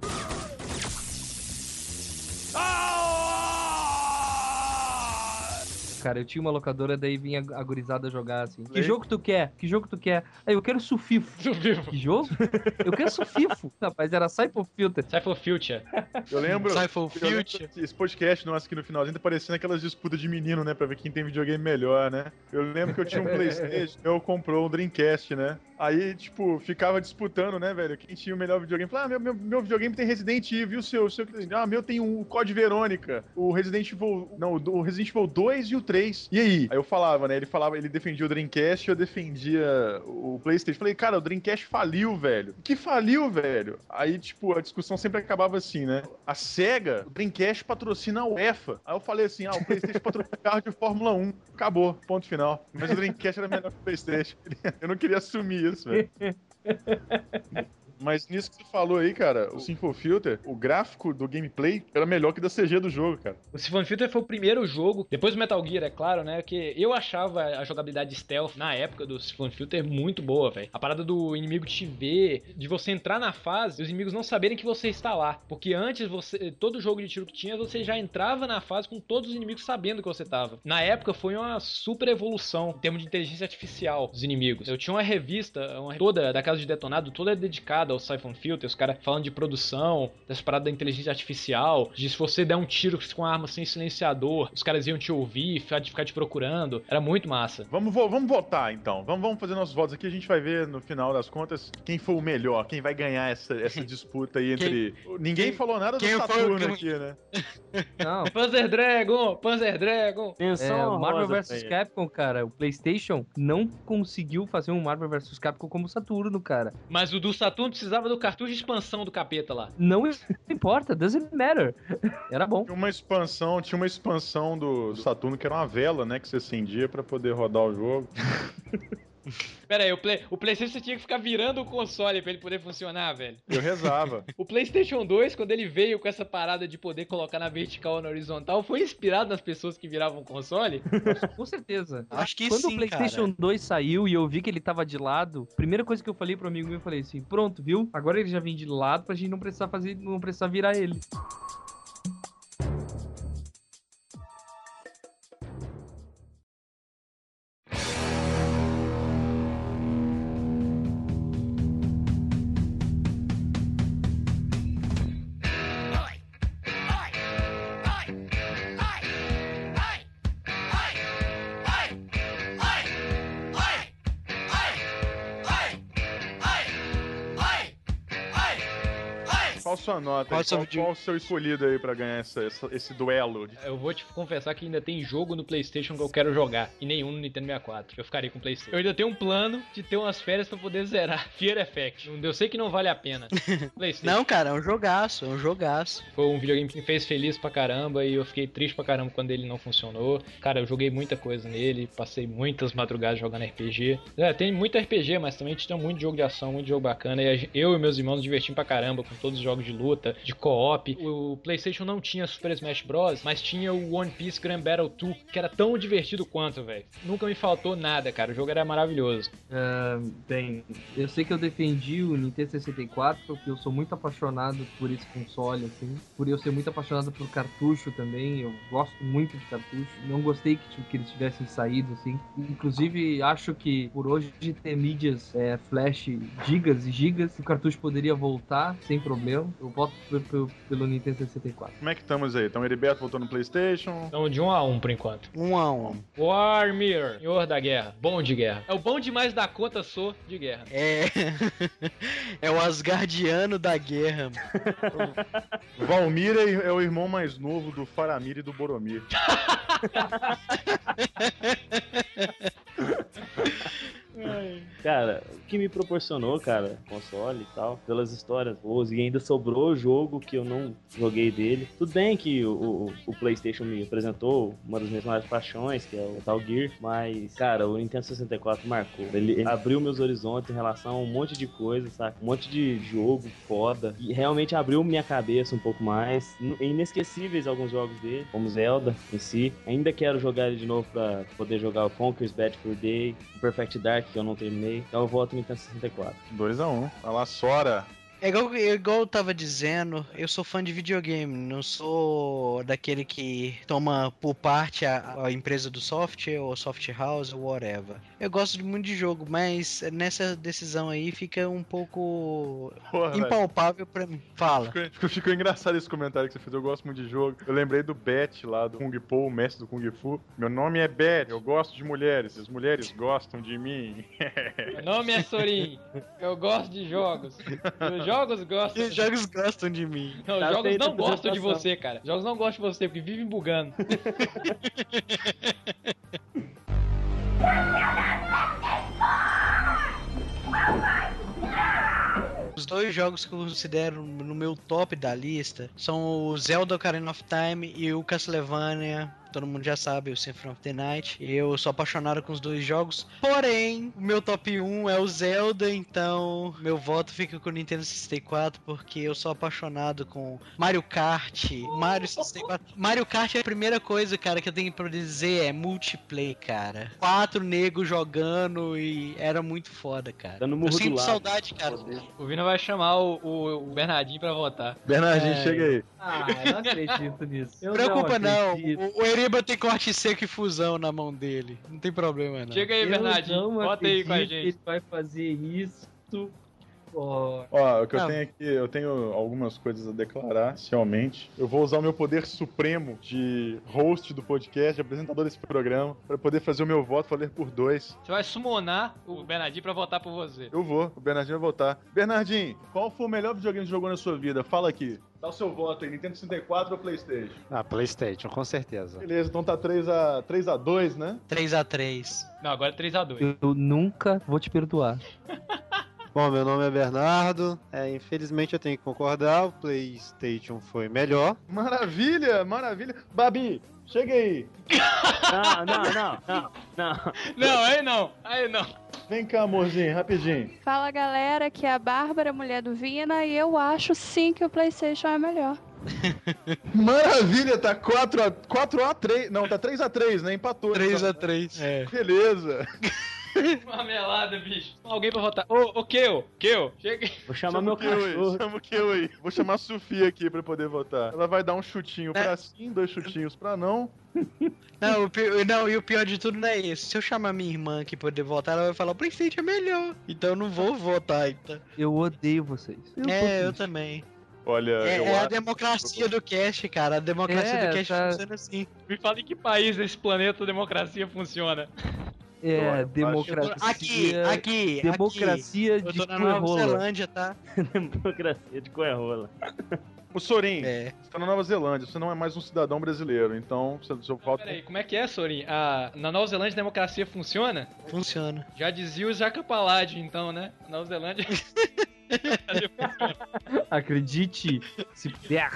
Cara. Eu tinha uma locadora, daí vinha a gurizada jogar assim. Que jogo tu quer? Que jogo tu quer? Aí eu quero Sufifo. Que jogo? Eu quero Sufifo. Rapaz, era Cypher Filter. Cypher Future. Eu lembro. Cypher Future. Esse podcast nosso aqui no finalzinho tá parecendo aquelas disputas de menino, né? Pra ver quem tem videogame melhor, né? Eu lembro que eu tinha um Playstation, eu comprou um Dreamcast, né? Aí, tipo, ficava disputando, né, velho? Quem tinha o melhor videogame. Falava, ah, meu, meu, meu videogame tem Resident Evil, o seu? O seu? Ah, meu tem o Code Verônica, o Resident Evil. Não, o Resident Evil 2 e o 3. E aí? Aí eu falava, né? Ele falava, ele defendia o Dreamcast eu defendia o PlayStation. Falei, cara, o Dreamcast faliu, velho. Que faliu, velho? Aí, tipo, a discussão sempre acabava assim, né? A SEGA, o Dreamcast patrocina a UEFA. Aí eu falei assim, ah, o PlayStation patrocina carro de Fórmula 1. Acabou, ponto final. Mas o Dreamcast era melhor que o PlayStation. Eu não queria assumir isso, velho. Mas nisso que você falou aí, cara, o Simple Filter, o gráfico do gameplay era melhor que da CG do jogo, cara. O Siphon Filter foi o primeiro jogo, depois do Metal Gear, é claro, né? Que eu achava a jogabilidade stealth na época do Siphon Filter muito boa, velho. A parada do inimigo te ver, de você entrar na fase e os inimigos não saberem que você está lá. Porque antes, você todo jogo de tiro que tinha, você já entrava na fase com todos os inimigos sabendo que você tava. Na época foi uma super evolução em termos de inteligência artificial dos inimigos. Eu tinha uma revista, uma, toda da Casa de Detonado, toda dedicada ao Siphon Filter, os caras falando de produção, dessa parada da inteligência artificial, de se você der um tiro com uma arma sem silenciador, os caras iam te ouvir, ficar, ficar te procurando. Era muito massa. Vamos, vamos votar então. Vamos, vamos fazer nossos votos aqui. A gente vai ver no final das contas quem foi o melhor, quem vai ganhar essa, essa disputa aí entre. Ninguém quem- falou nada do quem foi o Saturno que- aqui, né? Não. Panzer Dragon! Panzer Dragon! É, Menção Marvel honrosa vs. Capcom, cara, o PlayStation não conseguiu fazer um Marvel vs Capcom como o Saturno, cara. Mas o do Saturno precisava do cartucho de expansão do capeta lá. Não importa, doesn't matter. Era bom. Tinha uma expansão, tinha uma expansão do Saturno que era uma vela, né? Que você acendia pra poder rodar o jogo. Pera aí, o, Play, o PlayStation tinha que ficar virando o console pra ele poder funcionar, velho. Eu rezava. O PlayStation 2, quando ele veio com essa parada de poder colocar na vertical ou na horizontal, foi inspirado nas pessoas que viravam o console? Com certeza. Acho que Quando sim, o PlayStation cara. 2 saiu e eu vi que ele tava de lado, primeira coisa que eu falei pro amigo meu, eu falei assim: pronto, viu? Agora ele já vem de lado pra gente não precisar fazer, não precisar virar ele. Qual sua nota? Qual Qual, qual o seu escolhido aí pra ganhar essa- essa- esse duelo? Eu vou te confessar que ainda tem jogo no PlayStation que eu quero jogar e nenhum no Nintendo 64. Eu ficaria com o PlayStation. Eu ainda tenho um plano de ter umas férias pra poder zerar Fear Effect. Eu sei que não vale a pena. PlayStation. Não, cara, é um jogaço, é um jogaço. Foi um videogame que me fez feliz pra caramba e eu fiquei triste pra caramba quando ele não funcionou. Cara, eu joguei muita coisa nele, passei muitas madrugadas jogando RPG. É, tem muito RPG, mas também tinha muito jogo de ação, muito jogo bacana. E a eu e meus irmãos nos divertimos pra caramba com todos os jogos de luta, de co-op. O PlayStation não tinha Super Smash Bros, mas tinha o One Piece Grand Battle 2, que era tão divertido quanto, velho. Nunca me faltou nada, cara. O jogo era maravilhoso. Ah, bem, eu sei que eu defendi o Nintendo 64 porque eu sou muito apaixonado por esse console, assim. Por eu ser muito apaixonado por cartucho também. Eu gosto muito de cartucho. Não gostei que, tipo, que eles tivessem saído, assim. Inclusive, acho que por hoje ter mídias é, flash gigas e gigas, o cartucho poderia voltar sem problema. Eu voto pe- pe- pelo Nintendo 64. Como é que estamos aí? Então, Heriberto voltou no PlayStation. Então, de um a um por enquanto. Um a um. Warmir, senhor da guerra, bom de guerra. É o bom demais da conta, sou de guerra. É. é o Asgardiano da guerra. mano. Valmir é, é o irmão mais novo do Faramir e do Boromir. Cara, o que me proporcionou, cara, console e tal, pelas histórias boas, e ainda sobrou jogo que eu não joguei dele. Tudo bem que o, o, o PlayStation me apresentou uma das minhas maiores paixões, que é o Metal Gear, mas, cara, o Nintendo 64 marcou. Ele, ele abriu meus horizontes em relação a um monte de coisa, saca? Um monte de jogo foda, e realmente abriu minha cabeça um pouco mais. Inesquecíveis alguns jogos dele, como Zelda em si. Ainda quero jogar ele de novo pra poder jogar o Conker's Bad Fur Day, o Perfect Dark, que eu não terminei. Então eu voto no Nintendo 64. 2x1. Um. Vai lá, Sora. É igual, é igual eu tava dizendo, eu sou fã de videogame, não sou daquele que toma por parte a, a empresa do software ou soft house ou whatever. Eu gosto de muito de jogo, mas nessa decisão aí fica um pouco Porra, impalpável pra mim. Fala. Ficou, ficou- ficou engraçado esse comentário que você fez. Eu gosto muito de jogo. Eu lembrei do Bet lá do Kung Po, o mestre do Kung Fu. Meu nome é Bet, eu gosto de mulheres. As mulheres gostam de mim. Meu nome é Sorin. Eu gosto de jogos. Os jogos gostam. Os jogos gostam de mim. Não, os Tá jogos não gostam de você, cara. Os jogos não gostam de você, porque vivem bugando. Os dois jogos que eu considero no meu top da lista são o Zelda Ocarina of Time e o Castlevania. Todo mundo já sabe, o Symphony of the Night. Eu sou apaixonado com os dois jogos. Porém, o meu top 1 é o Zelda, então meu voto fica com o Nintendo 64 porque eu sou apaixonado com Mario Kart, Mario 64. Mario Kart é a primeira coisa, cara, que eu tenho pra dizer é multiplayer, cara. Quatro negros jogando e era muito foda, cara. Dando Eu sinto lado. saudade, cara. O Vina vai chamar o, o- o Bernardinho pra votar. Bernardinho, É. chega aí. Ah, eu não acredito nisso. Eu Preocupa não, acredito. o, o Eriba tem corte seco e fusão na mão dele. Não tem problema não. Chega aí, Eu Bernardinho. Bota aí com a gente. Ele vai fazer isso. Ó, Ó, o que eu Não. tenho aqui, eu tenho algumas coisas a declarar, realmente. Eu vou usar o meu poder supremo de host do podcast, de apresentador desse programa, pra poder fazer o meu voto valer por dois. Você vai summonar o Bernardinho pra votar por você. Eu vou, o Bernardinho vai votar. Bernardinho, qual foi o melhor videogame que jogou na sua vida? Fala aqui. Dá o seu voto aí, Nintendo 64 ou Playstation? Ah, Playstation, com certeza. Beleza, então tá 3x, 3 a 2 né? 3x3. Não, agora é 3x2. eu nunca vou te perdoar. Bom, meu nome é Bernardo. É, infelizmente eu tenho que concordar, o PlayStation foi melhor. Maravilha, maravilha. Babi, chega aí. Não, não, não, não, não. Não, aí não. Aí não. Vem cá, amorzinho, rapidinho. Fala galera, que é a Bárbara, mulher do Vina, e eu acho sim que o PlayStation é melhor. Maravilha, tá 4x, 4x3. Não, tá 3x3, né? Empatou. então. 3x3. É. Beleza. Marmelada, bicho. Alguém pra votar. Ô, ô, Keo. Keo. Chega. Vou chamar Chama meu o Keu aí, cachorro. chama o Keu aí. Vou chamar a Sofia aqui pra poder votar. Ela vai dar um chutinho É. pra sim, dois chutinhos pra não. Não, o não, e o pior de tudo não é isso. Se eu chamar minha irmã aqui pra poder votar, ela vai falar o Playstation é melhor. Então eu não vou votar, então. Eu odeio vocês. Eu é, eu também. Olha, É, eu é a democracia do cast, cara. A democracia É, do cast tá- funciona assim. Me fala em que país desse planeta a democracia funciona. É, democracia. Aqui, aqui, Democracia aqui. Eu de tô na Nova Coerrola. Zelândia, tá? Democracia de coerrola. O Sorin, É. você tá na Nova Zelândia, você não é mais um cidadão brasileiro, então seu, seu voto. Peraí, como é que é, Sorin? A, na Nova Zelândia a democracia funciona? Funciona. Já dizia o Jaca Paládio, então, né? Na Nova Zelândia. Acredite, se puder.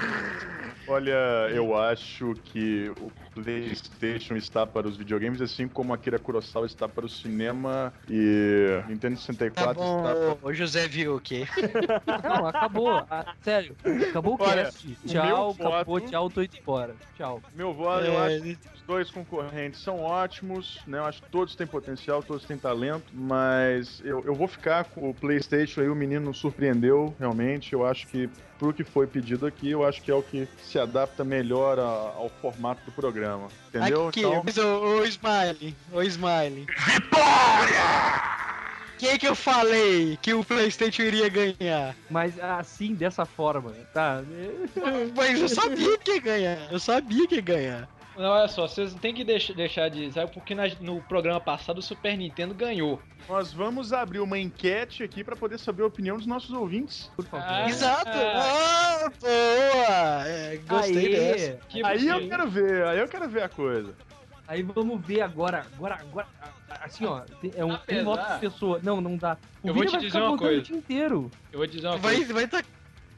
Olha, eu acho que o PlayStation está para os videogames, assim como Akira Kurosawa está para o cinema e Nintendo 64 Tá está para. bom, o José viu o quê? Não, acabou. Ah, sério, acabou o Olha, cast. Tchau, acabou, voto- tchau, tô indo embora. Tchau. Meu voto, eu É, acho que os dois concorrentes são ótimos, né? Eu acho que todos têm potencial, todos têm talento, mas eu, eu vou ficar com o PlayStation aí, o menino nos surpreendeu, realmente. Eu acho que, pro que foi pedido aqui, eu acho que é o que se adapta melhor a- ao formato do programa. Entendeu? Aqui, Então, mas o, o Smiley, o Smiley. Vitória! que que eu falei que o Playstation iria ganhar? Mas assim, dessa forma, tá? Mas eu sabia que ia ganhar, eu sabia que ia ganhar. Não, olha só, vocês não tem que deix- deixar de. Sabe porque na- no programa passado o Super Nintendo ganhou. nós vamos abrir uma enquete aqui para poder saber a opinião dos nossos ouvintes. Por favor. Ah, Exato! ah, Ah, boa! É, gostei Aê! dessa. que Aí eu que- quero ver, aí eu quero ver a coisa. Aí vamos ver agora, agora, agora. Assim, ó, tem- é um, um Apesar- voto por pessoa. Não, não dá. O Eu vou te vai dizer ficar uma coisa. o dia inteiro. Eu vou te dizer uma Vai, coisa. vai tá,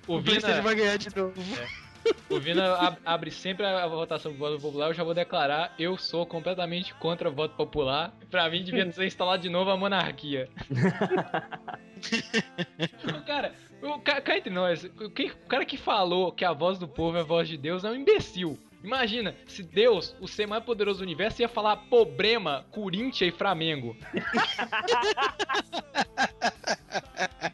O o Vina, vai ganhar de novo. o Vina ab- abre sempre a votação do voto popular. Eu já vou declarar: eu sou completamente contra o voto popular. Pra mim, devia ser instalado de novo a monarquia. cara, o cá entre nós, o, que- o cara que falou que a voz do povo é a voz de Deus é um imbecil. Imagina, se Deus, o ser mais poderoso do universo, ia falar problema, Corinthians e Flamengo.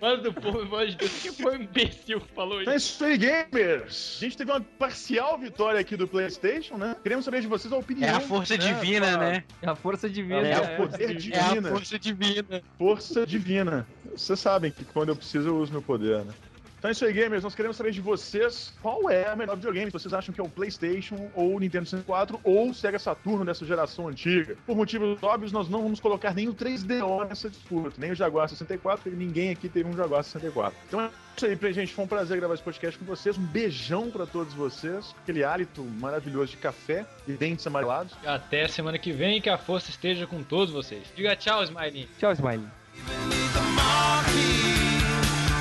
Mano do povo, mano de Deus, quem foi o imbecil que falou Então é isso? isso aí, gamers! A gente teve uma parcial vitória aqui do PlayStation, né? Queremos saber de vocês a opinião. É a força né, divina, pra- né? É a força divina. É, É, o poder É a divina. força divina. Força divina. Vocês sabem que quando eu preciso eu uso meu poder, né? Então é isso aí, gamers. Nós queremos saber de vocês qual é a melhor videogame. Se vocês acham que é o PlayStation, ou o Nintendo 64, ou o Sega Saturno dessa geração antiga. Por motivos óbvios, nós não vamos colocar nem o 3DO nessa disputa, nem o Jaguar 64, porque ninguém aqui teve um Jaguar 64. Então é isso aí, pra gente. Foi um prazer gravar esse podcast com vocês. Um beijão pra todos vocês. Aquele hálito maravilhoso de café e dentes amarelados. Até semana que vem, que a força esteja com todos vocês. Diga tchau, Smiley. Tchau, Smiley.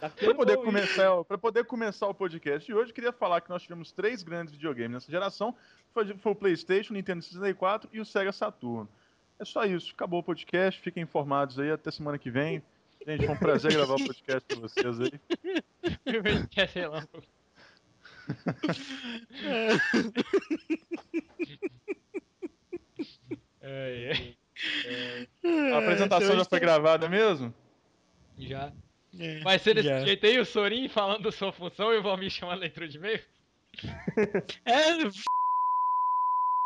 Para poder, começar, pra poder começar o podcast de hoje, eu queria falar que nós tivemos três grandes videogames nessa geração. Foi, foi o PlayStation, o Nintendo 64 e o Sega Saturno. É só isso. Acabou o podcast. Fiquem informados aí. Até semana que vem. Gente, foi um prazer gravar o podcast com vocês aí. Primeiro que é relâmpago. Ai, ai. A apresentação já foi gravada mesmo? Já. Vai ser desse jeito aí, o Sorin falando sua função e o Valmir chamando a leitura de e-mail? É,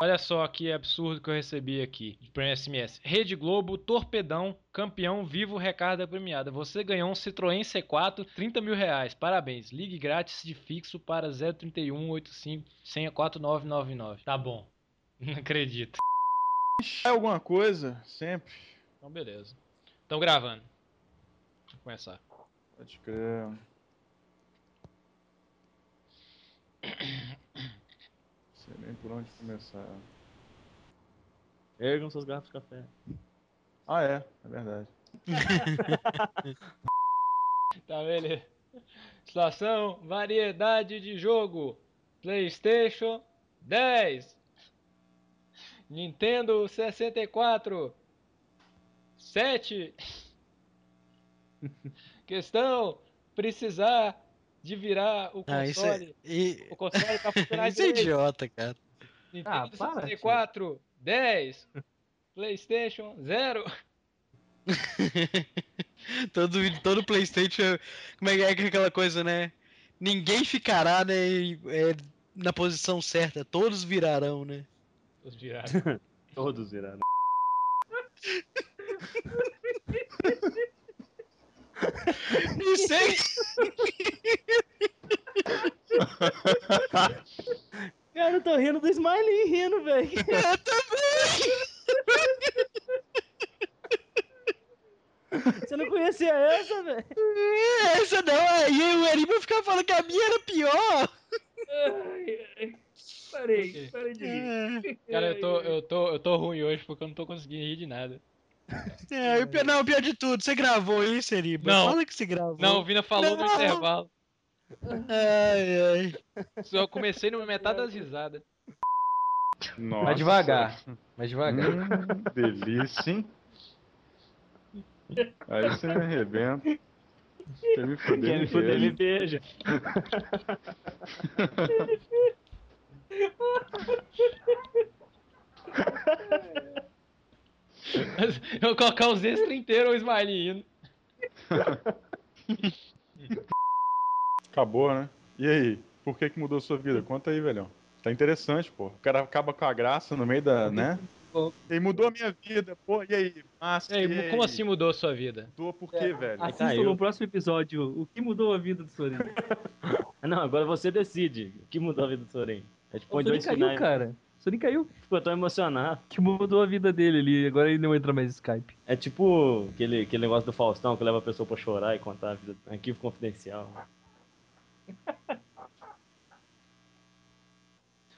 Olha só que absurdo que eu recebi aqui por SMS. Rede Globo, Torpedão, campeão vivo recarga premiada. Você ganhou um Citroën C4, 30 mil reais. Parabéns. Ligue grátis de fixo para 03185 senha 4999. Tá bom. Não acredito. É alguma coisa? Sempre. Então beleza. Estão gravando. Vou começar. Pode crer. Não sei nem por onde começar. Ergam suas garrafas de café. Ah, é. É verdade. Tá, beleza. Situação, variedade de jogo. PlayStation 10. Nintendo 64. 7. Questão, precisar de virar o Ah, isso é. console. E... O console tá funcionando Isso é idiota, cara. Nintendo Ah, para, 64, 10. PlayStation 0. todo, todo Playstation. é- Como é que é que é aquela coisa, né? Ninguém ficará, né? é, na posição certa. Todos virarão, né? Os viraram. Todos viraram. Não sei. Cara, eu tô rindo do Smiley rindo, velho. Eu também. Você não conhecia essa, velho? Essa não, aí o Erima ficava falando que a minha era pior. Parei, parei de rir. Cara, eu tô, eu, tô, eu tô ruim hoje porque eu não tô conseguindo rir de nada. É, o pior, não, o pior de tudo, você gravou isso, Erima? Não. Fala que você gravou. Não, o Vina falou no Não. intervalo. Ai, ai. Só comecei no metade das risadas. Nossa. Mais devagar. Mais devagar. Hum, delícia, hein? Aí você me arrebenta. Quer me fuder, Quer me me fuder, me beija. Eu vou colocar os extras inteiros o Smiley indo. Acabou, né? E aí? Por que que mudou sua vida? Conta aí, velhão. Tá interessante, pô. O cara acaba com a graça no meio da, né? E mudou a minha vida, pô. E aí? Massa, E aí, como assim mudou a sua vida? Mudou por quê, velho? Assista caiu. no próximo episódio o que mudou a vida do Sorin. Não, agora você decide. O que mudou a vida do Soren? A gente O põe Sorin dois caiu, finais. cara. O Sorin caiu. Ficou tão emocionado. Que mudou a vida dele ali. Agora ele não entra mais no Skype. É tipo aquele, aquele negócio do Faustão que leva a pessoa pra chorar e contar a vida. Arquivo confidencial.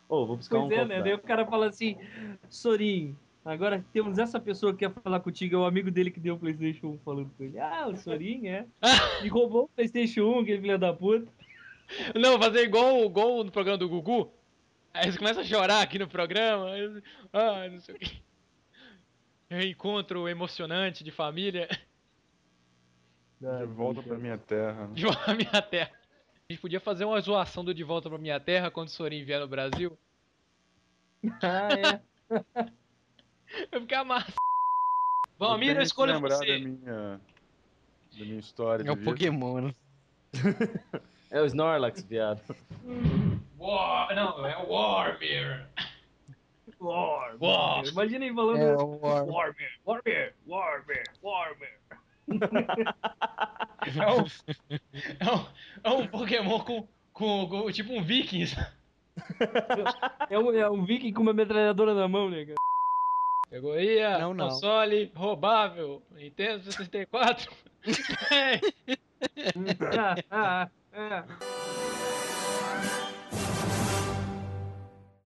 Ô, vou buscar Pois um é, copo né? Daí o cara fala assim: Sorin, Agora temos essa pessoa que quer falar contigo, é o amigo dele que deu o Playstation 1 falando com ele. Ah, o Sorin, é. E roubou o Playstation 1, aquele filho da puta. Não, fazer igual, igual no programa do Gugu. Aí eles começam a chorar aqui no programa. eles- Ah, não sei o que. Reencontro emocionante de família De volta pra minha terra. de uma minha terra. A gente podia fazer uma zoação do De Volta pra Minha Terra quando o Sorin vier no Brasil. Ah, é. Vai ficar massa. Valmir, eu escolho lembrar você. da minha, da minha história É o vida. Pokémon, né? É o Snorlax, viado. War... Não, é o Warmir. War, War. Imagina aí falando. É o War. Warmer, Warmer, Warmer, Warmer. É um, é um, é um Pokémon com, com, com tipo um Vikings. É um, é um viking com uma metralhadora na mão, né, cara? Pegou aí a Não, não. console roubável. Nintendo 64. É. ah, ah, ah.